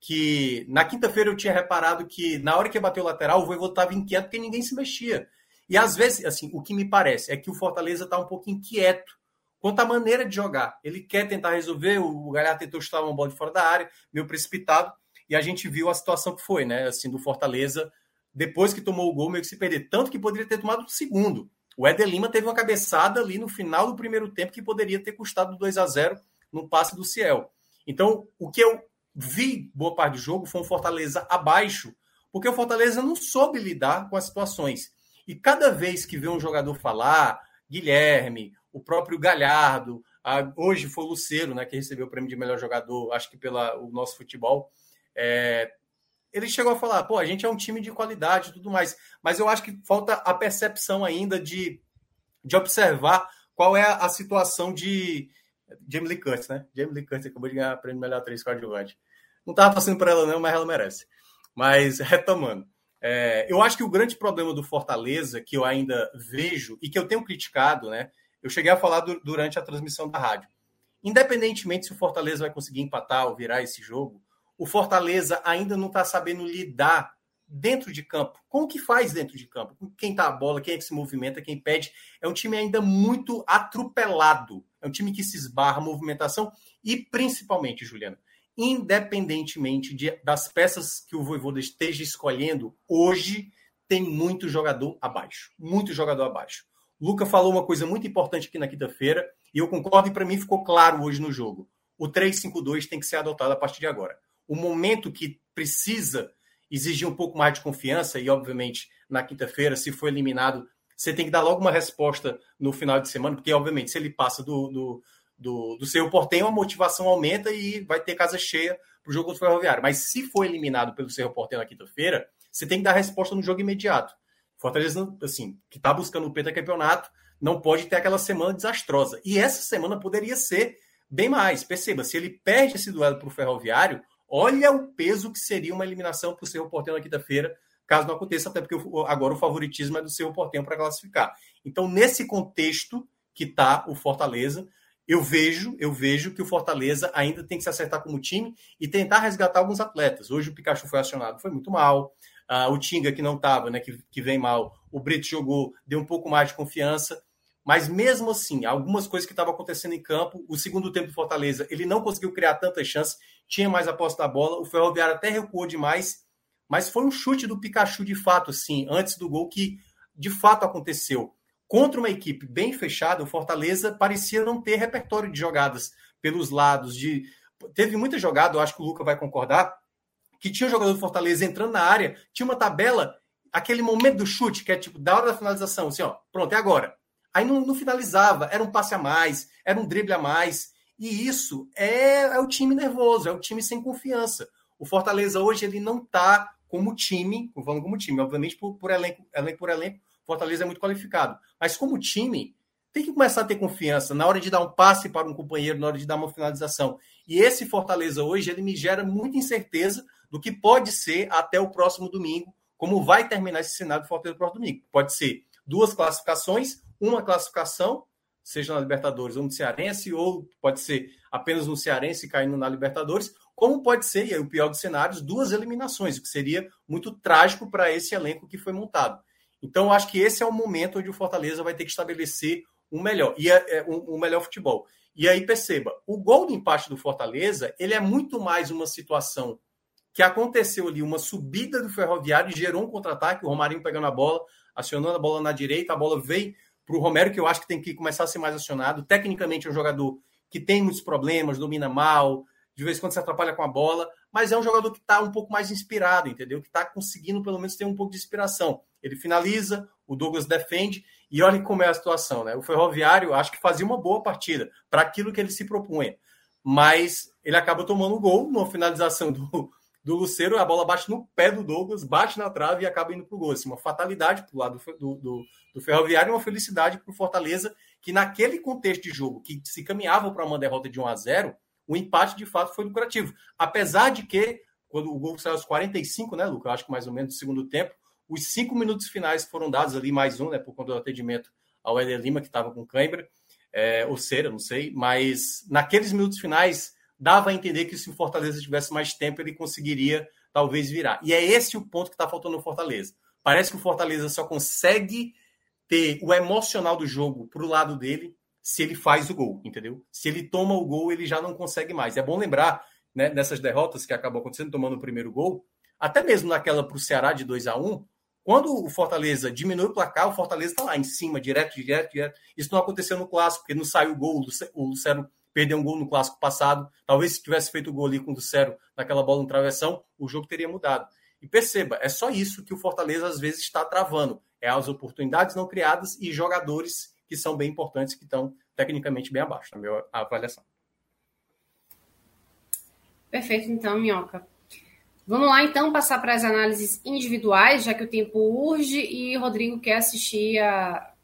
que na quinta-feira eu tinha reparado que na hora que ia bater o lateral, o Voivoda estava inquieto porque ninguém se mexia. E às vezes, assim, o que me parece é que o Fortaleza está um pouco inquieto quanto à maneira de jogar. Ele quer tentar resolver, o Galhardo tentou chutar uma bola de fora da área, meio precipitado, e a gente viu a situação que foi, né? Assim, do Fortaleza, depois que tomou o gol, meio que se perder. Tanto que poderia ter tomado o segundo. O Éder Lima teve uma cabeçada ali no final do primeiro tempo que poderia ter custado 2 a 0 no passe do Ciel. Então, o que eu vi boa parte do jogo foi um Fortaleza abaixo, porque o Fortaleza não soube lidar com as situações. E cada vez que vê um jogador falar, Guilherme, o próprio Galhardo, a, hoje foi o Luceiro, né, que recebeu o prêmio de melhor jogador, acho que pelo nosso futebol. É, ele chegou a falar, pô, a gente é um time de qualidade e tudo mais, mas eu acho que falta a percepção ainda de, de observar qual é a, situação de Jamie Lee Curtis, né? Jamie Lee Curtis acabou de ganhar o prêmio melhor atriz coadjuvante. Não estava passando por ela não, mas ela merece. Mas, retomando, é, eu acho que o grande problema do Fortaleza, que eu ainda vejo e que eu tenho criticado, né? Eu cheguei a falar do, durante a transmissão da rádio. Independentemente se o Fortaleza vai conseguir empatar ou virar esse jogo, o Fortaleza ainda não está sabendo lidar dentro de campo. Como que faz dentro de campo? Quem tá a bola, quem é que se movimenta, quem pede. É um time ainda muito atropelado. É um time que se esbarra movimentação e principalmente, Juliana, independentemente de, das peças que o Voivoda esteja escolhendo, hoje tem muito jogador abaixo. Muito jogador abaixo. O Luca falou uma coisa muito importante aqui na quinta-feira, e eu concordo e para mim ficou claro hoje no jogo. O 3-5-2 tem que ser adotado a partir de agora o momento que precisa exigir um pouco mais de confiança, e obviamente na quinta-feira, se for eliminado, você tem que dar logo uma resposta no final de semana, porque obviamente se ele passa do, do, do, do seu portenho, a motivação aumenta e vai ter casa cheia para o jogo contra o Ferroviário. Mas se for eliminado pelo seu portenho na quinta-feira, você tem que dar resposta no jogo imediato. Fortaleza, assim, que está buscando o pentacampeonato, não pode ter aquela semana desastrosa. E essa semana poderia ser bem mais. Perceba, se ele perde esse duelo para o Ferroviário, Olha o peso que seria uma eliminação para o Cerro Porteño na quinta-feira, caso não aconteça, até porque agora o favoritismo é do Cerro Porteño para classificar. Então, nesse contexto que está o Fortaleza, eu vejo, eu vejo que o Fortaleza ainda tem que se acertar como time e tentar resgatar alguns atletas. Hoje o Pikachu foi acionado, foi muito mal. Uh, o Tinga, que não estava, né, que, que vem mal. O Brito jogou, deu um pouco mais de confiança. Mas mesmo assim, algumas coisas que estavam acontecendo em campo, o segundo tempo do Fortaleza, ele não conseguiu criar tantas chances, tinha mais a posse da bola, o Ferroviário até recuou demais, mas foi um chute do Pikachu de fato, sim, antes do gol que de fato aconteceu. Contra uma equipe bem fechada, o Fortaleza parecia não ter repertório de jogadas pelos lados, de teve muita jogada, eu acho que o Luca vai concordar, que tinha um jogador do Fortaleza entrando na área, tinha uma tabela, aquele momento do chute, que é tipo, da hora da finalização, assim, ó, pronto, é agora. Aí não, não finalizava, era um passe a mais, era um drible a mais. E isso é, é o time nervoso, é o time sem confiança. O Fortaleza hoje ele não está como time, falando como time, obviamente por, por elenco, elenco por elenco, Fortaleza é muito qualificado. Mas como time, tem que começar a ter confiança na hora de dar um passe para um companheiro, na hora de dar uma finalização. E esse Fortaleza hoje, ele me gera muita incerteza do que pode ser até o próximo domingo, como vai terminar esse cenário do Fortaleza no próximo domingo. Pode ser duas classificações, uma classificação, seja na Libertadores ou no Cearense, ou pode ser apenas no Cearense caindo na Libertadores, como pode ser, e aí o pior dos cenários, duas eliminações, o que seria muito trágico para esse elenco que foi montado. Então, acho que esse é o momento onde o Fortaleza vai ter que estabelecer um melhor, e é, é um, um melhor futebol. E aí perceba, o gol do empate do Fortaleza, ele é muito mais uma situação que aconteceu ali, uma subida do Ferroviário e gerou um contra-ataque, o Romarinho pegando a bola, acionando a bola na direita, a bola veio para o Romero, que eu acho que tem que começar a ser mais acionado. Tecnicamente é um jogador que tem muitos problemas, domina mal, de vez em quando se atrapalha com a bola, mas é um jogador que está um pouco mais inspirado, entendeu? Que está conseguindo pelo menos ter um pouco de inspiração. Ele finaliza, o Douglas defende, e olha como é a situação, né? O Ferroviário acho que fazia uma boa partida para aquilo que ele se propunha, mas ele acaba tomando o gol numa finalização do, do Luceiro, a bola bate no pé do Douglas, bate na trave e acaba indo para o gol. Assim, uma fatalidade para o lado do, do, do, Ferroviário e uma felicidade para o Fortaleza, que naquele contexto de jogo, que se caminhava para uma derrota de 1 a 0 o empate de fato foi lucrativo. Apesar de que, quando o gol saiu aos 45, né, Luca? Eu acho que mais ou menos no segundo tempo, os cinco minutos finais foram dados ali, mais um, né, por conta do atendimento ao Eder Lima, que estava com cãibra, é, ou cera, não sei, mas naqueles minutos finais dava a entender que se o Fortaleza tivesse mais tempo, ele conseguiria talvez virar. E é esse o ponto que está faltando no Fortaleza. Parece que o Fortaleza só consegue ter o emocional do jogo para o lado dele se ele faz o gol, entendeu? Se ele toma o gol, ele já não consegue mais. É bom lembrar, né, nessas derrotas que acabou acontecendo, tomando o primeiro gol, até mesmo naquela para o Ceará de 2 a 1 quando o Fortaleza diminui o placar, o Fortaleza está lá em cima, direto, direto, direto. Isso não aconteceu no clássico, porque não saiu o gol. O Lucero perdeu um gol no clássico passado. Talvez se tivesse feito o gol ali com o Lucero naquela bola no travessão, o jogo teria mudado. E perceba, é só isso que o Fortaleza às vezes está travando. É as oportunidades não criadas e jogadores que são bem importantes, que estão tecnicamente bem abaixo, na minha avaliação. Perfeito, então, Minhoca. Vamos lá, então, passar para as análises individuais, já que o tempo urge e Rodrigo quer assistir a.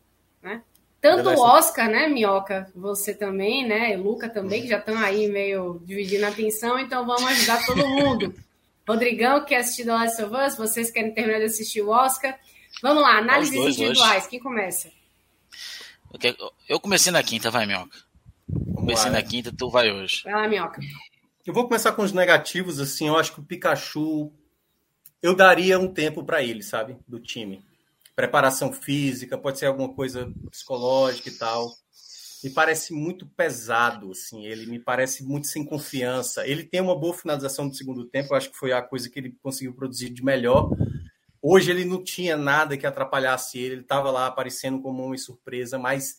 Tanto o Oscar, né, Minhoca? Você também, né? E o Luca também, que já estão aí meio dividindo a atenção, então vamos ajudar todo mundo. Rodrigão quer assistir The Last of Us, vocês querem terminar de assistir o Oscar. Vamos lá, análises dois, individuais. Dois. Quem começa? Eu comecei na quinta, vai, Minhoca. Comecei na quinta, tu vai hoje. Vai lá, Minhoca. Eu vou começar com os negativos, assim, eu acho que o Pikachu eu daria um tempo para ele, sabe, do time. Preparação física, pode ser alguma coisa psicológica e tal. Me parece muito pesado, assim, ele me parece muito sem confiança. Ele tem uma boa finalização do segundo tempo, acho que foi a coisa que ele conseguiu produzir de melhor. Hoje ele não tinha nada que atrapalhasse ele, ele estava lá aparecendo como uma surpresa, mas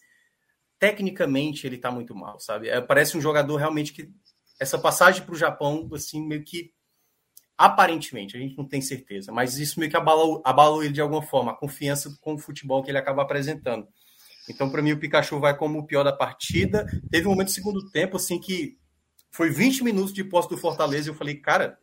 tecnicamente ele está muito mal, sabe? É, parece um jogador realmente que essa passagem para o Japão, assim, meio que aparentemente, a gente não tem certeza, mas isso meio que abalou, abalou ele de alguma forma, a confiança com o futebol que ele acaba apresentando. Então, para mim, o Pikachu vai como o pior da partida. Teve um momento do segundo tempo, assim, que foi 20 minutos de posse do Fortaleza e eu falei, cara,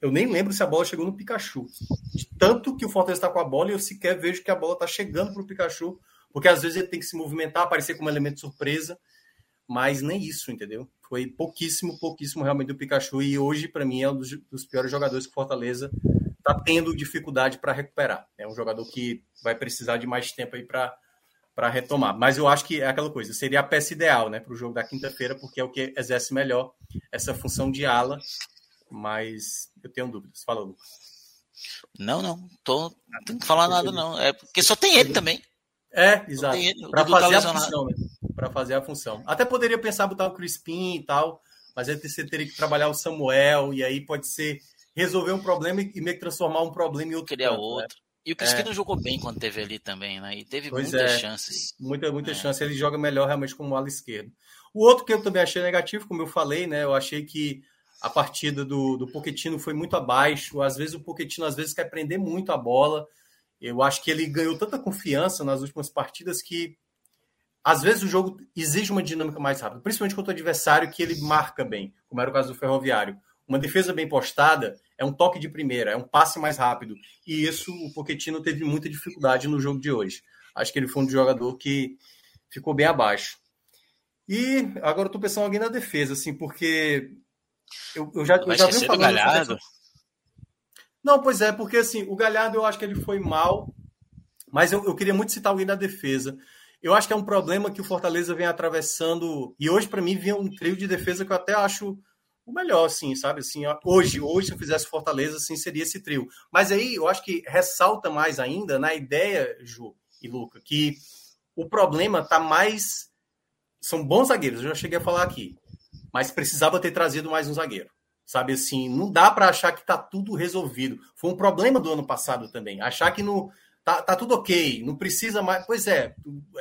eu nem lembro se a bola chegou no Pikachu. De tanto que o Fortaleza está com a bola e eu sequer vejo que a bola está chegando para o Pikachu, porque às vezes ele tem que se movimentar, aparecer como elemento de surpresa, mas nem isso, entendeu? Foi pouquíssimo, pouquíssimo realmente do Pikachu. E hoje, para mim, é um dos, dos, piores jogadores que Fortaleza está tendo dificuldade para recuperar. É um jogador que vai precisar de mais tempo aí para para retomar. Mas eu acho que é aquela coisa, seria a peça ideal né, para o jogo da quinta-feira, porque é o que exerce melhor essa função de ala. Mas eu tenho dúvidas. Fala, Lucas. Não, não. Tô, não tenho que falar nada, não. É porque só tem ele também. É, exato. Para tá fazer tá a função, né? Para fazer a função. Até poderia pensar botar o Crispim e tal, mas aí você teria que trabalhar o Samuel, e aí pode ser resolver um problema e meio que transformar um problema em outro. Criar né? outro. Né? E o Crispim é. não jogou bem quando teve ali também, né? E teve pois muitas é. chances. Muita, muita é. chance. Ele joga melhor realmente como ala esquerdo. O outro que eu também achei negativo, como eu falei, né? Eu achei que a partida do, do Pochettino foi muito abaixo. Às vezes o Pochettino às vezes quer prender muito a bola. Eu acho que ele ganhou tanta confiança nas últimas partidas que às vezes o jogo exige uma dinâmica mais rápida, principalmente contra o adversário que ele marca bem, como era o caso do Ferroviário. Uma defesa bem postada é um toque de primeira, é um passe mais rápido. E isso o Pochettino teve muita dificuldade no jogo de hoje. Acho que ele foi um jogador que ficou bem abaixo. E agora eu tô pensando alguém na defesa, assim, porque eu, eu já, eu já vi falando. Galhardo? Não, pois é, porque assim, o Galhardo eu acho que ele foi mal, mas eu, eu queria muito citar alguém da defesa. Eu acho que é um problema que o Fortaleza vem atravessando, e hoje para mim vinha um trio de defesa que eu até acho o melhor, assim, sabe? Assim, hoje, hoje, se eu fizesse Fortaleza, assim, seria esse trio. Mas aí eu acho que ressalta mais ainda na ideia, Ju e Luca, que o problema tá mais. São bons zagueiros, eu já cheguei a falar aqui mas precisava ter trazido mais um zagueiro. Sabe assim, não dá para achar que tá tudo resolvido. Foi um problema do ano passado também. Achar que no, tá, tá tudo ok, não precisa mais. Pois é,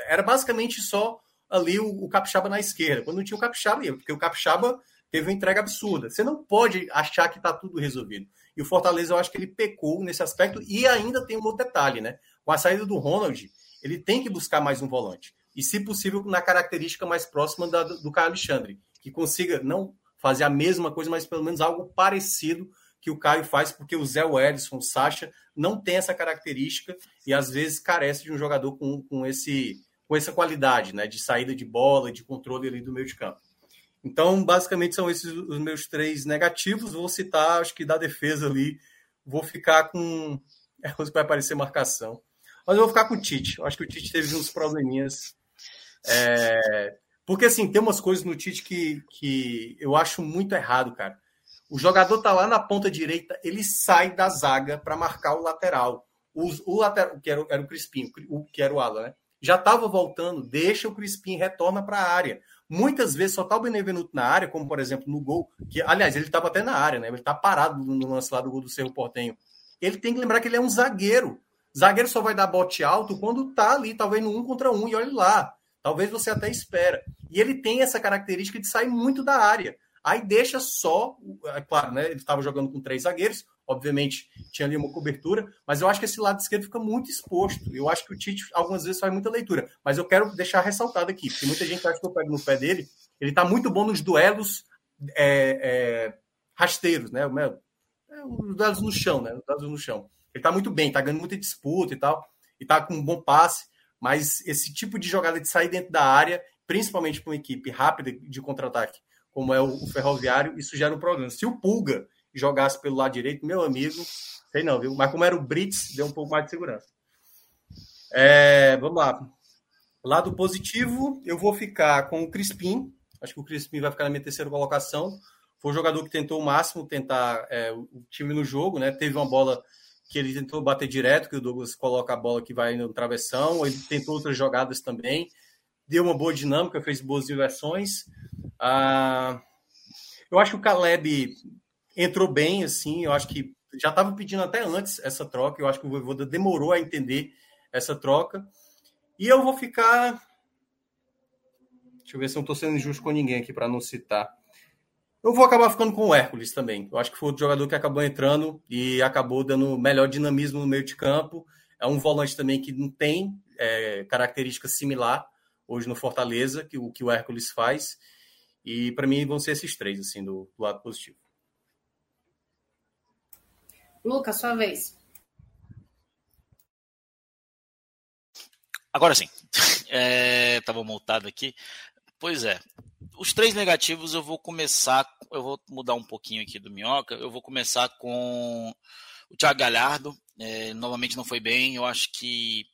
era basicamente só ali o, o Capixaba na esquerda. Quando não tinha o Capixaba, porque o Capixaba teve uma entrega absurda. Você não pode achar que tá tudo resolvido. E o Fortaleza, eu acho que ele pecou nesse aspecto. E ainda tem um outro detalhe, né? Com a saída do Ronald, ele tem que buscar mais um volante. E, se possível, na característica mais próxima da, do Caio Alexandre que consiga não fazer a mesma coisa, mas pelo menos algo parecido que o Caio faz, porque o Zé Edson, o Sacha, não tem essa característica e às vezes carece de um jogador com, com, esse, com essa qualidade, né? De saída de bola, de controle ali do meio de campo. Então, basicamente, são esses os meus três negativos. Vou citar, acho que da defesa ali, vou ficar com. É vai parecer marcação. Mas eu vou ficar com o Tite. Eu acho que o Tite teve uns probleminhas. É, porque, assim, tem umas coisas no Tite que, que eu acho muito errado, cara. O jogador tá lá na ponta direita, ele sai da zaga para marcar o lateral. O, lateral, que era, era o Crispim, o que era o Ala, né? Já estava voltando, deixa o Crispim, retorna para a área. Muitas vezes só tá o Benevenuto na área, como por exemplo no gol, que aliás, ele estava até na área, né? Ele tá parado no lance lá do gol do Cerro Portenho. Ele tem que lembrar que ele é um zagueiro. Zagueiro só vai dar bote alto quando tá ali, talvez no um contra um, e olhe lá. Talvez você até espera. E ele tem essa característica de sair muito da área. Aí deixa só, é claro, né? Ele estava jogando com três zagueiros, obviamente tinha ali uma cobertura, mas eu acho que esse lado esquerdo fica muito exposto. Eu acho que o Tite algumas vezes faz muita leitura, mas eu quero deixar ressaltado aqui, porque muita gente acha que eu pego no pé dele. Ele está muito bom nos duelos é, é, rasteiros, né? É, os duelos no chão, né? Os duelos no chão. Ele está muito bem, está ganhando muita disputa e tal, e está com um bom passe. Mas esse tipo de jogada de sair dentro da área, principalmente para uma equipe rápida de contra-ataque, como é o, Ferroviário, isso gera um problema. Se o Pulga jogasse pelo lado direito, meu amigo, sei não, viu? Mas como era o Brits, deu um pouco mais de segurança. É, vamos lá. Lado positivo, eu vou ficar com o Crispim. Acho que o Crispim vai ficar na minha terceira colocação. Foi o jogador que tentou o máximo tentar é, o time no jogo, né? Teve uma bola que ele tentou bater direto, que o Douglas coloca a bola que vai no travessão, ele tentou outras jogadas também, deu uma boa dinâmica, fez boas inversões. Ah, eu acho que o Caleb entrou bem, assim, eu acho que já estava pedindo até antes essa troca, eu acho que o Voivoda demorou a entender essa troca. E eu vou ficar. Deixa eu ver se eu não estou sendo injusto com ninguém aqui para não citar. Eu vou acabar ficando com o Hércules também. Eu acho que foi o jogador que acabou entrando e acabou dando melhor dinamismo no meio de campo. É um volante também que não tem é, característica similar hoje no Fortaleza, que o que o Hércules faz. E para mim vão ser esses três, assim, do, do lado positivo. Lucas, sua vez. Agora sim. Estava é, multado aqui. Pois é. Os três negativos eu vou começar, eu vou mudar um pouquinho aqui do Minhoca, eu vou começar com o Thiago Galhardo, é, novamente não foi bem, eu acho que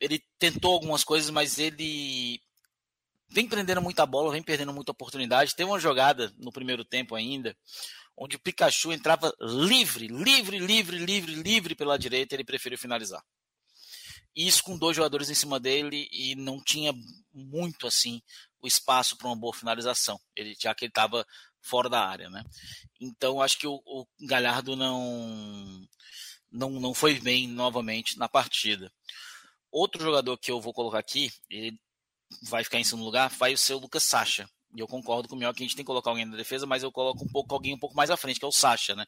ele tentou algumas coisas, mas ele vem prendendo muita bola, vem perdendo muita oportunidade. Tem uma jogada no primeiro tempo ainda, onde o Pikachu entrava livre, livre, livre, livre, livre pela direita, ele preferiu finalizar. isso com dois jogadores em cima dele e não tinha muito assim o espaço para uma boa finalização, ele, já que ele estava fora da área, né? Então acho que o, o Galhardo não, não não foi bem novamente na partida. Outro jogador que eu vou colocar aqui, ele vai ficar em segundo lugar, vai ser o Lucas Sacha. E eu concordo com o Mioca que a gente tem que colocar alguém na defesa, mas eu coloco um pouco alguém um pouco mais à frente, que é o Sacha, né?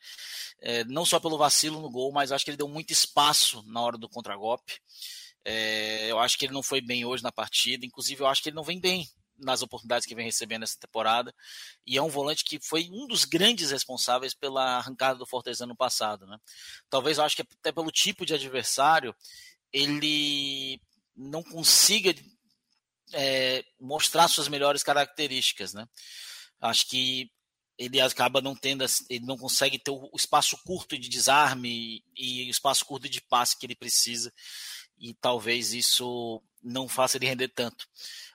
É, não só pelo vacilo no gol, mas acho que ele deu muito espaço na hora do contragolpe. É, eu acho que ele não foi bem hoje na partida, inclusive eu acho que ele não vem bem nas oportunidades que vem recebendo nessa temporada. E é um volante que foi um dos grandes responsáveis pela arrancada do Fortaleza no passado, né? Talvez eu acho que até pelo tipo de adversário, ele não consiga é, mostrar suas melhores características, né? Acho que ele acaba não tendo, ele não consegue ter o espaço curto de desarme e o espaço curto de passe que ele precisa, e talvez isso não faça ele render tanto.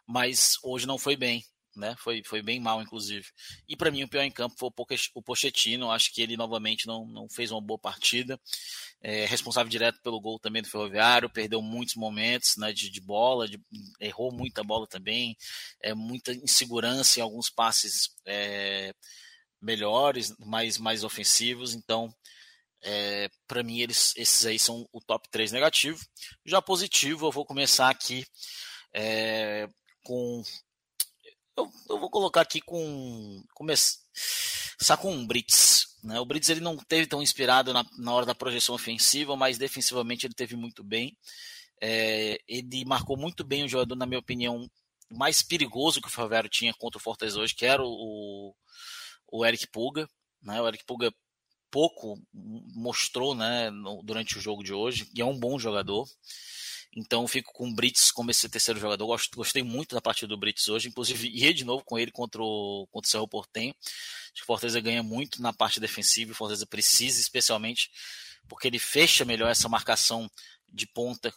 Mas hoje não foi bem né? Foi, foi bem mal, inclusive. E para mim, o pior em campo foi o Pochettino. Acho que ele novamente não, não fez uma boa partida. É, responsável direto pelo gol também do Ferroviário, perdeu muitos momentos né, de, de bola, de, errou muita bola também, é, muita insegurança em alguns passes é, melhores, mais, mais ofensivos. Então, é, para mim, eles, esses aí são o top 3 negativo. Já positivo, eu vou começar aqui é, com eu, eu vou colocar aqui com. Começar com um Brits. Né? O Brits ele não teve tão inspirado na, na hora da projeção ofensiva, mas defensivamente ele teve muito bem. É, ele marcou muito bem o jogador, na minha opinião, mais perigoso que o Ferroviário tinha contra o Fortaleza hoje, que era o, o Eric Puga. Né? O Eric Puga pouco mostrou né, no, durante o jogo de hoje, e é um bom jogador. Então fico com o Brits como esse terceiro jogador. Gosto, gostei muito da partida do Brits hoje, inclusive ia de novo com ele contra o, contra o Cerro Portenho. Acho que o Fortaleza ganha muito na parte defensiva o Fortaleza precisa, especialmente porque ele fecha melhor essa marcação de ponta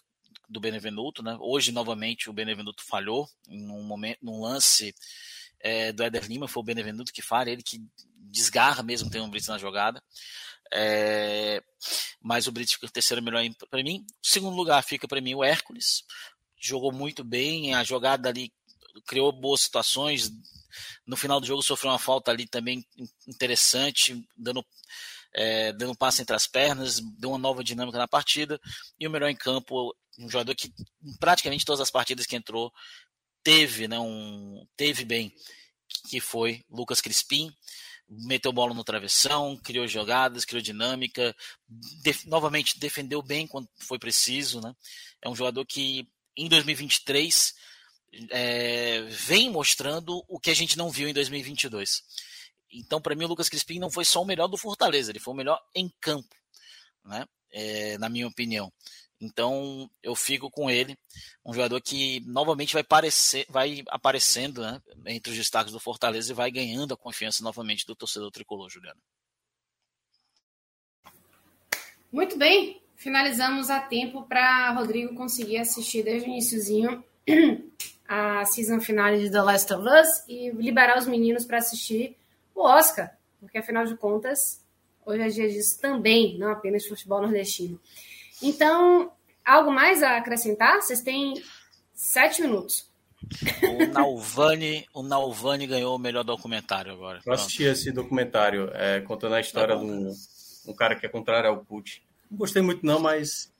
do Benevenuto. Né? Hoje, novamente, o Benevenuto falhou num, momento, num lance é, do Éder Lima, foi o Benevenuto que falha, ele que desgarra mesmo tem um Brits na jogada. É, mas o Brits fica terceiro melhor para mim. Segundo lugar fica para mim o Hércules. Jogou muito bem, a jogada ali criou boas situações. No final do jogo sofreu uma falta ali também interessante, dando, é, dando passe entre as pernas, deu uma nova dinâmica na partida. E o melhor em campo, um jogador que em praticamente todas as partidas que entrou teve, né, um, teve bem, que foi Lucas Crispim meteu bola no travessão, criou jogadas, criou dinâmica, def novamente defendeu bem quando foi preciso, né? É um jogador que em 2023 é, vem mostrando o que a gente não viu em 2022. Então, para mim, o Lucas Crispim não foi só o melhor do Fortaleza, ele foi o melhor em campo, né? É, na minha opinião. Então eu fico com ele, um jogador que novamente vai, parecer, vai aparecendo né, entre os destaques do Fortaleza e vai ganhando a confiança novamente do torcedor tricolor, Juliano. Muito bem, finalizamos a tempo para Rodrigo conseguir assistir desde o iníciozinho a season finale de The Last of Us e liberar os meninos para assistir o Oscar, porque afinal de contas, hoje é dia disso também, não apenas futebol nordestino. Então, algo mais a acrescentar? Vocês têm sete minutos. O Nalvani, o Nalvani ganhou o melhor documentário agora. Eu assisti esse documentário, é, contando a história tá de um, um, cara que é contrário ao Putin. Não gostei muito não, mas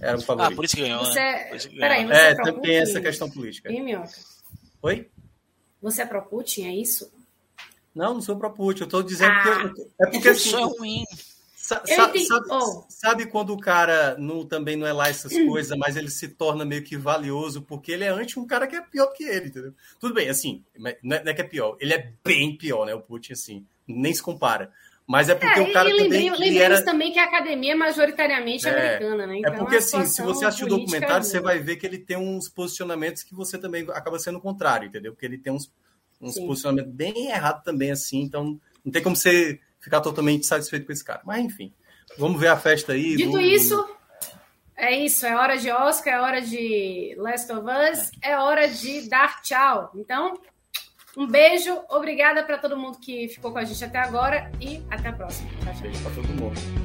era um favorito. Ah, por isso que ganhou, você... né? Isso que ganhou. Peraí, você é, é também tem essa questão política. E, Minhoca? Oi? Você é pro Putin, é isso? Não, não sou pro Putin. Eu estou dizendo ah, que... É porque... Isso é ruim. Sa sabe, oh. sabe, quando o cara não, também não é lá essas hum. coisas, mas ele se torna meio que valioso porque ele é anti um cara que é pior que ele, entendeu? Tudo bem, assim, não é, não é que é pior, ele é bem pior, né? O Putin, assim, nem se compara. Mas é porque é, o cara também. Lembremos era... também que a academia é majoritariamente é, americana, né? Então, é porque, assim, se você assistir o documentário, você vai ver que ele tem uns posicionamentos que você também acaba sendo contrário, entendeu? Porque ele tem uns, uns posicionamentos bem errados também, assim, então não tem como você ficar totalmente satisfeito com esse cara. Mas enfim, vamos ver a festa aí. Dito do... isso, é isso. É hora de Oscar, é hora de Last of Us, é hora de dar tchau. Então, um beijo, obrigada para todo mundo que ficou com a gente até agora e até a próxima. Tchau, tchau. Beijo para todo mundo.